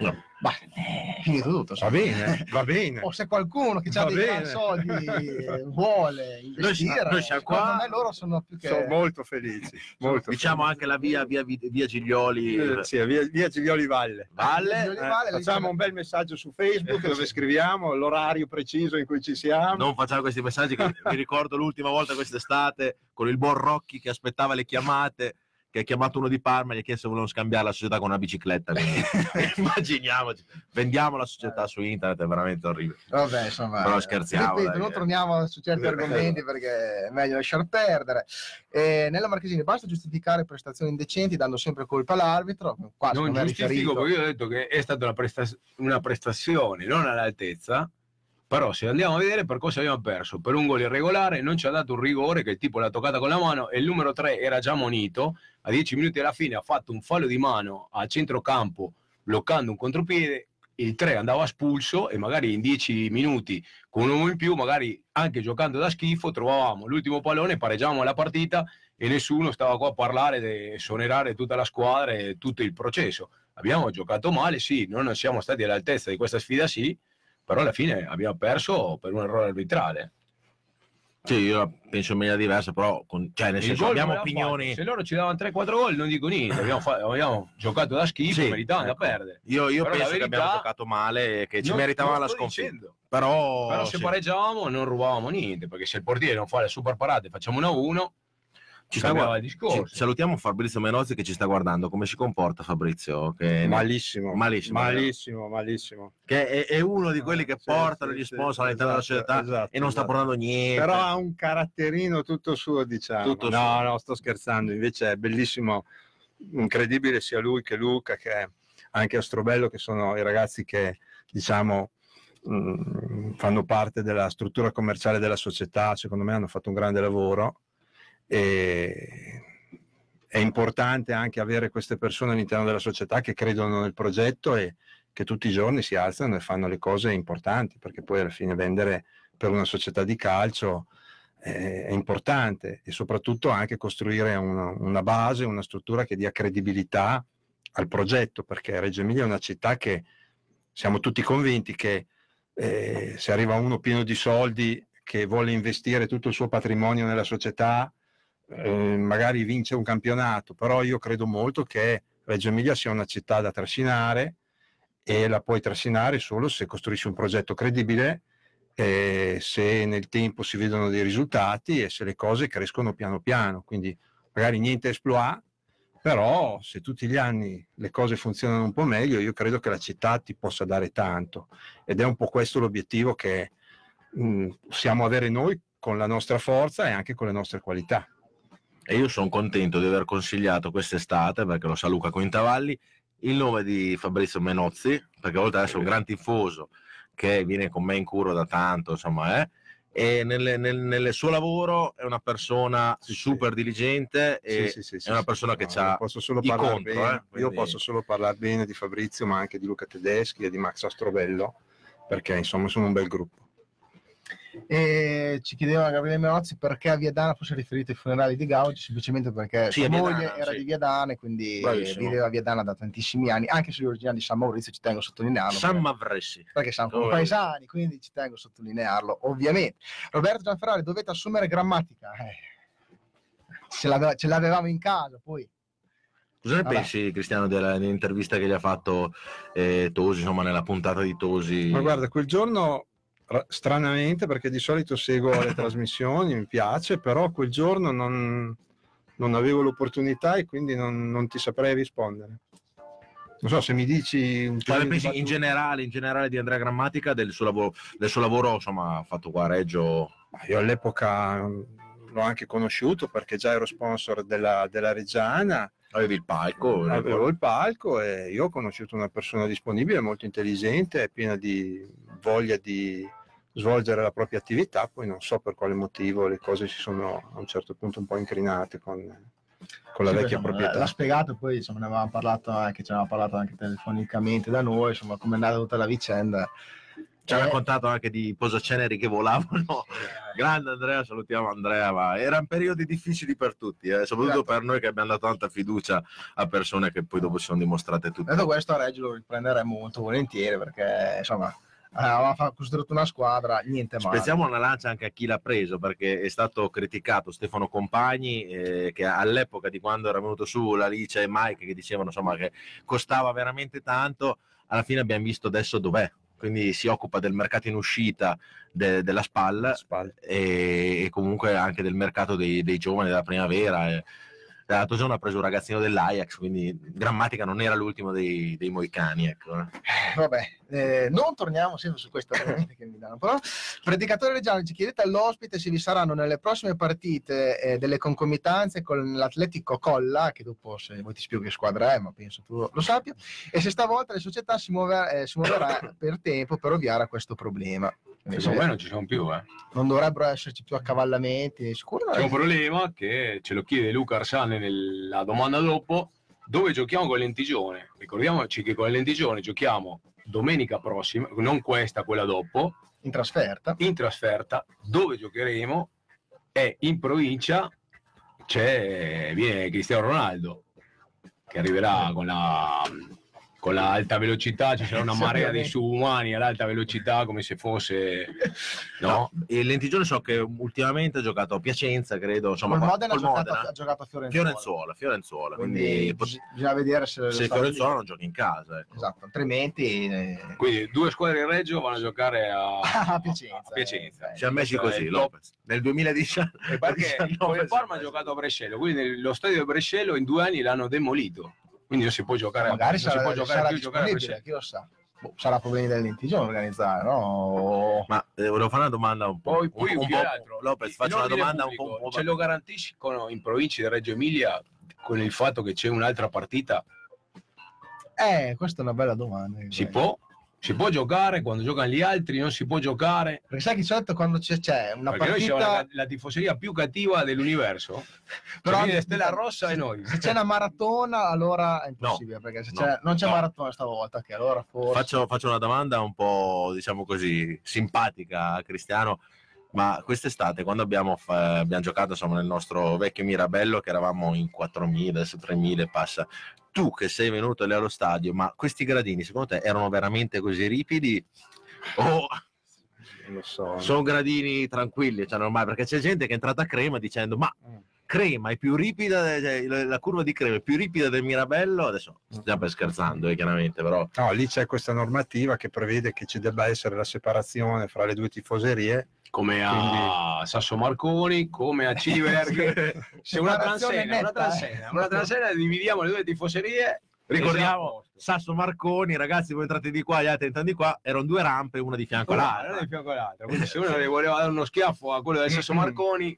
S4: No.
S2: Bah, è finito tutto.
S5: Va bene, va bene.
S2: O se qualcuno che ha
S5: Va
S2: dei gran
S5: bene.
S2: soldi [LAUGHS] eh, vuole investire,
S4: noi siamo qua.
S2: me loro sono più che...
S5: Sono molto felici. Molto
S4: Diciamo
S5: felici.
S4: anche la via, via, via Giglioli
S5: Eh, sì, via, via Giglioli Valle.
S4: Valle.
S2: Giglioli
S5: Eh,
S2: Valle,
S5: facciamo un bel messaggio su Facebook dove scriviamo l'orario preciso in cui ci siamo.
S4: non facciamo questi messaggi che mi ricordo l'ultima volta quest'estate con il buon Rocchi che aspettava le chiamate che ha chiamato uno di Parma e gli ha chiesto se volevano scambiare la società con una bicicletta [LAUGHS] [LAUGHS] immaginiamoci vendiamo la società su internet è veramente orribile
S2: Vabbè, insomma,
S4: Però scherziamo,
S2: ripeto,
S4: dai,
S2: non
S4: eh.
S2: torniamo su certi [LAUGHS] argomenti perché è meglio lasciar perdere. Eh, nella Marchesini basta giustificare prestazioni indecenti dando sempre colpa all'arbitro. Qua
S3: Non giustifico perché io ho detto che è stata una, presta- una prestazione non all'altezza, però se andiamo a vedere per cosa abbiamo perso, per un gol irregolare non ci ha dato un rigore che il tipo l'ha toccata con la mano e il numero 3 era già monito, a 10 minuti alla fine ha fatto un fallo di mano a centrocampo bloccando un contropiede, il 3 andava espulso e magari in 10 minuti con un uomo in più, magari anche giocando da schifo, trovavamo l'ultimo pallone, pareggiavamo la partita e nessuno stava qua a parlare e sonerare tutta la squadra e tutto il processo. Abbiamo giocato male, sì, non siamo stati all'altezza di questa sfida, sì, però alla fine abbiamo perso per un errore arbitrale.
S4: Sì, io penso in maniera diversa, però con- cioè, nel senso abbiamo opinioni.
S3: fatto. Se loro ci davano 3-4 gol non dico niente, abbiamo, fa- abbiamo giocato da schifo,
S4: Sì,
S3: meritando
S4: ecco.
S3: da perdere.
S4: Io, io penso che abbiamo
S3: verità-
S4: giocato male e che ci
S3: Non-
S4: meritavamo
S3: non
S4: la sconfitta.
S3: dicendo.
S4: Però,
S3: Però se
S4: sì,
S3: pareggiavamo non rubavamo niente, perché se il portiere non fa le super parate facciamo 1-1,
S4: ci sta guard-
S3: il discorso.
S4: ci- salutiamo Fabrizio Menozzi che ci sta guardando. Come si comporta Fabrizio? Che,
S5: Malissimo,
S4: Malissimo,
S5: malissimo, malissimo.
S4: che è, è uno di quelli che
S5: Sì,
S4: portano
S5: sì,
S4: gli
S5: sì,
S4: sponsor all'interno della
S5: esatto,
S4: società
S5: esatto,
S4: e non sta
S5: esatto.
S4: portando niente.
S5: Però ha un caratterino tutto suo, diciamo.
S4: Tutto
S5: no,
S4: suo.
S5: no, sto scherzando. Invece è bellissimo, incredibile sia lui che Luca, che anche Astrobello, che sono i ragazzi che, diciamo, mh, fanno parte della struttura commerciale della società. Secondo me hanno fatto un grande lavoro. E è importante anche avere queste persone all'interno della società che credono nel progetto e che tutti i giorni si alzano e fanno le cose importanti, perché poi alla fine vendere per una società di calcio eh, è importante e soprattutto anche costruire una, una base, una struttura che dia credibilità al progetto, perché Reggio Emilia è una città che siamo tutti convinti che eh, se arriva uno pieno di soldi che vuole investire tutto il suo patrimonio nella società, eh, magari vince un campionato, però io credo molto che Reggio Emilia sia una città da trascinare e la puoi trascinare solo se costruisci un progetto credibile, eh, se nel tempo si vedono dei risultati e se le cose crescono piano piano. Quindi magari niente esploit, però se tutti gli anni le cose funzionano un po' meglio, io credo che la città ti possa dare tanto. Ed è un po' questo l'obiettivo che mh, possiamo avere noi con la nostra forza e anche con le nostre qualità.
S4: E io sono contento di aver consigliato quest'estate, perché lo sa Luca Quintavalli, il nome di Fabrizio Menozzi, perché oltre ad essere un gran tifoso che viene con me in curo da tanto, insomma, eh, e nelle- nel, nel suo lavoro è una persona
S5: Sì, sì.
S4: super diligente e
S5: Sì, sì, sì, sì,
S4: è una
S5: sì.
S4: persona che
S5: No, io posso solo parlare
S4: contro,
S5: bene,
S4: eh,
S5: io
S4: quindi-
S5: posso solo parlare bene di Fabrizio ma anche di Luca Tedeschi e di Max Astrobello perché insomma sono un bel gruppo
S2: E ci chiedeva Gabriele Menozzi perché a Viadana fosse riferito ai funerali di Gaudio, semplicemente perché
S4: Sì,
S2: sua
S4: a
S2: moglie
S4: Viadana,
S2: era
S4: sì.
S2: di Viadana e quindi
S4: Bravissimo.
S2: viveva a Viadana da tantissimi anni, anche se è originario di San Maurizio, ci tengo a sottolinearlo.
S4: San
S2: perché-
S4: Mavressi.
S2: perché siamo
S4: Oh.
S2: paesani, quindi ci tengo a sottolinearlo, ovviamente. Roberto Gianferrari, dovete assumere grammatica. Eh, ce, l'ave- ce l'avevamo in casa, poi.
S4: Cosa ne
S2: Vabbè.
S4: pensi, Cristiano, della- dell'intervista che gli ha fatto eh, Tosi, insomma, nella puntata di Tosi?
S5: ma guarda quel giorno stranamente perché di solito seguo le [LAUGHS] trasmissioni mi piace però quel giorno non, non avevo l'opportunità e quindi non, non ti saprei rispondere non so se mi dici un
S4: ne
S5: di
S4: in generale, in generale di Andrea Grammatica, del suo lavoro, del suo lavoro insomma, fatto qua a Reggio?
S5: Io all'epoca mm, l'ho anche conosciuto perché già ero sponsor della, della Reggiana
S4: Avevi il palco?
S5: avevo il palco e io ho conosciuto una persona disponibile, molto intelligente piena di voglia di svolgere la propria attività, poi non so per quale motivo le cose si sono a un certo punto un po' incrinate con, con la
S2: Sì,
S5: vecchia
S2: insomma,
S5: proprietà.
S2: L'ha spiegato, poi insomma, ne avevamo parlato anche, ci avevamo parlato anche telefonicamente da noi, insomma, come è andata tutta la vicenda.
S4: Ci ha
S2: Eh,
S4: raccontato anche di posaceneri che volavano. Grande Andrea, salutiamo Andrea, ma erano periodi difficili per tutti, eh, soprattutto
S2: Certo.
S4: per noi che abbiamo dato tanta fiducia a persone che poi dopo si sono dimostrate tutte.
S2: Detto questo, a Reggio lo riprenderemo molto volentieri perché insomma avevamo fa- costruito una squadra, niente male.
S4: Spezziamo una lancia anche a chi l'ha preso perché è stato criticato Stefano Compagni eh, che all'epoca di quando era venuto su la Licia e Mike che dicevano insomma che costava veramente tanto, alla fine abbiamo visto adesso dov'è, quindi si occupa del mercato in uscita de- della SPAL
S5: Spalle.
S4: e, e comunque anche del mercato dei, dei giovani della primavera. E, l'altro giorno ha preso un ragazzino dell'Ajax, quindi Grammatica non era l'ultimo dei, dei moicani. Ecco.
S2: Vabbè, eh, non torniamo sempre su questa veramente che mi danno. Però, predicatore Reggiano, ci chiedete all'ospite se vi saranno nelle prossime partite eh, delle concomitanze con l'Atletico Colla, che dopo se vuoi ti spiego che squadra è, ma penso tu lo sappia, e se stavolta la società si, muove- eh, si muoverà per tempo per ovviare a questo problema.
S3: Secondo
S2: se-
S3: me non ci sono più, eh.
S2: non dovrebbero esserci più accavallamenti, sicuro?
S3: C'è un problema che ce lo chiede Luca Arsane nella domanda dopo, dove giochiamo con l'Entigione? Ricordiamoci che con Lentigione giochiamo domenica prossima, non questa, quella dopo,
S2: in trasferta.
S3: in trasferta, dove giocheremo è in provincia c'è, viene Cristiano Ronaldo che arriverà con la, con la alta velocità, ci sarà una marea di subumani all'alta velocità come se fosse... No?
S4: No, il Lentigione so che ultimamente ha giocato a Piacenza, credo, insomma,
S2: Col Modena ha
S4: col
S2: giocato,
S4: Modena.
S2: ha giocato a Fiorenzuola.
S4: Fiorenzuola, Fiorenzuola,
S2: Quindi,
S4: quindi
S2: bis- bisogna vedere se,
S4: se Fiorenzuola non gioca in casa. Ecco.
S2: Esatto, altrimenti eh,
S3: Quindi due squadre in Reggio vanno a giocare a, [LAUGHS]
S2: a Piacenza.
S3: a Piacenza.
S2: eh.
S4: Siamo messi
S3: Questo è
S4: così,
S3: top.
S4: Lopez. Nel 2019
S3: E perché [LAUGHS] il
S4: 19
S3: Parma ha giocato a Brescello, quindi lo stadio di Brescello in due anni l'hanno demolito. Quindi non si può giocare,
S2: magari sarà,
S3: si può giocare
S2: sarà
S3: più giocare
S2: chi lo sa. Boh, sarà problemi del lentigione organizzare, no?
S4: Ma eh, volevo fare una domanda un po'.
S3: Poi,
S4: un, un
S3: più
S4: po' Lopez, faccio una domanda un
S3: pubblico,
S4: po'. un po'-
S3: Ce lo garantiscono in provincia di Reggio Emilia con il fatto che c'è un'altra partita?
S2: Eh, questa è una bella domanda.
S3: Si può? Si può giocare quando giocano gli altri? Non si può giocare?
S2: Perché sai che di solito quando c'è, c'è una
S3: Perché noi siamo
S2: partita,
S3: la, la tifoseria più cattiva dell'universo. [LAUGHS]
S2: Però-
S3: Però viene Stella Rossa e noi.
S2: se c'è una maratona allora è impossibile, perché se
S4: no,
S2: c'è- non c'è
S3: no.
S2: maratona stavolta, che allora forse...
S4: Faccio, faccio una domanda un po', diciamo così, simpatica a Cristiano. Ma quest'estate, quando abbiamo, fa- abbiamo giocato insomma, nel nostro vecchio Mirabello, che eravamo in 4.000, adesso 3.000 e passa, tu che sei venuto lì allo stadio, ma questi gradini secondo te erano veramente così ripidi? O
S5: Non lo so.
S4: sono gradini tranquilli, cioè normali? Perché c'è gente che è entrata a Crema dicendo ma Crema è più ripida, cioè, la la curva di Crema è più ripida del Mirabello, adesso stiamo per scherzando eh, chiaramente, però
S5: No, lì c'è questa normativa che prevede che ci debba essere la separazione fra le due tifoserie.
S3: Come a Sasso Marconi, come a Ciliberghe. [LAUGHS] Se una transena, una
S2: eh.
S3: transena, una transena, dividiamo le due tifoserie.
S4: Ricordiamo
S3: Esatto.
S4: Sasso Marconi, ragazzi, voi entrate di qua, gli altri entrano di qua, erano due rampe, una di fianco all'altra.
S3: è di fianco all'altra. Quindi [LAUGHS] se uno le voleva dare uno schiaffo a quello del Sasso Marconi,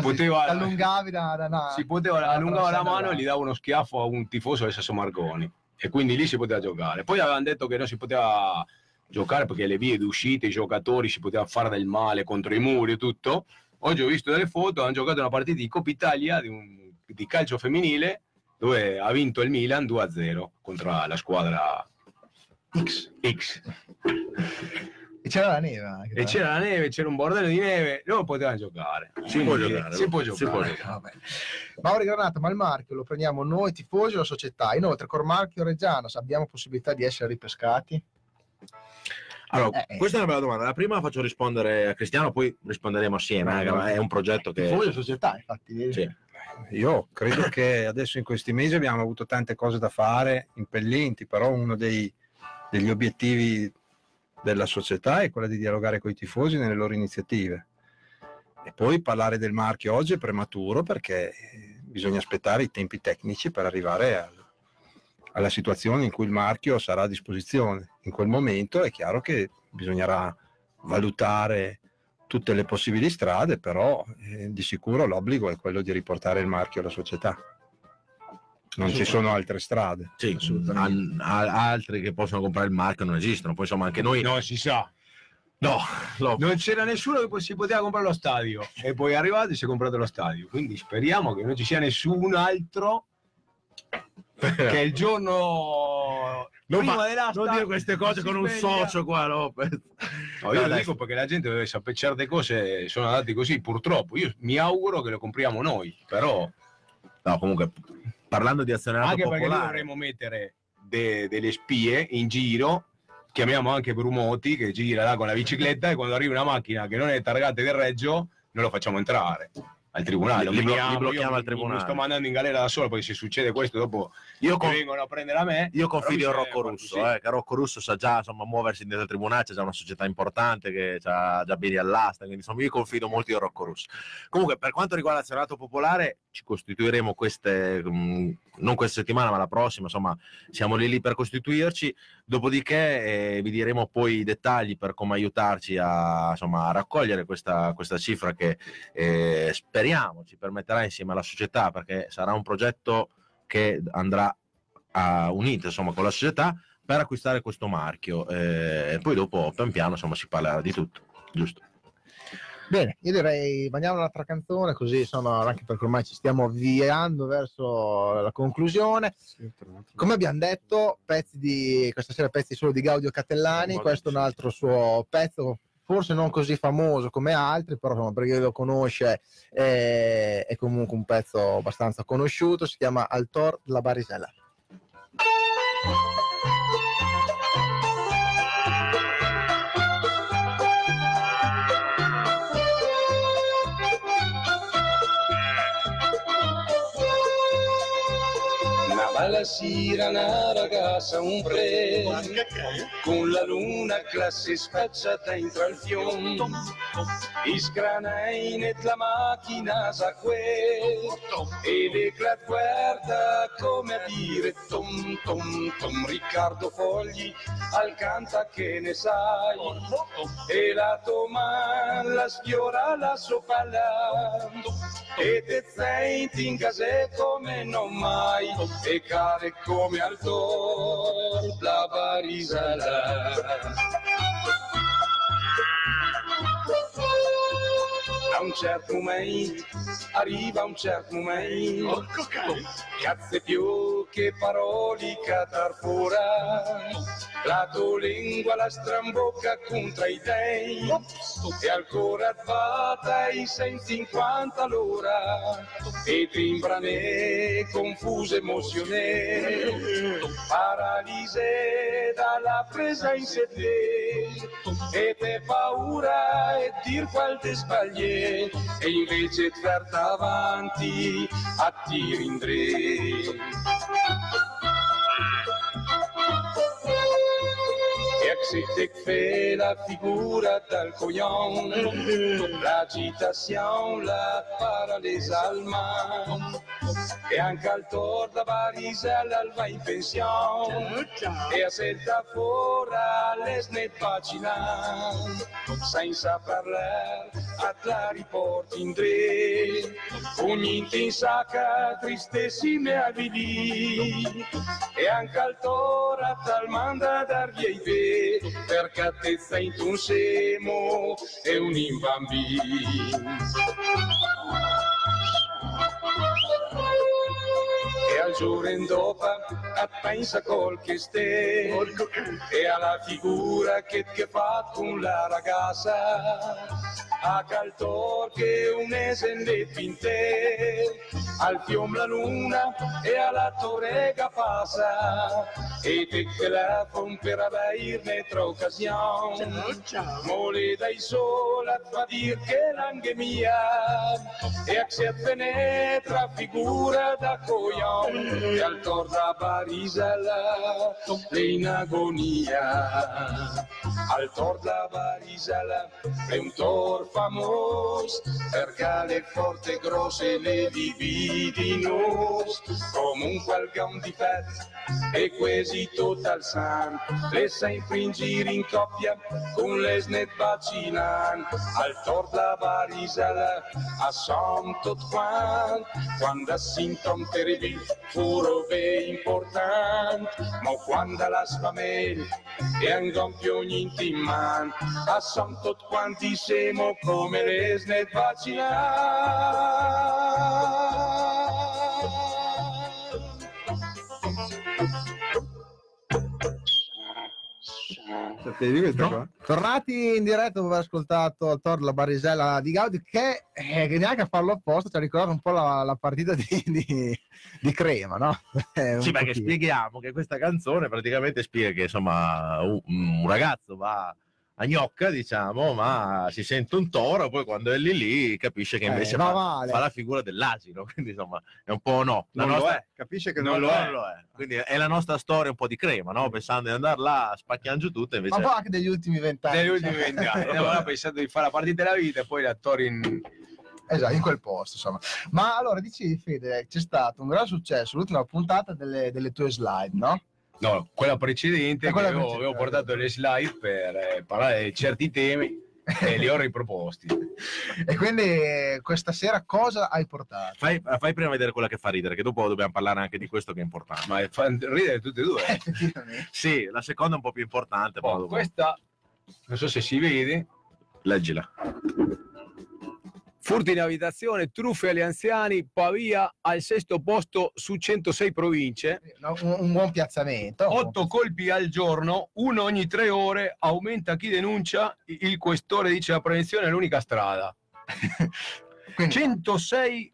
S3: poteva-
S2: allungavi da, da una-
S3: si poteva
S2: da una
S3: allungava la mano e gli dava uno schiaffo a un tifoso del Sasso Marconi. E quindi lì si poteva giocare. Poi avevano detto che non si poteva giocare perché le vie d'uscita, i giocatori si poteva fare del male contro i muri e tutto. Oggi ho visto delle foto, hanno giocato una partita di Coppa Italia di, un- di calcio femminile dove ha vinto il Milan 2-0 contro la squadra X. X.
S2: E c'era la neve.
S3: E c'era la neve, c'era un bordello di neve, loro potevano giocare.
S4: Si può giocare,
S3: Si può
S4: si
S3: giocare.
S4: può giocare.
S2: Mauri Granata, ma il marchio lo prendiamo noi tifosi o la società? Inoltre, col marchio Reggiano abbiamo possibilità di essere ripescati?
S4: Allora,
S2: Eh, eh.
S4: questa è una bella domanda. La prima faccio rispondere a Cristiano, poi risponderemo assieme. eh, è un progetto che...
S2: Tifosi o società, infatti.
S4: Sì.
S5: Io credo che adesso in questi mesi abbiamo avuto tante cose da fare, impellenti, però uno dei- degli obiettivi della società è quello di dialogare con i tifosi nelle loro iniziative. E poi parlare del marchio oggi è prematuro perché eh, bisogna aspettare i tempi tecnici per arrivare al- alla situazione in cui il marchio sarà a disposizione. In quel momento è chiaro che bisognerà valutare tutte le possibili strade, però eh, di sicuro l'obbligo è quello di riportare il marchio alla società. Non ci sono altre strade.
S4: Sì,
S2: Assolutamente.
S4: an- a- altri che possono comprare il marchio non esistono. Poi insomma anche noi...
S3: Non si sa.
S4: No, no.
S3: Non c'era nessuno che si poteva comprare lo stadio e poi è arrivato e si è comprato lo stadio. Quindi speriamo che non ci sia nessun altro che il [LAUGHS] giorno
S4: Non,
S3: prima
S4: fa- non dire queste cose con un socio qua, Lopez.
S3: No, io
S4: No,
S3: lo dico perché la gente deve sapere certe cose sono andate così, purtroppo. Io mi auguro che lo compriamo noi, però
S4: No, comunque, parlando di azionariato
S3: anche perché noi
S4: popolare...
S3: dovremmo mettere de- delle spie in giro. Chiamiamo anche Brumoti che gira là con la bicicletta e quando arriva una macchina che non è targata del Reggio, non lo facciamo entrare al tribunale.
S4: Li- li li blocchiamo
S3: io
S4: al tribunale.
S3: Mi sto mandando in galera da solo, poi se succede questo dopo
S4: Io, con-
S3: vengono a prendere a me.
S4: io confido in Rocco Russo,
S3: sì.
S4: eh, che Rocco Russo sa già insomma, muoversi dentro il tribunale, c'è già una società importante che ha già beni all'asta, quindi insomma io confido molto in Rocco Russo. Comunque, per quanto riguarda l'azionato popolare, ci costituiremo queste, mh, non questa settimana, ma la prossima, insomma, siamo lì lì per costituirci. Dopodiché eh, vi diremo poi i dettagli per come aiutarci a, insomma, a raccogliere questa, questa cifra che eh, speriamo ci permetterà insieme alla società, perché sarà un progetto che andrà a, unito insomma, con la società per acquistare questo marchio. eh, e poi dopo, pian piano, insomma, si parlerà di tutto. Giusto?
S2: Bene, io direi mandiamo un'altra canzone, così insomma, anche perché ormai ci stiamo avviando verso la conclusione. Come abbiamo detto, pezzi di, questa sera pezzi solo di Gaudio Catellani, questo è un altro suo pezzo forse non così famoso come altri, però insomma, per chi lo conosce è, è comunque un pezzo abbastanza conosciuto, si chiama Altor la Barisella.
S1: Una bella sera, una ragazza, un pre, con la luna classe spacciata dentro al fiume. Iscranai net la macchina sa que, ed eclat guarda come a dire tom tom tom Riccardo Fogli al canta che ne sai, e la toman la sfiora la sopalla, e te senti in case come non mai, e care come al tor la barisala. A un certo momento, arriva un certo momento, cazze più che paroli catar fora, la tua lingua la strambocca contro i denti, e ancora bata i 150 l'ora, e timbrane confuse emozione, paralise dalla presa in sede, e te paura e dir qual te e invece tverta avanti a tiri in dre. Accepte que fait la figura del coglion, l'agitation la paralyse allemand, e anche al tor da Barisella va in pensione, e a scelta fora les ne pagina, senza parlare a la riporti in dre, ogni in sacca tristissime avvili, e anche al tor a tal manda dar via te, perché te sei un semo e un imbambino. Al giorno in dopo a pensa col che ste. E alla figura che ti ha fatto con la ragazza a caltor che un mese ne pinte al fiom la luna e alla torrega passa e te telefon per averne tra occasione. Mole dai sola fa dir che l'anghe mia e accettene penetra figura da coglion e al tor da Barisela è in agonia. Al tor da Barisela è un tor famoso perché forte grosse le dividono come un qualcun di fetto e quasi total san. Le sempre in giro in coppia con le snet bacinan. Al tor da Barisela a som tot quant quando sintom terribil furo be important ma quando las famiglie e un gompio niente in man a som tot quanti siamo come le snet
S5: Sapevi questa
S2: No.
S5: qua?
S2: Tornati in diretta dopo aver ascoltato Tor la Barisella di Gaudi che, eh, che neanche a farlo apposta ci ha ricordato un po' la, la partita di, di- di Crema, no? [LAUGHS] Eh,
S4: Sì, perché
S2: pochino.
S4: spieghiamo che questa canzone praticamente spiega che insomma un, un ragazzo va a gnocca, diciamo, ma si sente un toro, poi quando è lì lì capisce che
S2: Eh,
S4: invece
S2: va
S4: fa,
S2: male.
S4: fa la figura dell'asino, [LAUGHS] quindi insomma è un po' no. La
S5: Non lo
S4: nostra-
S5: è, capisce che
S4: non
S5: non,
S4: lo è. Quindi è la nostra storia un po' di crema, no? Pensando di andare là, spacchiamo giù tutto,
S2: Ma
S4: invece...
S2: un po' anche degli ultimi vent'anni.
S3: Ultimi
S2: cioè.
S3: vent'anni [LAUGHS] avevamo pensato di fare la partita della vita e poi l'attori in...
S2: Esatto, in quel posto, insomma. Ma allora, dicevi, Fede, c'è stato un gran successo, l'ultima puntata delle, delle tue slide, no?
S3: No, quella precedente,
S2: Ah, quella
S3: avevo,
S2: precedente.
S3: avevo portato le slide per eh, parlare di certi temi e li ho riproposti.
S2: E quindi eh, questa sera cosa hai portato?
S4: Fai, fai prima vedere quella che fa ridere, che dopo dobbiamo parlare anche di questo che è importante.
S3: Ma fa ridere tutte e due.
S2: Eh.
S4: Sì, la seconda è un po' più importante.
S3: Oh, questa, non so se si vede,
S4: Leggila.
S3: Furti in abitazione, truffe agli anziani, Pavia al sesto posto su 106 province.
S2: No, Un, un buon piazzamento.
S3: Otto colpi al giorno, uno ogni tre ore, aumenta chi denuncia, il questore dice la prevenzione è l'unica strada. [LAUGHS]
S2: Quindi-
S3: 106,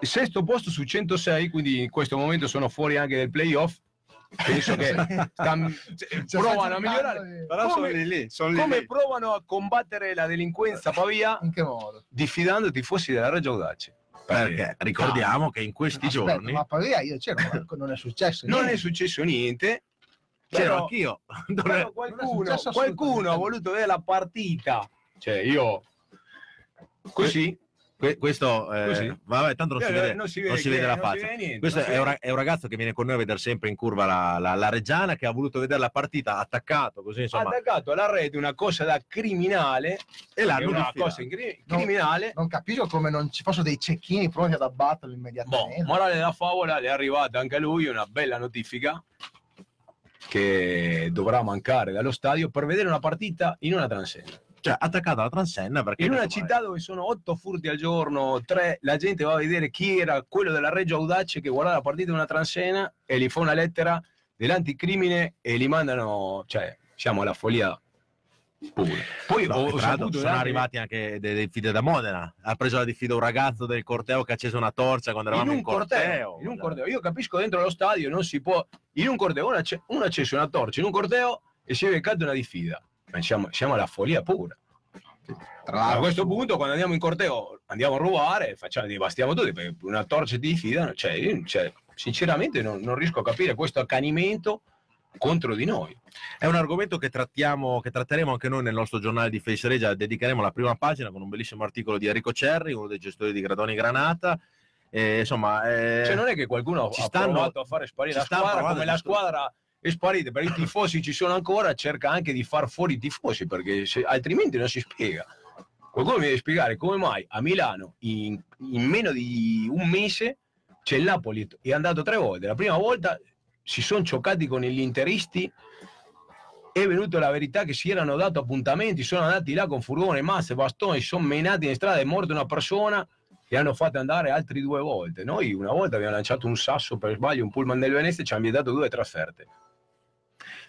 S3: sesto posto su 106, quindi in questo momento sono fuori anche del playoff. Penso che stan-
S2: Cioè,
S3: provano a migliorare.
S5: Però
S3: Come-
S5: sono lì, sono lì,
S3: Come
S5: lì.
S3: provano a combattere la delinquenza a Pavia?
S2: In che modo?
S3: Diffidando i tifosi della Reggio Audace.
S4: Perché ricordiamo che in questi
S2: Aspetta,
S4: giorni
S2: ma Pavia io c'ero, non è successo
S3: Non
S2: niente.
S3: è successo niente.
S4: c'ero
S3: però-
S4: anch'io. [LAUGHS]
S3: Però qualcuno, qualcuno ha voluto vedere la partita. Cioè, io così
S4: que- questo, eh, vabbè, tanto non si
S3: eh,
S4: vede,
S3: non si
S4: non si vede
S3: che-
S4: la
S3: non si
S4: faccia.
S3: vede niente,
S4: Questo
S3: non si
S4: è un,
S3: vede-
S4: ra- è un ragazzo che viene con noi a vedere sempre in curva la, la- la Reggiana, che ha voluto vedere la partita attaccato così,
S3: ha
S4: insomma,
S3: attaccato alla rete una cosa da criminale
S4: e l'hanno
S3: una cosa incri-
S2: No.
S3: criminale
S2: Non capisco come non ci fossero dei cecchini pronti ad abbatterlo
S3: boh,
S2: immediatamente.
S3: morale della favola le è arrivata anche a lui una bella notifica che dovrà mancare dallo stadio per vedere una partita in una transenna
S4: Cioè, attaccato alla Transenna perché
S3: in una città dove sono otto furti al giorno, tre, la gente va a vedere chi era quello della Reggio Audace che guardava la partita in una transena e gli fa una lettera dell'anticrimine e li mandano, cioè, siamo alla follia pura. Poi
S4: No,
S3: ho, saputo
S4: sono arrivati anche dei, dei fide da Modena. Ha preso la diffida un ragazzo del corteo che ha acceso una torcia quando
S3: in
S4: eravamo
S3: un,
S4: in,
S3: corteo, in un corteo. Io capisco dentro lo stadio non si può. In un corteo, uno ha acceso una torcia in un corteo e si è beccato una diffida. Siamo, siamo alla follia pura. A questo punto, quando andiamo in corteo, andiamo a rubare, facciamo, devastiamo tutti perché una torcia ti diffidano. Cioè, io, cioè, sinceramente, non, non riesco a capire questo accanimento contro di noi.
S4: È un argomento che trattiamo, che tratteremo anche noi nel nostro giornale di Face Regia. Dedicheremo la prima pagina con un bellissimo articolo di Enrico Cerri, uno dei gestori di Gradoni Granata. E, insomma, eh,
S3: Cioè, non è che qualcuno
S4: ci
S3: ha
S4: stanno-
S3: provato a fare sparire la squadra come la squadra è sparita, perché i tifosi ci sono ancora, cerca anche di far fuori i tifosi, perché se- altrimenti non si spiega. Qualcuno mi deve spiegare come mai a Milano in, in meno di un mese c'è il Napoli, è andato tre volte. La prima volta si sono cioccati con gli interisti, è venuta la verità che si erano dato appuntamenti, sono andati là con furgone, masse, bastoni, sono menati in strada, è morta una persona e hanno fatto andare altri due volte. Noi una volta abbiamo lanciato un sasso per sbaglio, un pullman del Venezia e ci hanno vietato due trasferte.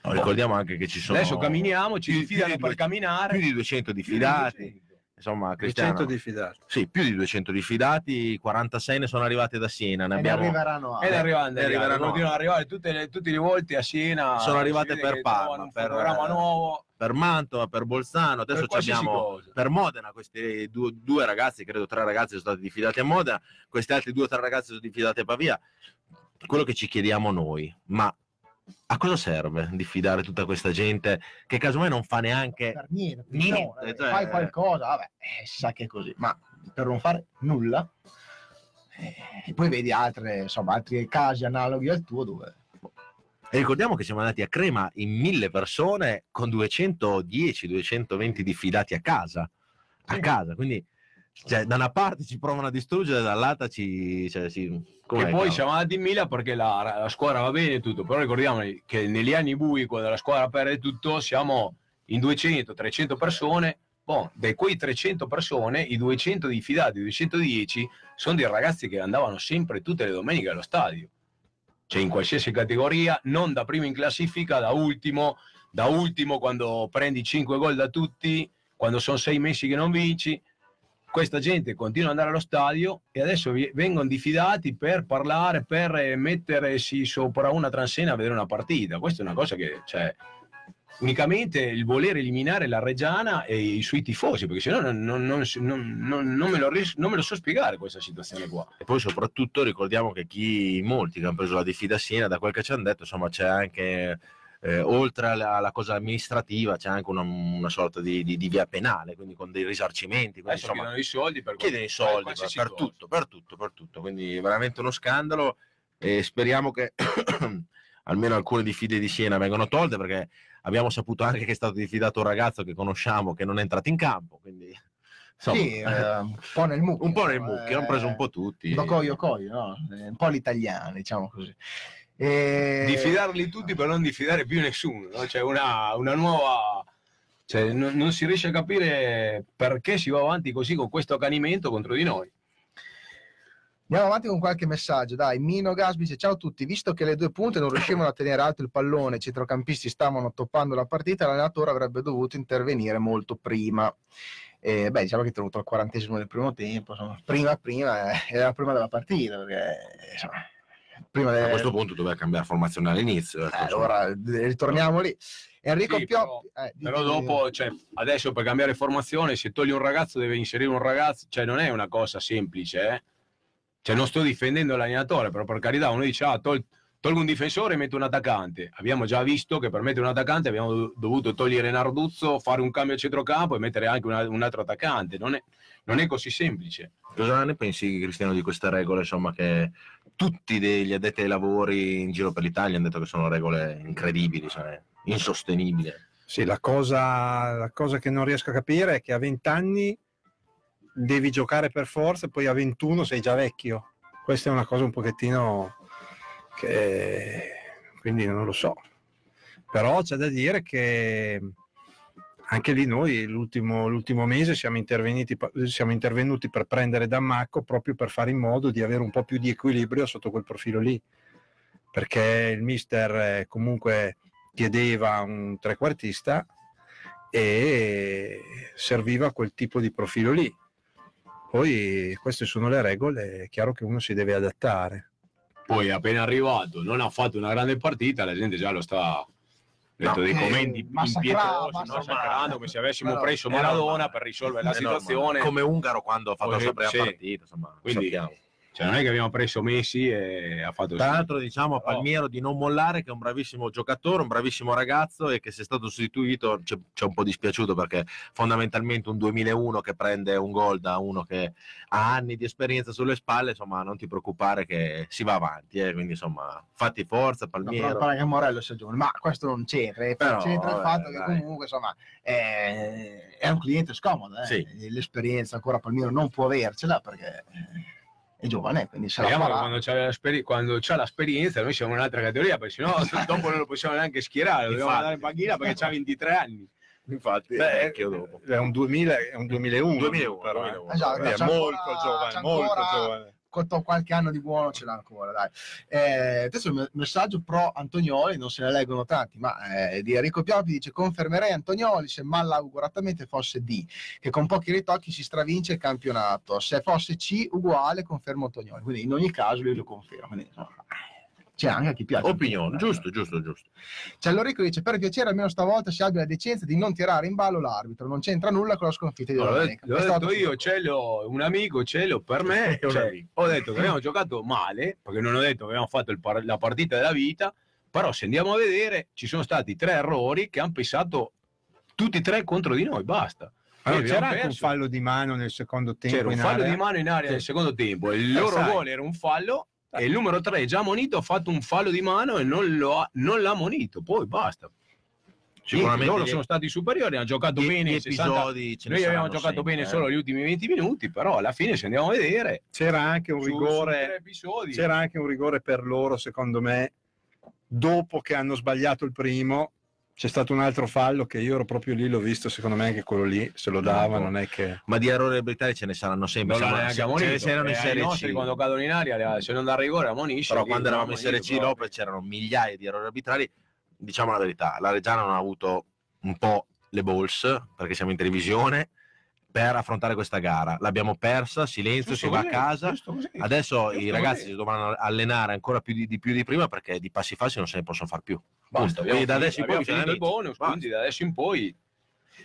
S4: No, ricordiamo anche che ci sono
S3: Adesso camminiamo, ci
S4: di
S3: per camminare.
S4: più di 200 diffidati. Insomma, Cristiano,
S5: 200 diffidati.
S4: sì, più di 200 diffidati, 46 ne sono arrivati da Siena. Ne
S2: e ne
S4: abbiamo,
S2: arriveranno
S3: Ed
S2: altri.
S3: arrivano,
S4: e arriveranno.
S3: continuano ad arrivare tutte le, tutte le volte a Siena.
S4: Sono arrivate per Parma, per-
S3: programma nuovo.
S4: per Mantova, per Bolzano. Adesso
S3: per
S4: abbiamo
S3: cosa.
S4: per Modena questi due, due ragazzi, credo tre ragazzi sono stati diffidati a Modena, questi altri due o tre ragazzi sono diffidati a Pavia. Quello che ci chiediamo noi, ma a cosa serve diffidare tutta questa gente che casomai non fa neanche
S2: per niente,
S4: Niente,
S2: no, eh,
S4: cioè-
S2: fai qualcosa, vabbè, eh, sa che è così, ma per non fare nulla. eh, poi vedi altre, insomma, altri casi analoghi al tuo dove
S4: E ricordiamo che siamo andati a Crema in mille persone con 210-220 diffidati a casa. A
S2: Sì.
S4: casa, quindi cioè, da una parte ci provano a distruggere, dall'altra ci... Cioè, sì, com'è,
S3: E poi
S4: cavolo?
S3: siamo andati in Mila perché la, la squadra va bene e tutto, però ricordiamo che negli anni bui, quando la squadra perde tutto, siamo in 200-300 persone. Boh, da quei 300 persone, i 200 diffidati, i 210, sono dei ragazzi che andavano sempre tutte le domeniche allo stadio. Cioè in qualsiasi categoria, non da primo in classifica, da ultimo, da ultimo quando prendi 5 gol da tutti, quando sono sei mesi che non vinci questa gente continua ad andare allo stadio e adesso vengono diffidati per parlare, per eh, mettersi sopra una transena a vedere una partita. Questa è una cosa che, cioè, unicamente il voler eliminare la Reggiana e i suoi tifosi, perché sennò non, non, non, non- me lo ries- non me lo so spiegare questa situazione qua.
S4: E poi soprattutto ricordiamo che chi, molti che hanno preso la diffida Siena, da quel che ci hanno detto, insomma c'è anche, eh, oltre alla, alla cosa amministrativa, c'è anche una, una sorta di, di- di via penale, quindi con dei risarcimenti. Quindi, insomma,
S3: chiedono i soldi per
S4: chiedono i soldi per, per tutto, per tutto, per tutto. Quindi veramente uno scandalo e speriamo che [CLEARS THROAT] almeno alcune diffide di Siena vengano tolte perché abbiamo saputo anche che è stato diffidato un ragazzo che conosciamo che non è entrato in campo, quindi insomma,
S2: sì, eh, un po' nel mucchio.
S4: un po' nel
S2: insomma,
S4: mucchio, hanno preso un po' tutti.
S2: Do coio coio, no? Eh, Un po' l'italiano, diciamo così. E...
S3: Diffidarli tutti per non diffidare più nessuno, no? C'è una, una nuova Cioè, non, non si riesce a capire perché si va avanti così con questo accanimento contro di noi.
S2: Andiamo avanti con qualche messaggio. Dai, Mino Gasbi dice: Ciao a tutti. Visto che le due punte non riuscivano a tenere alto il pallone, i centrocampisti stavano toppando la partita, l'allenatore avrebbe dovuto intervenire molto prima. Eh, beh, diciamo che è tenuto al quarantesimo del primo tempo. Insomma, prima, prima, eh, era prima della partita. Perché, insomma, prima
S4: A
S2: de-
S4: questo punto doveva cambiare formazione all'inizio. ecco,
S2: Eh,
S4: insomma.
S2: allora eh, ritorniamo lì. Enrico
S3: Sì,
S2: Pioppi. eh, di-
S3: Però dopo, cioè, adesso per cambiare formazione, se togli un ragazzo deve inserire un ragazzo, cioè non è una cosa semplice, eh. Cioè non sto difendendo l'allenatore, però per carità uno dice, ah, tol- tolgo un difensore e metto un attaccante. Abbiamo già visto che per mettere un attaccante abbiamo do- dovuto togliere Narduzzo, fare un cambio a centrocampo e mettere anche una- un altro attaccante. Non è, non è così semplice.
S4: Cosa ne pensi, Cristiano, di queste regole? Insomma, che tutti degli addetti ai lavori in giro per l'Italia hanno detto che sono regole incredibili, cioè, insostenibili.
S5: Sì, la cosa, la cosa che non riesco a capire è che a 20 anni devi giocare per forza e poi a 21 sei già vecchio. Questa è una cosa un pochettino che quindi non lo so. Però c'è da dire che anche lì noi l'ultimo, l'ultimo mese siamo siamo intervenuti per prendere Dammacco proprio per fare in modo di avere un po' più di equilibrio sotto quel profilo lì. Perché il mister eh, comunque chiedeva un trequartista e serviva quel tipo di profilo lì. Poi queste sono le regole, è chiaro che uno si deve adattare.
S3: Poi appena arrivato, non ha fatto una grande partita, la gente già lo sta... Detto
S2: No,
S3: dei
S2: eh,
S3: commenti impietosi,
S2: massacrando,
S3: massacrando come se avessimo
S2: Però
S3: preso Maradona per risolvere la situazione.
S4: Come Ungaro quando ha fatto la sua prima
S3: Sì.
S4: partita, insomma,
S3: Quindi-
S4: sappiamo.
S3: Cioè, non è che abbiamo preso Messi e ha fatto...
S4: Tra l'altro diciamo a
S3: Però-
S4: Palmiero di non mollare che è un bravissimo giocatore, un bravissimo ragazzo e che se è stato sostituito ci è un po' dispiaciuto perché fondamentalmente un 2001 che prende un gol da uno che ha anni di esperienza sulle spalle, insomma non ti preoccupare che si va avanti, eh, quindi insomma fatti forza
S2: No, però
S4: Palmiero.
S2: pare che Morello sia giovane, ma questo non c'entra, eh,
S4: Però,
S2: c'entra il
S4: vabbè,
S2: fatto che
S4: dai.
S2: comunque insomma è, è un cliente scomodo, eh.
S4: Sì.
S2: l'esperienza ancora Palmiro non può avercela perché eh, è giovane, quindi se la
S3: Speriamo che
S2: farà.
S3: quando c'ha, l'esperi- quando c'ha l'esperienza noi siamo in un'altra categoria, perché sennò [LAUGHS] dopo non lo possiamo neanche schierare, lo dobbiamo andare in panchina perché ha 23 anni.
S4: Infatti
S5: Beh,
S4: è vecchio dopo.
S5: È un 2000, è un 2001,
S4: 2001,
S5: però, eh.
S4: 2001.
S2: Esatto,
S5: Quindi
S2: c'è
S5: è molto
S2: ancora-
S5: giovane,
S2: c'è
S5: molto
S2: ancora-
S5: giovane.
S2: Qualche anno di buono ce l'ha ancora, dai. Eh, adesso il me- messaggio pro Antonioli, non se ne leggono tanti, ma eh, di Enrico Pioppi dice confermerei Antonioli se malauguratamente fosse D, che con pochi ritocchi si stravince il campionato. Se fosse C uguale confermo Antonioli, quindi in ogni caso lui lo conferma. Quindi, insomma, c'è anche a chi piace.
S4: Opinione, giusto, giusto, giusto.
S2: C'è Lorico che dice per piacere almeno stavolta si abbia la decenza di non tirare in ballo l'arbitro, non c'entra nulla con la sconfitta di
S3: L'ho
S2: domenica.
S3: detto, l'ho
S2: È stato
S3: detto io, ce l'ho, un amico ce l'ho per me. [LAUGHS] Cioè,
S4: amico.
S3: ho detto che abbiamo giocato male, perché non ho detto che abbiamo fatto par- la partita della vita, però se andiamo a vedere ci sono stati tre errori che hanno pesato tutti e tre contro di noi, basta.
S5: Allora, c'era anche un fallo di mano nel secondo tempo.
S3: C'era un
S5: in
S3: fallo
S5: area.
S3: di mano in aria
S5: Sì.
S3: nel secondo tempo, il
S5: Eh,
S3: loro
S5: sai.
S3: gol era un fallo e il numero 3 già monito ha fatto un fallo di mano e non, lo ha- non l'ha monito, poi basta.
S4: Sicuramente
S3: loro
S4: gli-
S3: sono stati superiori, hanno giocato
S4: gli-
S3: bene.
S4: gli
S3: 60
S4: episodi
S3: Noi abbiamo giocato
S4: sempre,
S3: bene
S4: eh.
S3: solo gli ultimi 20 minuti, però alla fine se andiamo a vedere
S5: C'era anche un rigore. C'era anche un rigore per loro, secondo me, dopo che hanno sbagliato il primo. C'è stato un altro fallo che io ero proprio lì, l'ho visto, secondo me anche quello lì, se lo dava,
S4: No.
S5: non è che...
S4: Ma di errori arbitrali ce ne saranno sempre.
S3: non neanche
S4: se-
S3: ammonito.
S4: se, se erano in Serie
S3: nostri
S4: C.
S3: quando cadono in aria, se non dà rigore ammonisce.
S4: Però quando eravamo in Serie C Lopez c'erano migliaia di errori arbitrali. Diciamo la verità, la Reggiana non ha avuto un po' le balls, perché siamo in televisione, per affrontare questa gara. L'abbiamo persa, silenzio,
S3: Giusto
S4: si va a casa.
S3: giusto così.
S4: Adesso
S3: Giusto
S4: i ragazzi
S3: così.
S4: si dovranno allenare ancora più di, di più di prima perché di passi falsi non se ne possono fare più.
S3: Basta,
S4: Quindi da
S3: finito-
S4: adesso in poi
S3: finito il bonus,
S4: Basta.
S3: quindi da adesso in poi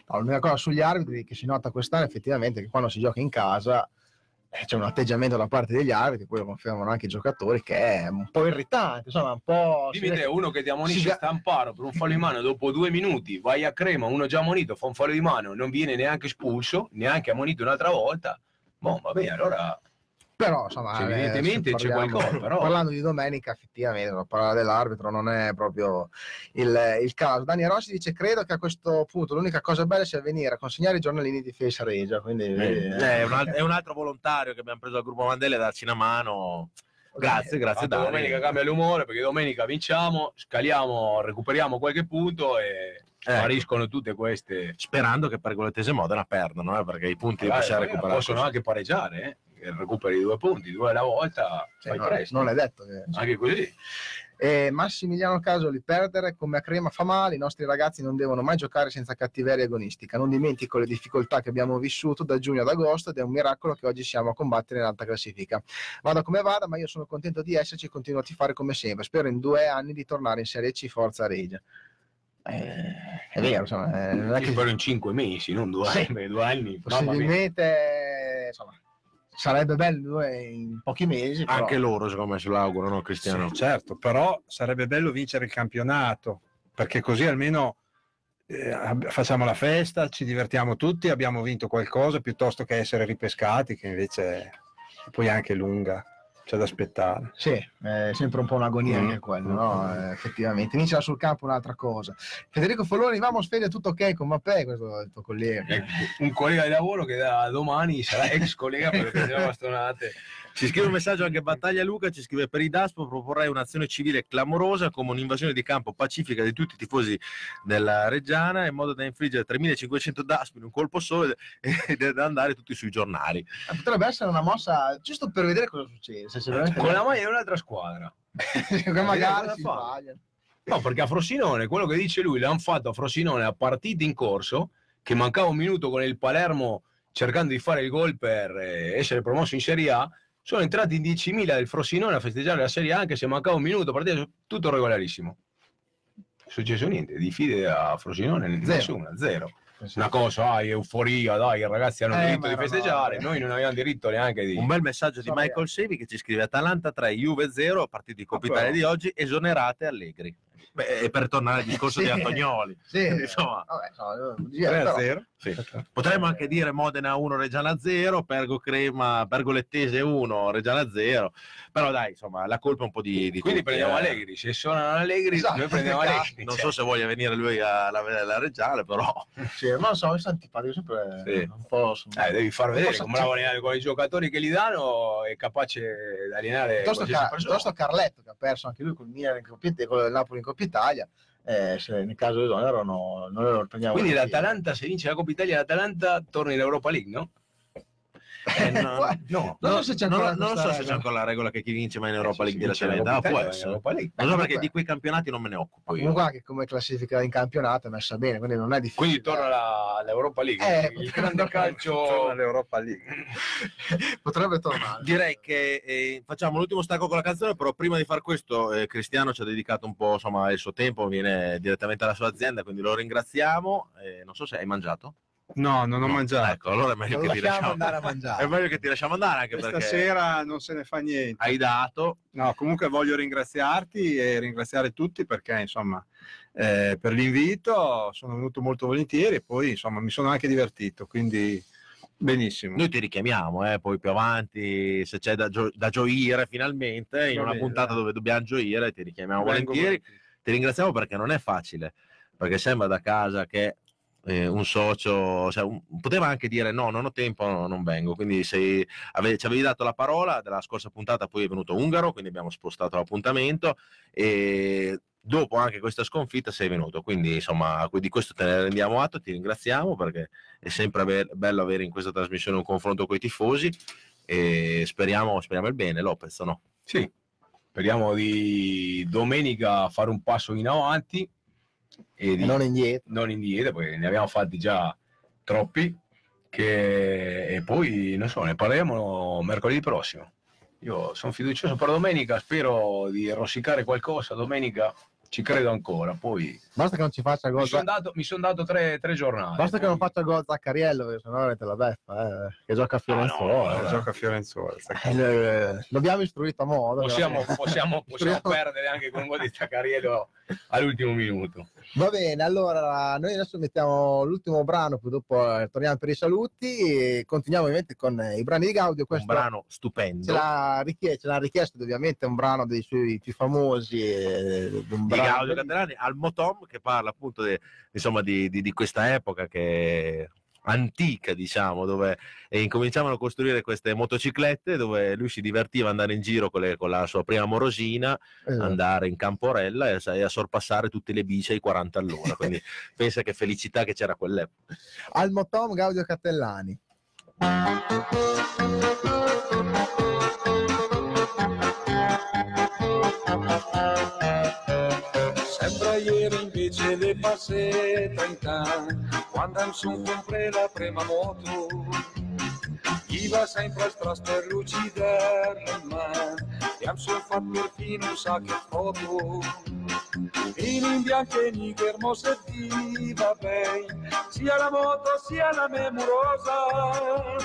S2: No, l'unica cosa sugli arbitri che si nota quest'anno effettivamente è che quando si gioca in casa c'è un atteggiamento da parte degli arbitri, poi lo confermano anche i giocatori, che è un po' irritante, insomma un po'...
S3: dimmi te, uno che ti ammonisce
S2: ga-
S3: stamparo per un fallo di mano dopo due minuti, vai a crema, uno già ammonito, fa un fallo di mano, non viene neanche espulso, neanche ammonito un'altra volta. Boh, vabbè, allora
S2: Però insomma,
S3: Sì,
S2: eh,
S3: evidentemente
S2: se
S3: c'è qualcosa, [LAUGHS] però.
S2: Parlando di domenica, effettivamente, la parola dell'arbitro non è proprio il, il caso. Dani Rossi dice: Credo che a questo punto l'unica cosa bella sia venire a consegnare i giornalini di Face Regia. Quindi,
S4: Eh,
S2: eh,
S4: è, un, al- è un altro volontario che abbiamo preso dal gruppo Mandela e darci una mano. Grazie, grazie Dani.
S3: domenica cambia l'umore perché domenica vinciamo, scaliamo, recuperiamo qualche punto e
S4: Ecco.
S3: spariscono tutte queste.
S4: Sperando che Pergolettese Modena perdano, eh, perché i punti li possiamo
S3: poi
S4: recuperare.
S3: possono
S4: così.
S3: anche pareggiare, eh? Recuperi due punti, due alla volta, fai
S2: non,
S3: presto.
S2: non è detto che...
S3: Anche così.
S2: E Massimiliano Casoli, perdere come a Crema fa male, i nostri ragazzi non devono mai giocare senza cattiveria agonistica. Non dimentico le difficoltà che abbiamo vissuto da giugno ad agosto ed è un miracolo che oggi siamo a combattere in alta classifica. Vada come vada, ma io sono contento di esserci e continuo a tifare come sempre. Spero in due anni di tornare in Serie C Forza Regia. Eh, è vero, insomma, eh, non è che
S3: spero in cinque mesi, non due anni, due anni.
S2: possibilmente insomma, sarebbe bello due in pochi mesi. Però...
S4: Anche loro, secondo me, se lo augurano, Cristiano.
S5: Sì, certo, però sarebbe bello vincere il campionato, perché così almeno eh, facciamo la festa, ci divertiamo tutti, abbiamo vinto qualcosa, piuttosto che essere ripescati, che invece è poi anche lunga, c'è da aspettare.
S2: Sì, è sempre un po' un'agonia
S5: Mm.
S2: anche quello, no? Eh, effettivamente. Vincere sul campo un'altra cosa. Federico Folloni, vamos Fede, tutto ok con Mappé, questo è il tuo collega.
S3: Eh, Un collega di lavoro che da domani sarà ex collega per le [LAUGHS] bastonate.
S4: Ci scrive un messaggio anche Battaglia Luca, ci scrive per i DASPO proporrei un'azione civile clamorosa come un'invasione di campo pacifica di tutti i tifosi della Reggiana in modo da infliggere 3500 DASPO in un colpo solo ed andare tutti sui giornali.
S2: Eh, Potrebbe essere una mossa giusto per vedere cosa succede. Se, veramente-
S3: Con la maglia di un'altra squadra. [LAUGHS]
S2: magari si sbagliano.
S3: No, perché a Frosinone, quello che dice lui, l'hanno fatto a Frosinone a partita in corso, che mancava un minuto con il Palermo cercando di fare il gol per eh, essere promosso in Serie A, sono entrati in 10.000 del Frosinone a festeggiare la Serie A anche se mancava un minuto, partita tutto regolarissimo. Non è successo niente, di fide a Frosinone
S2: Zero.
S3: nessuna, zero. Una cosa, ah, euforia, dai, i ragazzi hanno
S2: Eh,
S3: diritto di festeggiare,
S2: male.
S3: noi non avevamo diritto neanche di...
S4: Un bel messaggio di Michael Sevi che ci scrive Atalanta 3, Juve 0, partita di Coppa. Italia di oggi, esonerate Allegri. Beh, e per tornare al discorso
S2: Sì.
S4: di Antonioli. [LAUGHS]
S2: Sì,
S4: Insomma,
S2: vabbè, no, no,
S5: 3 a
S2: però-
S5: 0.
S4: Sì. Potremmo anche dire Modena 1, Reggiana 0, Pergo Crema, Pergolettese 1, Reggiana 0. Però dai, insomma, la colpa è un po' di, di
S3: Quindi
S4: tutti,
S3: prendiamo
S4: eh.
S3: Allegri, se suonano Allegri
S2: Esatto,
S3: noi prendiamo. [LAUGHS] Allegri.
S4: Non so se voglia venire lui alla la Reggiana, però
S2: Sì, ma non so, sono antipatico sempre
S4: Sì.
S2: un po'.
S3: Eh, devi far vedere come bravo a allenare con i giocatori che gli danno è capace di allenare
S2: Piuttosto,
S3: qualsiasi
S2: Ca-
S3: persona.
S2: piuttosto Carletto che ha perso anche lui con il Milan in Coppa Italia- con il Napoli in Coppa Italia eh, se nel caso di esonero no, non lo prendiamo
S3: Quindi l'Atalanta, se vince la Coppa Italia, l'Atalanta torna in Europa League, no?
S4: Eh, no,
S3: No.
S2: Non so se c'è
S4: non,
S2: ancora
S4: non
S2: questa
S4: so se c'è ancora la regola che chi vince mai in Europa
S3: Eh,
S4: League
S3: si vince la
S4: direttamente.
S3: Coppa
S4: Ah, può essere. Non so perché di quei campionati non me ne occupo io.
S2: comunque anche come classifica in campionato è messa bene quindi non è difficile
S3: Quindi torna la- all'Europa League.
S2: Eh,
S3: il grande
S5: Torna
S3: calcio.
S5: all'Europa League. [LAUGHS]
S2: potrebbe tornare
S4: Direi che eh, facciamo l'ultimo stacco con la canzone, però prima di far questo eh, Cristiano ci ha dedicato un po' insomma, il suo tempo, viene direttamente alla sua azienda, quindi lo ringraziamo. Eh, non so se hai mangiato.
S5: No, non ho
S4: No,
S5: mangiato.
S4: Ecco, allora è meglio che ti
S2: lasciamo andare a mangiare
S4: È meglio che ti lasciamo andare anche
S5: Questa
S4: perché
S5: sera non se ne fa niente.
S4: hai dato.
S5: No, comunque voglio ringraziarti e ringraziare tutti perché insomma eh, per l'invito sono venuto molto volentieri e poi insomma mi sono anche divertito, quindi benissimo.
S4: Noi ti richiamiamo, eh, poi più avanti, se c'è da, gio- da gioire finalmente, in
S5: Va
S4: una
S5: bene,
S4: puntata
S5: dai.
S4: dove dobbiamo gioire, ti richiamiamo
S5: Vengo
S4: volentieri. Ti ringraziamo perché non è facile, perché sembra da casa che eh, un socio, cioè, un- poteva anche dire no, non ho tempo, no, non vengo. Quindi sei, ave- ci avevi dato la parola della scorsa puntata, poi è venuto Ungaro, quindi abbiamo spostato l'appuntamento e dopo anche questa sconfitta sei venuto. Quindi insomma di questo te ne rendiamo atto, ti ringraziamo perché è sempre ave- bello avere in questa trasmissione un confronto con i tifosi e speriamo, speriamo il bene, Lopez, no?
S3: Sì, speriamo di domenica fare un passo in avanti e di
S2: e non indietro
S3: non indietro, perché ne abbiamo fatti già troppi. Che... E poi, non so, ne parleremo mercoledì prossimo. Io sono fiducioso per domenica, spero di rosicare qualcosa. Domenica ci credo ancora. Poi
S2: basta che non ci faccia gol
S3: mi sono dato, son dato tre, tre giornate.
S2: basta che
S3: poi-
S2: non faccia gol Zaccariello perché sennò avete la beffa eh, che gioca a Fiorenzuola
S5: Eh,
S2: eh.
S5: gioca a Fiorenzuola.
S2: Eh, lo- l'abbiamo istruito a modo
S3: Possiamo, possiamo, possiamo perdere anche con un gol di Taccariello all'ultimo minuto.
S2: Va bene, allora noi adesso mettiamo l'ultimo brano, poi dopo eh, torniamo per i saluti e continuiamo ovviamente con eh, i brani di Gaudio.
S4: Un
S2: Questo
S4: brano
S2: ce
S4: stupendo.
S2: l'ha richiesto, ce l'ha richiesto ovviamente un brano dei suoi più famosi. eh, di un
S4: di
S2: brano-
S4: Gaudio Catalani al Motom che parla appunto de- insomma di, di- di questa epoca che antica, diciamo, dove e incominciavano a costruire queste motociclette dove lui si divertiva ad andare in giro con, le- con la sua prima morosina,
S2: Esatto.
S4: andare in camporella e, a- e a sorpassare tutte le bici ai 40 all'ora. [LAUGHS] Quindi pensa che felicità che c'era quell'epoca.
S2: Al Motom Gaudio Cattellani.
S1: Ieri invece le passé 30 anni, quando mi son compré la prima moto. Iva sempre stras per mano, e mi son fatto perfino un sacco di foto. In bianco e nigro sentiva bene, sia la moto sia la memurosa.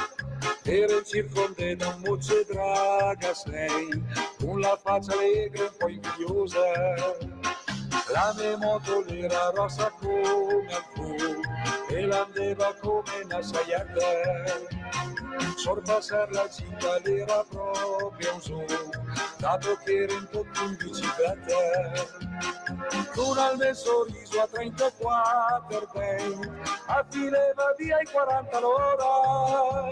S1: Era circonde da un mucce draga sei, con la faccia allegra e un po' invidiosa. La moto era rossa come il fuoco e l'andeva come una saiata. Sorpassare la città era proprio un sogno, dato che era in tutto in bicicletta. Con al mio sorriso a 34 ben, affileva via i 40 l'ora.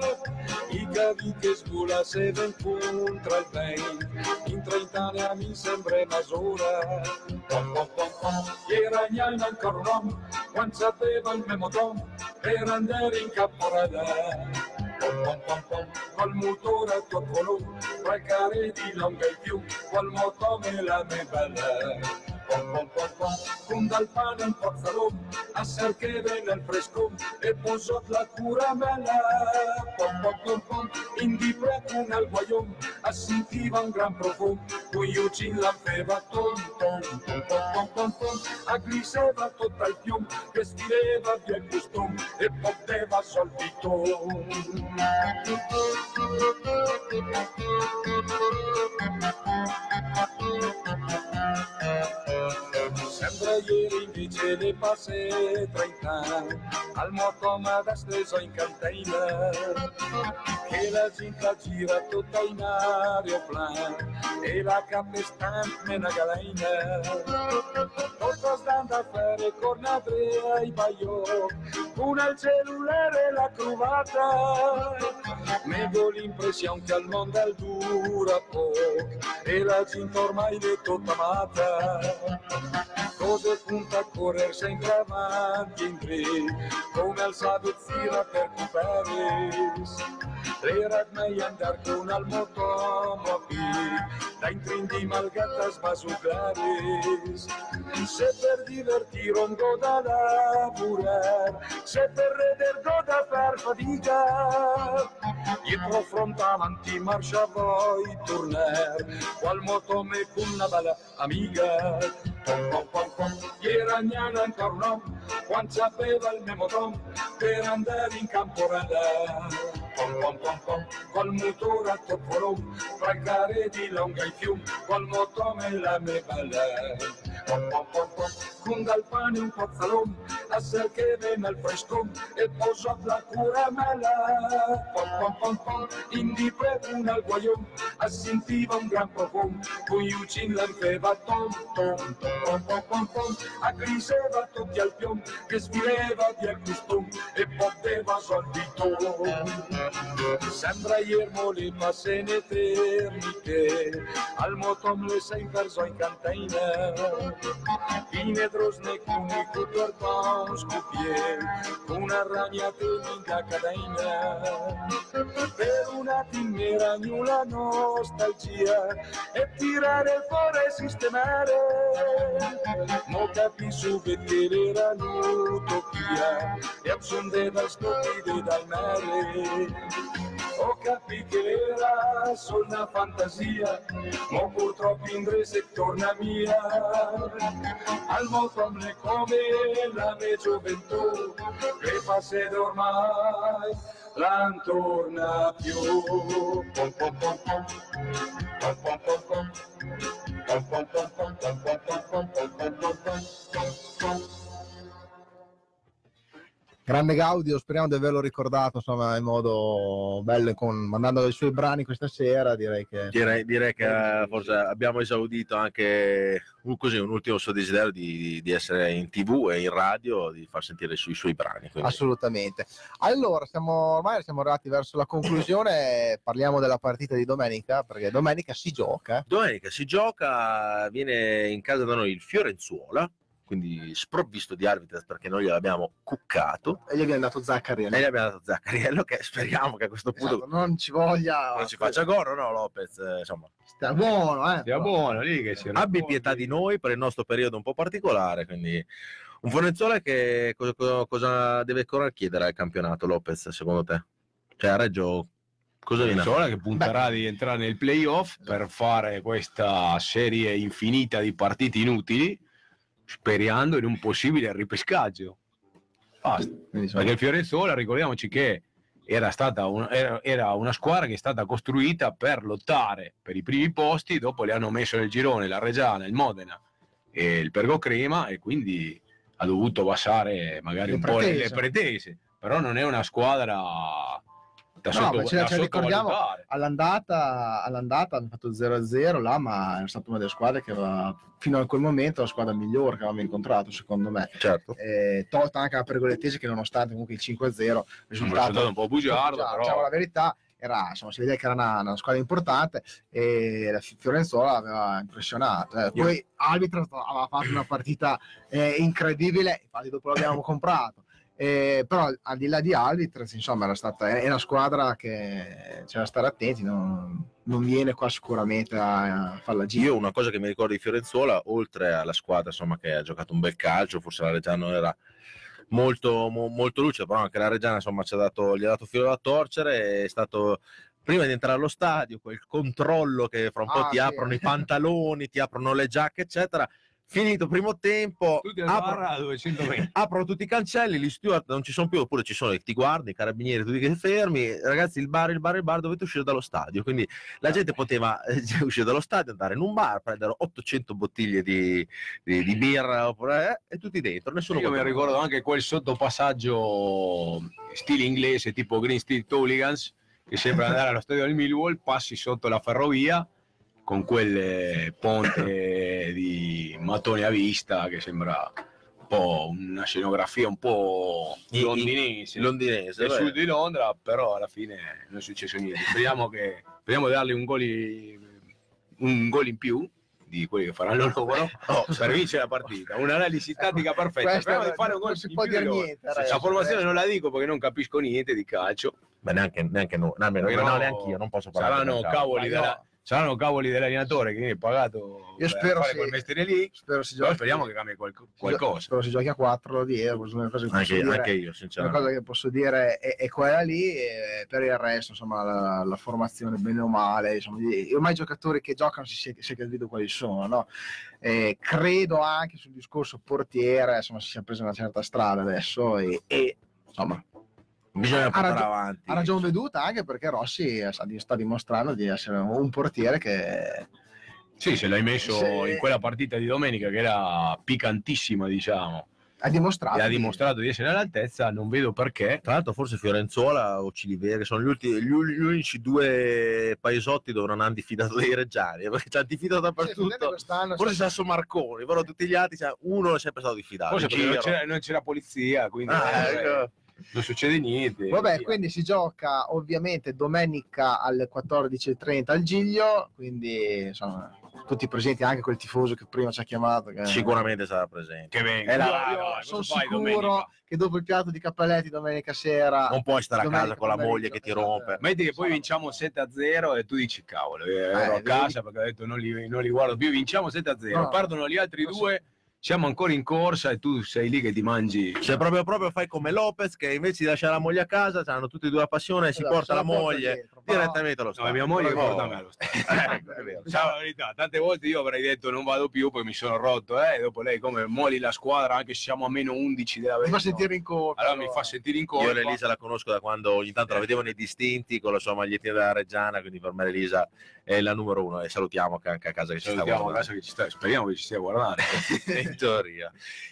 S1: I cavi che sgola se ven contra il ben, in 30 anni mi sembra masura. Pom pom pom pom, era gnana ancora uomo, quando sapeva il mio moton, per andare in caporella. Pom pom pom pom, col motore a tuo colore, tra i carri di longa e più, col motore la mia bella. Pom pom pom pom, con dal pane un po' salom, a cercare nel fresco, e posò la curamella. Pom pom pom pom, in di preto nel guaiom, a sentiva un gran profumo, poi Eugene la feva tom tom tom pom pom pom pom, a griseva tutto il pium, che stireva via il costum, e poteva solvito. Sembra ieri invece le passe 30 anni, al moto ma da steso in cantina, che la gente gira tutta in aeroplano e la capestante una galaina. Tutto stando a fare con Andrea e Baio, con il cellulare e la cruvata. Me do l'impressione che al mondo al dura poco e la gente ormai è tutta amata. Cose punta a correre sempre avanti in tre, come al sabezzira per Paris. L'era mai andar con al motomobile, da intrindi malgata sbasucares. Se per divertire un go da lavorare, se per reder go da far fatica, dietro fronte avanti marcia vuoi tornare, qual moto me con una bella amica. Pom pom pom pom, era gnana ancora un uomo, quando sapeva il mio motom, per andare in camporella. Pom pom pom pom, col motore a topolom, fra di longa e fium, col motome la mia bella. Pom pom pom pom, con dal pane un pozzalom, a ser che venne al frescom, e posò la curamella. Pom pom pom pom, in di una al guaiom, a sentiva un gran profumo, con Eugene l'anfeva tom tom tom pom pom pom pom, a griseva tutti al piom, che svileva via il costum, e poteva solvito. Sembra iermo le passe in eternite, al motom le sei verso in cantina. Fine drosne con i cutor scopier, una ragnatela in cadena. Per un attimo era la nostalgia, e tirare fuori e sistemare. Mo capisco che era l'utopia, e absondeva scoprire dal mare. Ho capito che era solo una fantasia, ma purtroppo inglese torna mia. Al motom le come la mia gioventù, che passa ormai, non torna più. Pom pom pom pom, pom pom pom pom, pom pom
S2: Grande Gaudio, speriamo di averlo ricordato insomma in modo bello, con, mandando i suoi brani questa sera. Direi che
S4: Direi, direi che eh, forse abbiamo esaudito anche un, così, un ultimo suo desiderio di, di essere in tv e in radio, di far sentire i suoi, i suoi brani. quindi-
S2: assolutamente. Allora, siamo, ormai siamo arrivati verso la conclusione. [LAUGHS] Parliamo della partita di domenica, perché domenica si gioca.
S4: Domenica si gioca, viene in casa da noi il Fiorenzuola, quindi sprovvisto di arbitri perché noi gliel'abbiamo cuccato
S2: E gli abbiamo dato Zaccariello.
S4: e gli abbiamo dato Zaccariello che speriamo che a questo punto
S2: Esatto, non ci voglia.
S4: non ci faccia goro, no Lopez? Eh, Insomma,
S2: Stia buono, eh.
S3: Stia buono lì che si
S4: abbi pietà di noi per il nostro periodo un po' particolare, quindi un Fiorenzuola che cosa, cosa- deve ancora chiedere al campionato Lopez secondo te? Cioè a Reggio cosa viene a fare?
S3: Solo che punterà di entrare nel playoff per fare questa serie infinita di partite inutili, sperando in un possibile ripescaggio. Basta. Perché il Fiorenzuola, ricordiamoci che era, stata un- era, era una squadra che è stata costruita per lottare per i primi posti, dopo le hanno messo nel girone la Reggiana, il Modena e il Pergo Crema e quindi ha dovuto passare magari
S2: Le
S3: un po' le,
S2: pretese.
S3: le pretese, però non è una squadra da,
S2: No,
S3: sotto,
S2: ma ce
S3: da
S2: ce ricordiamo. all'andata, all'andata hanno fatto 0-0 là, ma è stata una delle squadre che aveva, fino a quel momento, la squadra migliore che avevamo incontrato, secondo me.
S4: Certo.
S2: Eh, tolta anche la pergolettese che nonostante comunque il 5-0
S3: Un
S2: risultato
S3: un po' bugiardo,
S2: Diciamo,
S3: però
S2: diciamo la verità era insomma si vede che era una, una squadra importante e la Fi- Fiorenzuola aveva impressionato eh. poi Arbitro aveva fatto una partita eh, incredibile infatti dopo l'abbiamo [COUGHS] comprato Eh, però al di là di Albitrez insomma era stata è una squadra che c'è da stare attenti non, non viene qua sicuramente a, a farla gira
S4: Io una cosa che mi ricordo di Fiorenzuola, oltre alla squadra insomma, che ha giocato un bel calcio, forse la Reggiana non era molto, mo- molto lucida, però anche la Reggiana insomma, ci ha dato, gli ha dato filo da torcere, è stato prima di entrare allo stadio, quel controllo che fra un po'
S2: Ah,
S4: ti
S2: sì.
S4: aprono i pantaloni, ti aprono le giacche, eccetera. Finito primo tempo, apro-
S3: bar a 200 metri.
S4: aprono tutti i cancelli, gli steward non ci sono più, oppure ci sono, ti guardi, i carabinieri, tutti che fermi, ragazzi il bar, il bar, il bar, dovete uscire dallo stadio, quindi la gente poteva [LAUGHS] eh, uscire dallo stadio, andare in un bar, prendere 800 bottiglie di, di- di birra, oppure, eh, e tutti dentro, nessuno
S3: Io mi ricordo anche quel sottopassaggio stile inglese tipo Green Street Hooligans che sembra andare allo stadio del Millwall, passi sotto la ferrovia con quel ponte [LAUGHS] di mattoni a vista che sembra un po' una scenografia un po' londinese.
S4: londinese,
S3: del sud di Londra, però alla fine non è successo niente. Speriamo, che, speriamo di dargli un gol, in- un gol in più di quelli che faranno loro [LAUGHS]
S4: Oh,
S3: per vincere la partita. Un'analisi tattica perfetta. Speriamo di fare un
S2: non
S3: gol
S2: si
S3: in
S2: può
S3: più
S2: dire niente
S3: La
S2: ragazzi.
S3: formazione non la dico perché non capisco niente di calcio.
S4: Beh, neanche, neanche noi, no, no, neanche io, non posso parlare.
S3: Saranno cavoli,
S2: Ma
S3: della-
S2: no.
S3: Saranno cavoli dell'allenatore che viene pagato
S2: Io
S3: per
S2: spero
S3: fare
S2: sì.
S3: quel mestiere lì.
S2: spero si giochi
S3: speriamo che cambi qual- qualcosa.
S2: spero si giochi a 4 di euro una cosa che
S4: Anche,
S2: dire.
S4: anche io,
S2: Una
S4: sinceramente.
S2: cosa che posso dire è, è quella lì, e per il resto, insomma, la, la formazione bene o male, insomma, ormai i giocatori che giocano si, si, si è capito quali sono, no? Eh, credo anche sul discorso portiere, insomma, si sia presa una certa strada adesso e, e, insomma,
S4: Bisogna
S2: ha
S4: portare
S2: ragione-
S4: avanti.
S2: ha ragione veduta anche perché Rossi sta, dimostrando di essere un portiere che
S3: Sì, se l'hai messo
S2: Se-
S3: in quella partita di domenica che era piccantissima, diciamo,
S2: ha dimostrato.
S3: ha
S2: di-
S3: dimostrato di essere all'altezza, non vedo perché.
S4: Tra l'altro, forse Fiorenzuola o Ciliveri sono gli, ultimi, gli, gli unici due paesotti dove non hanno diffidato dei reggiani [LAUGHS] perché ci hanno diffidato dappertutto. Forse Sasso Marconi, però tutti gli altri, cioè, uno è sempre stato diffidato.
S3: Forse perché non c'era, non c'era polizia, quindi
S4: Ah,
S3: eh,
S4: ecco.
S3: Non succede niente.
S2: Vabbè,
S3: Via.
S2: quindi si gioca ovviamente domenica alle 14.30 al Giglio, quindi insomma, tutti presenti, anche quel tifoso che prima ci ha chiamato. Che...
S4: Sicuramente sarà presente.
S3: che venga.
S2: Io-
S3: Io-
S2: io sono sicuro
S3: domenica?
S2: che dopo il piatto di cappelletti domenica sera
S4: Non puoi stare a casa con la moglie che ti
S2: esatto.
S4: rompe.
S3: Metti che poi
S2: Sarà-
S3: vinciamo 7 a 0 e tu dici cavolo, eh, ero a
S2: vedi?
S3: casa perché ho detto non li, non li guardo più, vinciamo 7 a 0,
S2: No.
S3: perdono gli altri due, siamo ancora in corsa e tu sei lì che ti mangi.
S4: Se proprio, proprio fai come Lopez, che invece di lasciare la moglie a casa, hanno tutti e due la passione, si
S2: Esatto,
S4: porta
S2: se
S4: la
S2: porta
S4: moglie
S2: dietro,
S4: direttamente allo
S3: No,
S4: stadio.
S3: mia moglie
S4: Però-
S3: porta me allo [LAUGHS] stadio.
S4: È vero.
S3: Diciamo la verità, tante volte io avrei detto non vado più, poi mi sono rotto, eh, e dopo lei come molli la squadra anche se siamo a meno 11 della
S2: mi fa
S3: verità.
S2: sentire in colpa.
S3: Allora mi fa sentire in
S4: Io
S3: colpa.
S4: l'Elisa la conosco da quando ogni tanto la vedevo nei distinti con la sua magliettina della Reggiana, quindi per me l'Elisa è la numero uno e salutiamo che anche a casa che ci sta
S3: Salutiamo a
S4: guardando.
S3: casa che ci sta, speriamo che ci stia a guardare. [LAUGHS]
S4: in teoria.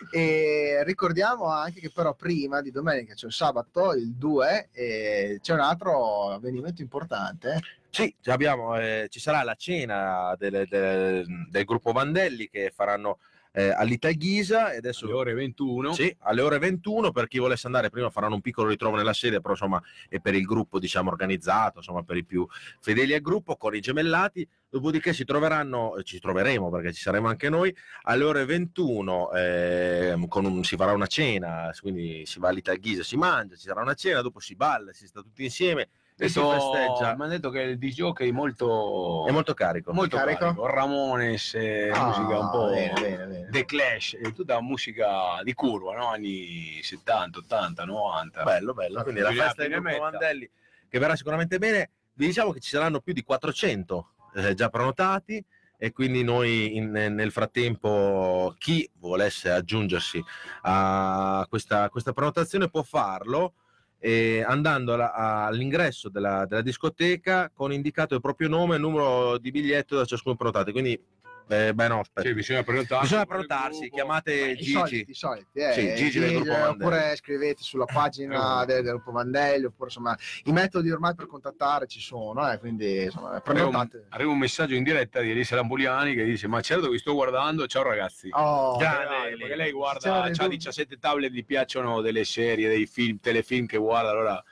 S2: E ricordiamo anche che però prima di domenica, cioè il sabato, il 2, eh, c'è un altro avvenimento importante.
S4: Sì, ci abbiamo, eh, ci sarà la cena del, del- del gruppo Vandelli che faranno eh, all'Italghisa e adesso
S3: Alle ore 21.
S4: Sì, alle ore 21 per chi volesse andare prima faranno un piccolo ritrovo nella sede, però insomma è per il gruppo diciamo organizzato, insomma per i più fedeli al gruppo con i gemellati, dopodiché si troveranno, eh, ci troveremo perché ci saremo anche noi, alle ore 21 ehm, con un- si farà una cena, quindi si va all'Italghisa, si mangia, ci sarà una cena, dopo si balla, si sta tutti insieme e si festeggia.
S3: Mi hanno detto che il DJ è molto,
S4: È molto carico.
S3: molto
S2: carico?
S3: carico. Ramones, eh,
S2: Ah,
S3: musica un po'
S2: bene, bene, bene.
S3: The Clash, è tutta musica di curva, no? anni 70, 80, 90.
S4: Bello, bello. Quindi la festa
S3: metta.
S4: Vandelli che verrà sicuramente bene. Vi diciamo che ci saranno più di 400 eh, già prenotati e quindi noi in- nel frattempo chi volesse aggiungersi a questa, questa prenotazione può farlo eh, andando alla- all'ingresso della, della discoteca con indicato il proprio nome e numero di biglietto da ciascuno prenotato. Quindi, eh, beh no, aspetta.
S3: Sì, bisogna prenotarsi.
S4: Bisogna prenotarsi, chiamate
S2: I
S4: Gigi.
S2: soliti, i soliti, eh.
S4: Sì, Gigi del gruppo Vandelli.
S2: oppure scrivete sulla pagina
S3: Eh.
S2: del, del gruppo Vandelli, oppure insomma i metodi ormai per contattare ci sono, eh, quindi insomma
S3: Arriva un,
S2: prenotate.
S3: arriva un messaggio in diretta di Elisa Lampuliani che dice ma certo vi sto guardando, ciao ragazzi.
S2: Oh,
S4: Eli.
S3: perché lei guarda, ha
S2: dubbio.
S3: 17 tablet, gli piacciono delle serie, dei film, telefilm che guarda, allora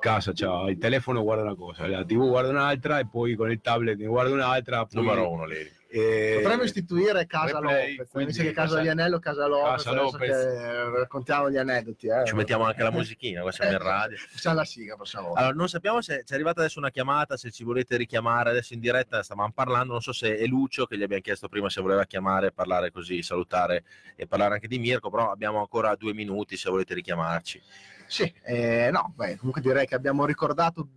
S3: casa c'ha il telefono guarda una cosa, la tv guarda un'altra e poi con il tablet ne guarda un'altra. Poi,
S4: Numero uno lì.
S3: Eh,
S2: Potremmo istituire Casa
S3: replay,
S2: Lopez, invece che Casa
S3: Casa-
S2: di Anello, Casa Lopez,
S3: Casa Lopez.
S2: raccontiamo gli aneddoti. Eh.
S4: Ci mettiamo anche la musichina, qua siamo in radio.
S2: Facciamo la sigla la prossima volta.
S4: Allora, non sappiamo se ci è arrivata adesso una chiamata, se ci volete richiamare adesso in diretta, stavamo parlando, non so se è Lucio che gli abbiamo chiesto prima se voleva chiamare, parlare così, salutare e parlare anche di Mirko, però abbiamo ancora due minuti se volete richiamarci.
S2: Sì, eh, no, beh, comunque direi che abbiamo ricordato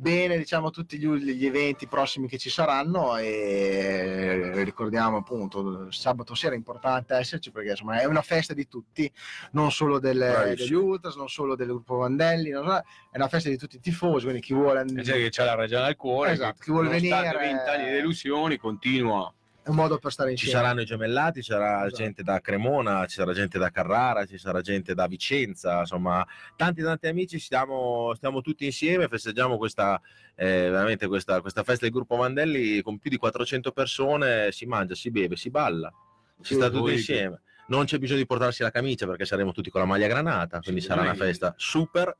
S2: bene diciamo tutti gli, gli eventi prossimi che ci saranno e ricordiamo appunto sabato sera è importante esserci perché insomma è una festa di tutti non solo delle, degli Ultras non solo del gruppo Vandelli so, è una festa di tutti i tifosi quindi chi vuole
S3: c'è che c'ha la ragione al cuore,
S2: Esatto, chi vuole venire-
S3: 20 anni di delusioni continua.
S2: È un modo per stare
S4: Ci
S2: insieme.
S4: saranno i gemellati, ci sarà
S2: Esatto.
S4: gente da Cremona, ci sarà gente da Carrara, ci sarà gente da Vicenza, insomma, tanti tanti amici, stiamo, stiamo tutti insieme, festeggiamo questa, eh, veramente questa, questa festa del gruppo Vandelli con più di 400 persone, si mangia, si beve, si balla, si sta tutti insieme. Non c'è bisogno di portarsi la camicia perché saremo tutti con la maglia granata, quindi
S3: Sì,
S4: sarà una festa super.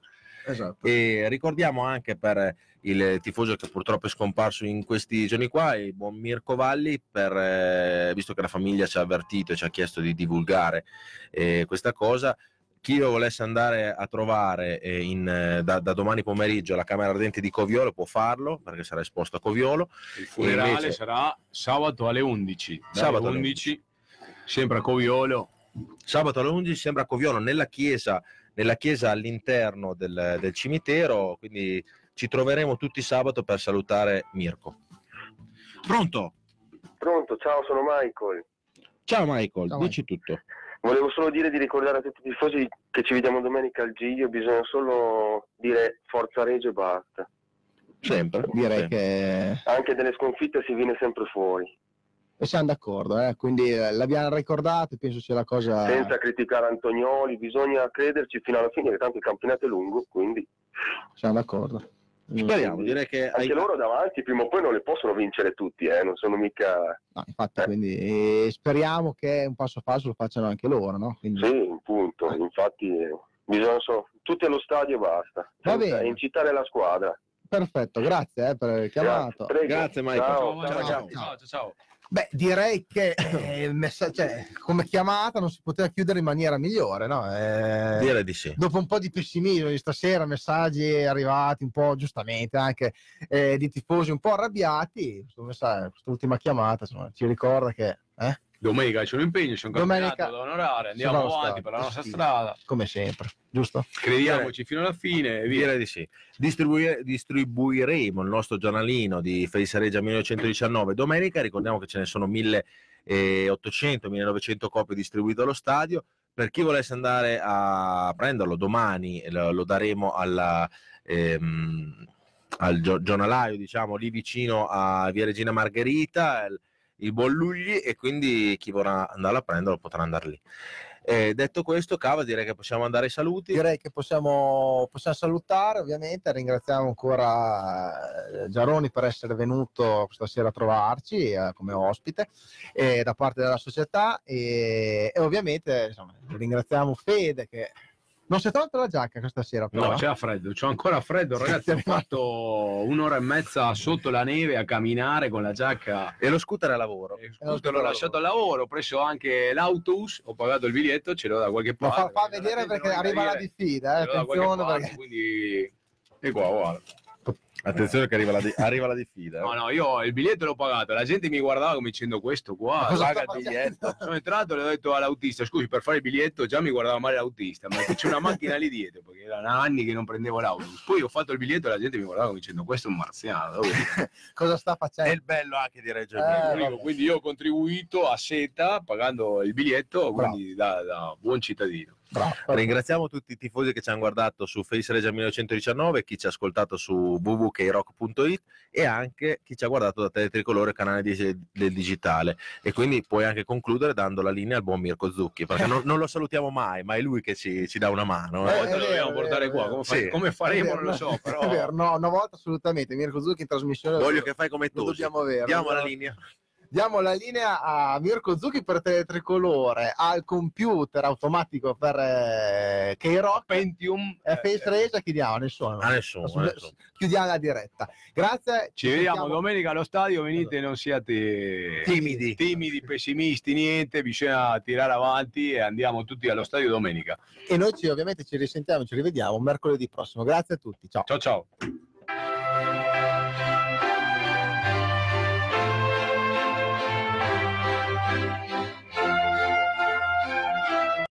S2: Esatto.
S4: E ricordiamo anche per il tifoso che purtroppo è scomparso in questi giorni qua, il buon Mirko Valli, per, eh, visto che la famiglia ci ha avvertito e ci ha chiesto di divulgare eh, questa cosa. Chi lo volesse andare a trovare eh, in, eh, da, da domani pomeriggio alla Camera Ardente di Coviolo può farlo perché sarà esposto a Coviolo.
S3: Il funerale
S4: invece-
S3: sarà sabato alle 11. Dalle
S4: Sabato alle
S3: 11, sempre a Coviolo.
S4: Sabato alle 11 sembra a Coviolo nella chiesa, nella chiesa all'interno del, del cimitero, quindi ci troveremo tutti sabato per salutare Mirko. Pronto?
S8: Pronto, ciao, sono Michael.
S4: Ciao Michael,
S2: Ciao,
S4: dici tutto.
S8: Volevo solo dire di ricordare a tutti i tifosi che ci vediamo domenica al Giglio, bisogna solo dire forza Reggio e basta.
S4: Sempre.
S2: direi
S4: sempre.
S2: che
S8: Anche delle sconfitte si viene sempre fuori,
S2: e siamo d'accordo eh? quindi eh, l'abbiamo ricordato e penso sia la cosa
S8: senza criticare Antonioli, bisogna crederci fino alla fine, che tanto il campionato è lungo, quindi
S2: siamo d'accordo
S4: Speriamo, direi che hai-
S8: anche loro davanti prima o poi non le possono vincere tutti, eh, non sono mica...
S2: No, infatti,
S8: Eh.
S2: quindi eh, speriamo che un passo passo lo facciano anche loro, no? Quindi,
S8: Sì, punto, infatti bisogna solo... Tutti allo stadio e basta,
S2: Va bene.
S8: incitare la squadra.
S2: Perfetto, grazie eh, per aver chiamato.
S8: Prego.
S4: Grazie, Michael.
S8: Ciao,
S3: Ciao,
S8: ciao,
S3: ciao, ciao.
S2: Beh, direi che eh, messa- cioè, come chiamata non si poteva chiudere in maniera migliore, no? Eh,
S4: Direi di sì.
S2: dopo un po' di pessimismo di stasera, messaggi arrivati un po' giustamente anche eh, di tifosi un po' arrabbiati, questo messaggio- quest'ultima chiamata insomma, ci ricorda che eh,
S3: Domenica c'è un impegno, c'è un
S2: Domenica-
S3: campionato da onorare, andiamo avanti per la nostra strada,
S2: come sempre, giusto?
S3: crediamoci fino alla fine e via.
S4: Direi di sì. Distribui- distribuiremo il nostro giornalino di Felice Regia 1919 domenica. Ricordiamo che ce ne sono 1800-1900 copie distribuite allo stadio. Per chi volesse andare a prenderlo domani, lo, lo daremo alla, ehm, al gio- giornalaio, diciamo, lì vicino a Via Regina Margherita. Il, buon Lugli e quindi chi vorrà andare a prenderlo potrà andare lì. Eh, detto questo, Cava, direi che possiamo andare ai saluti.
S2: Direi che possiamo, possiamo salutare, ovviamente. Ringraziamo ancora eh, Giaroni per essere venuto questa sera a trovarci eh, come ospite eh, da parte della società e, e ovviamente insomma, ringraziamo Fede che non si è tolto la giacca questa sera. Però.
S3: No, c'era freddo, c'ho ancora freddo, ragazzi. Ho fatto un'ora e mezza sotto la neve a camminare con la giacca.
S4: E lo scooter a lavoro.
S3: Il scooter l'ho lasciato al lavoro, ho preso anche l'autobus, ho pagato il biglietto, ce l'ho da qualche
S2: Ma
S3: parte.
S2: fa, fa vedere perché arriva la diffida, eh, attenzione
S3: parte,
S2: perché...
S3: quindi... E qua, guarda.
S4: Attenzione che arriva la, di- arriva la diffida. eh.
S3: No, no, io il biglietto l'ho pagato, la gente mi guardava come dicendo questo qua, paga il
S2: facendo?"
S3: biglietto. Sono entrato e le ho detto all'autista, scusi, per fare il biglietto già mi guardava male l'autista, ma c'è una macchina lì dietro, perché erano anni che non prendevo l'autobus. Poi ho fatto il biglietto e la gente mi guardava come dicendo questo è un marziano. dove?" [LAUGHS]
S2: Cosa sta
S4: È
S2: facendo?
S4: il bello anche di Reggio
S2: Eh,
S4: Emilia.
S2: Vabbè.
S3: quindi io ho contribuito a seta pagando il biglietto, quindi da, da buon cittadino.
S2: Bravo.
S4: Ringraziamo tutti i tifosi che ci hanno guardato su Face Regia 1919, chi ci ha ascoltato su www.krock.it e anche chi ci ha guardato da Teletricolore, canale di- del digitale. E quindi puoi anche concludere dando la linea al buon Mirko Zucchi, perché non, non lo salutiamo mai, ma è lui che ci, ci dà una mano.
S2: Eh,
S4: eh.
S3: Poi te lo dobbiamo portare
S2: vero,
S3: qua, come,
S4: Sì.
S3: come faremo non lo so, però...
S2: No, una volta assolutamente Mirko Zucchi in trasmissione
S4: Voglio che fai come tu.
S2: dobbiamo avere.
S4: Diamo la linea.
S2: Diamo la linea a Mirko Zucchi per Teletricolore, al computer automatico per eh, K-Rock
S3: Pentium.
S2: e Face Race chiudiamo, nessuno.
S4: A nessuno. a nessuno.
S2: Chiudiamo la diretta. Grazie.
S3: Ci vediamo
S2: sentiamo-
S3: domenica allo stadio, venite, non siate
S4: Timidi.
S3: timidi, pessimisti, niente, bisogna tirare avanti e andiamo tutti allo stadio domenica.
S2: E noi ci, ovviamente ci risentiamo, ci rivediamo mercoledì prossimo. Grazie a tutti. Ciao.
S3: Ciao ciao.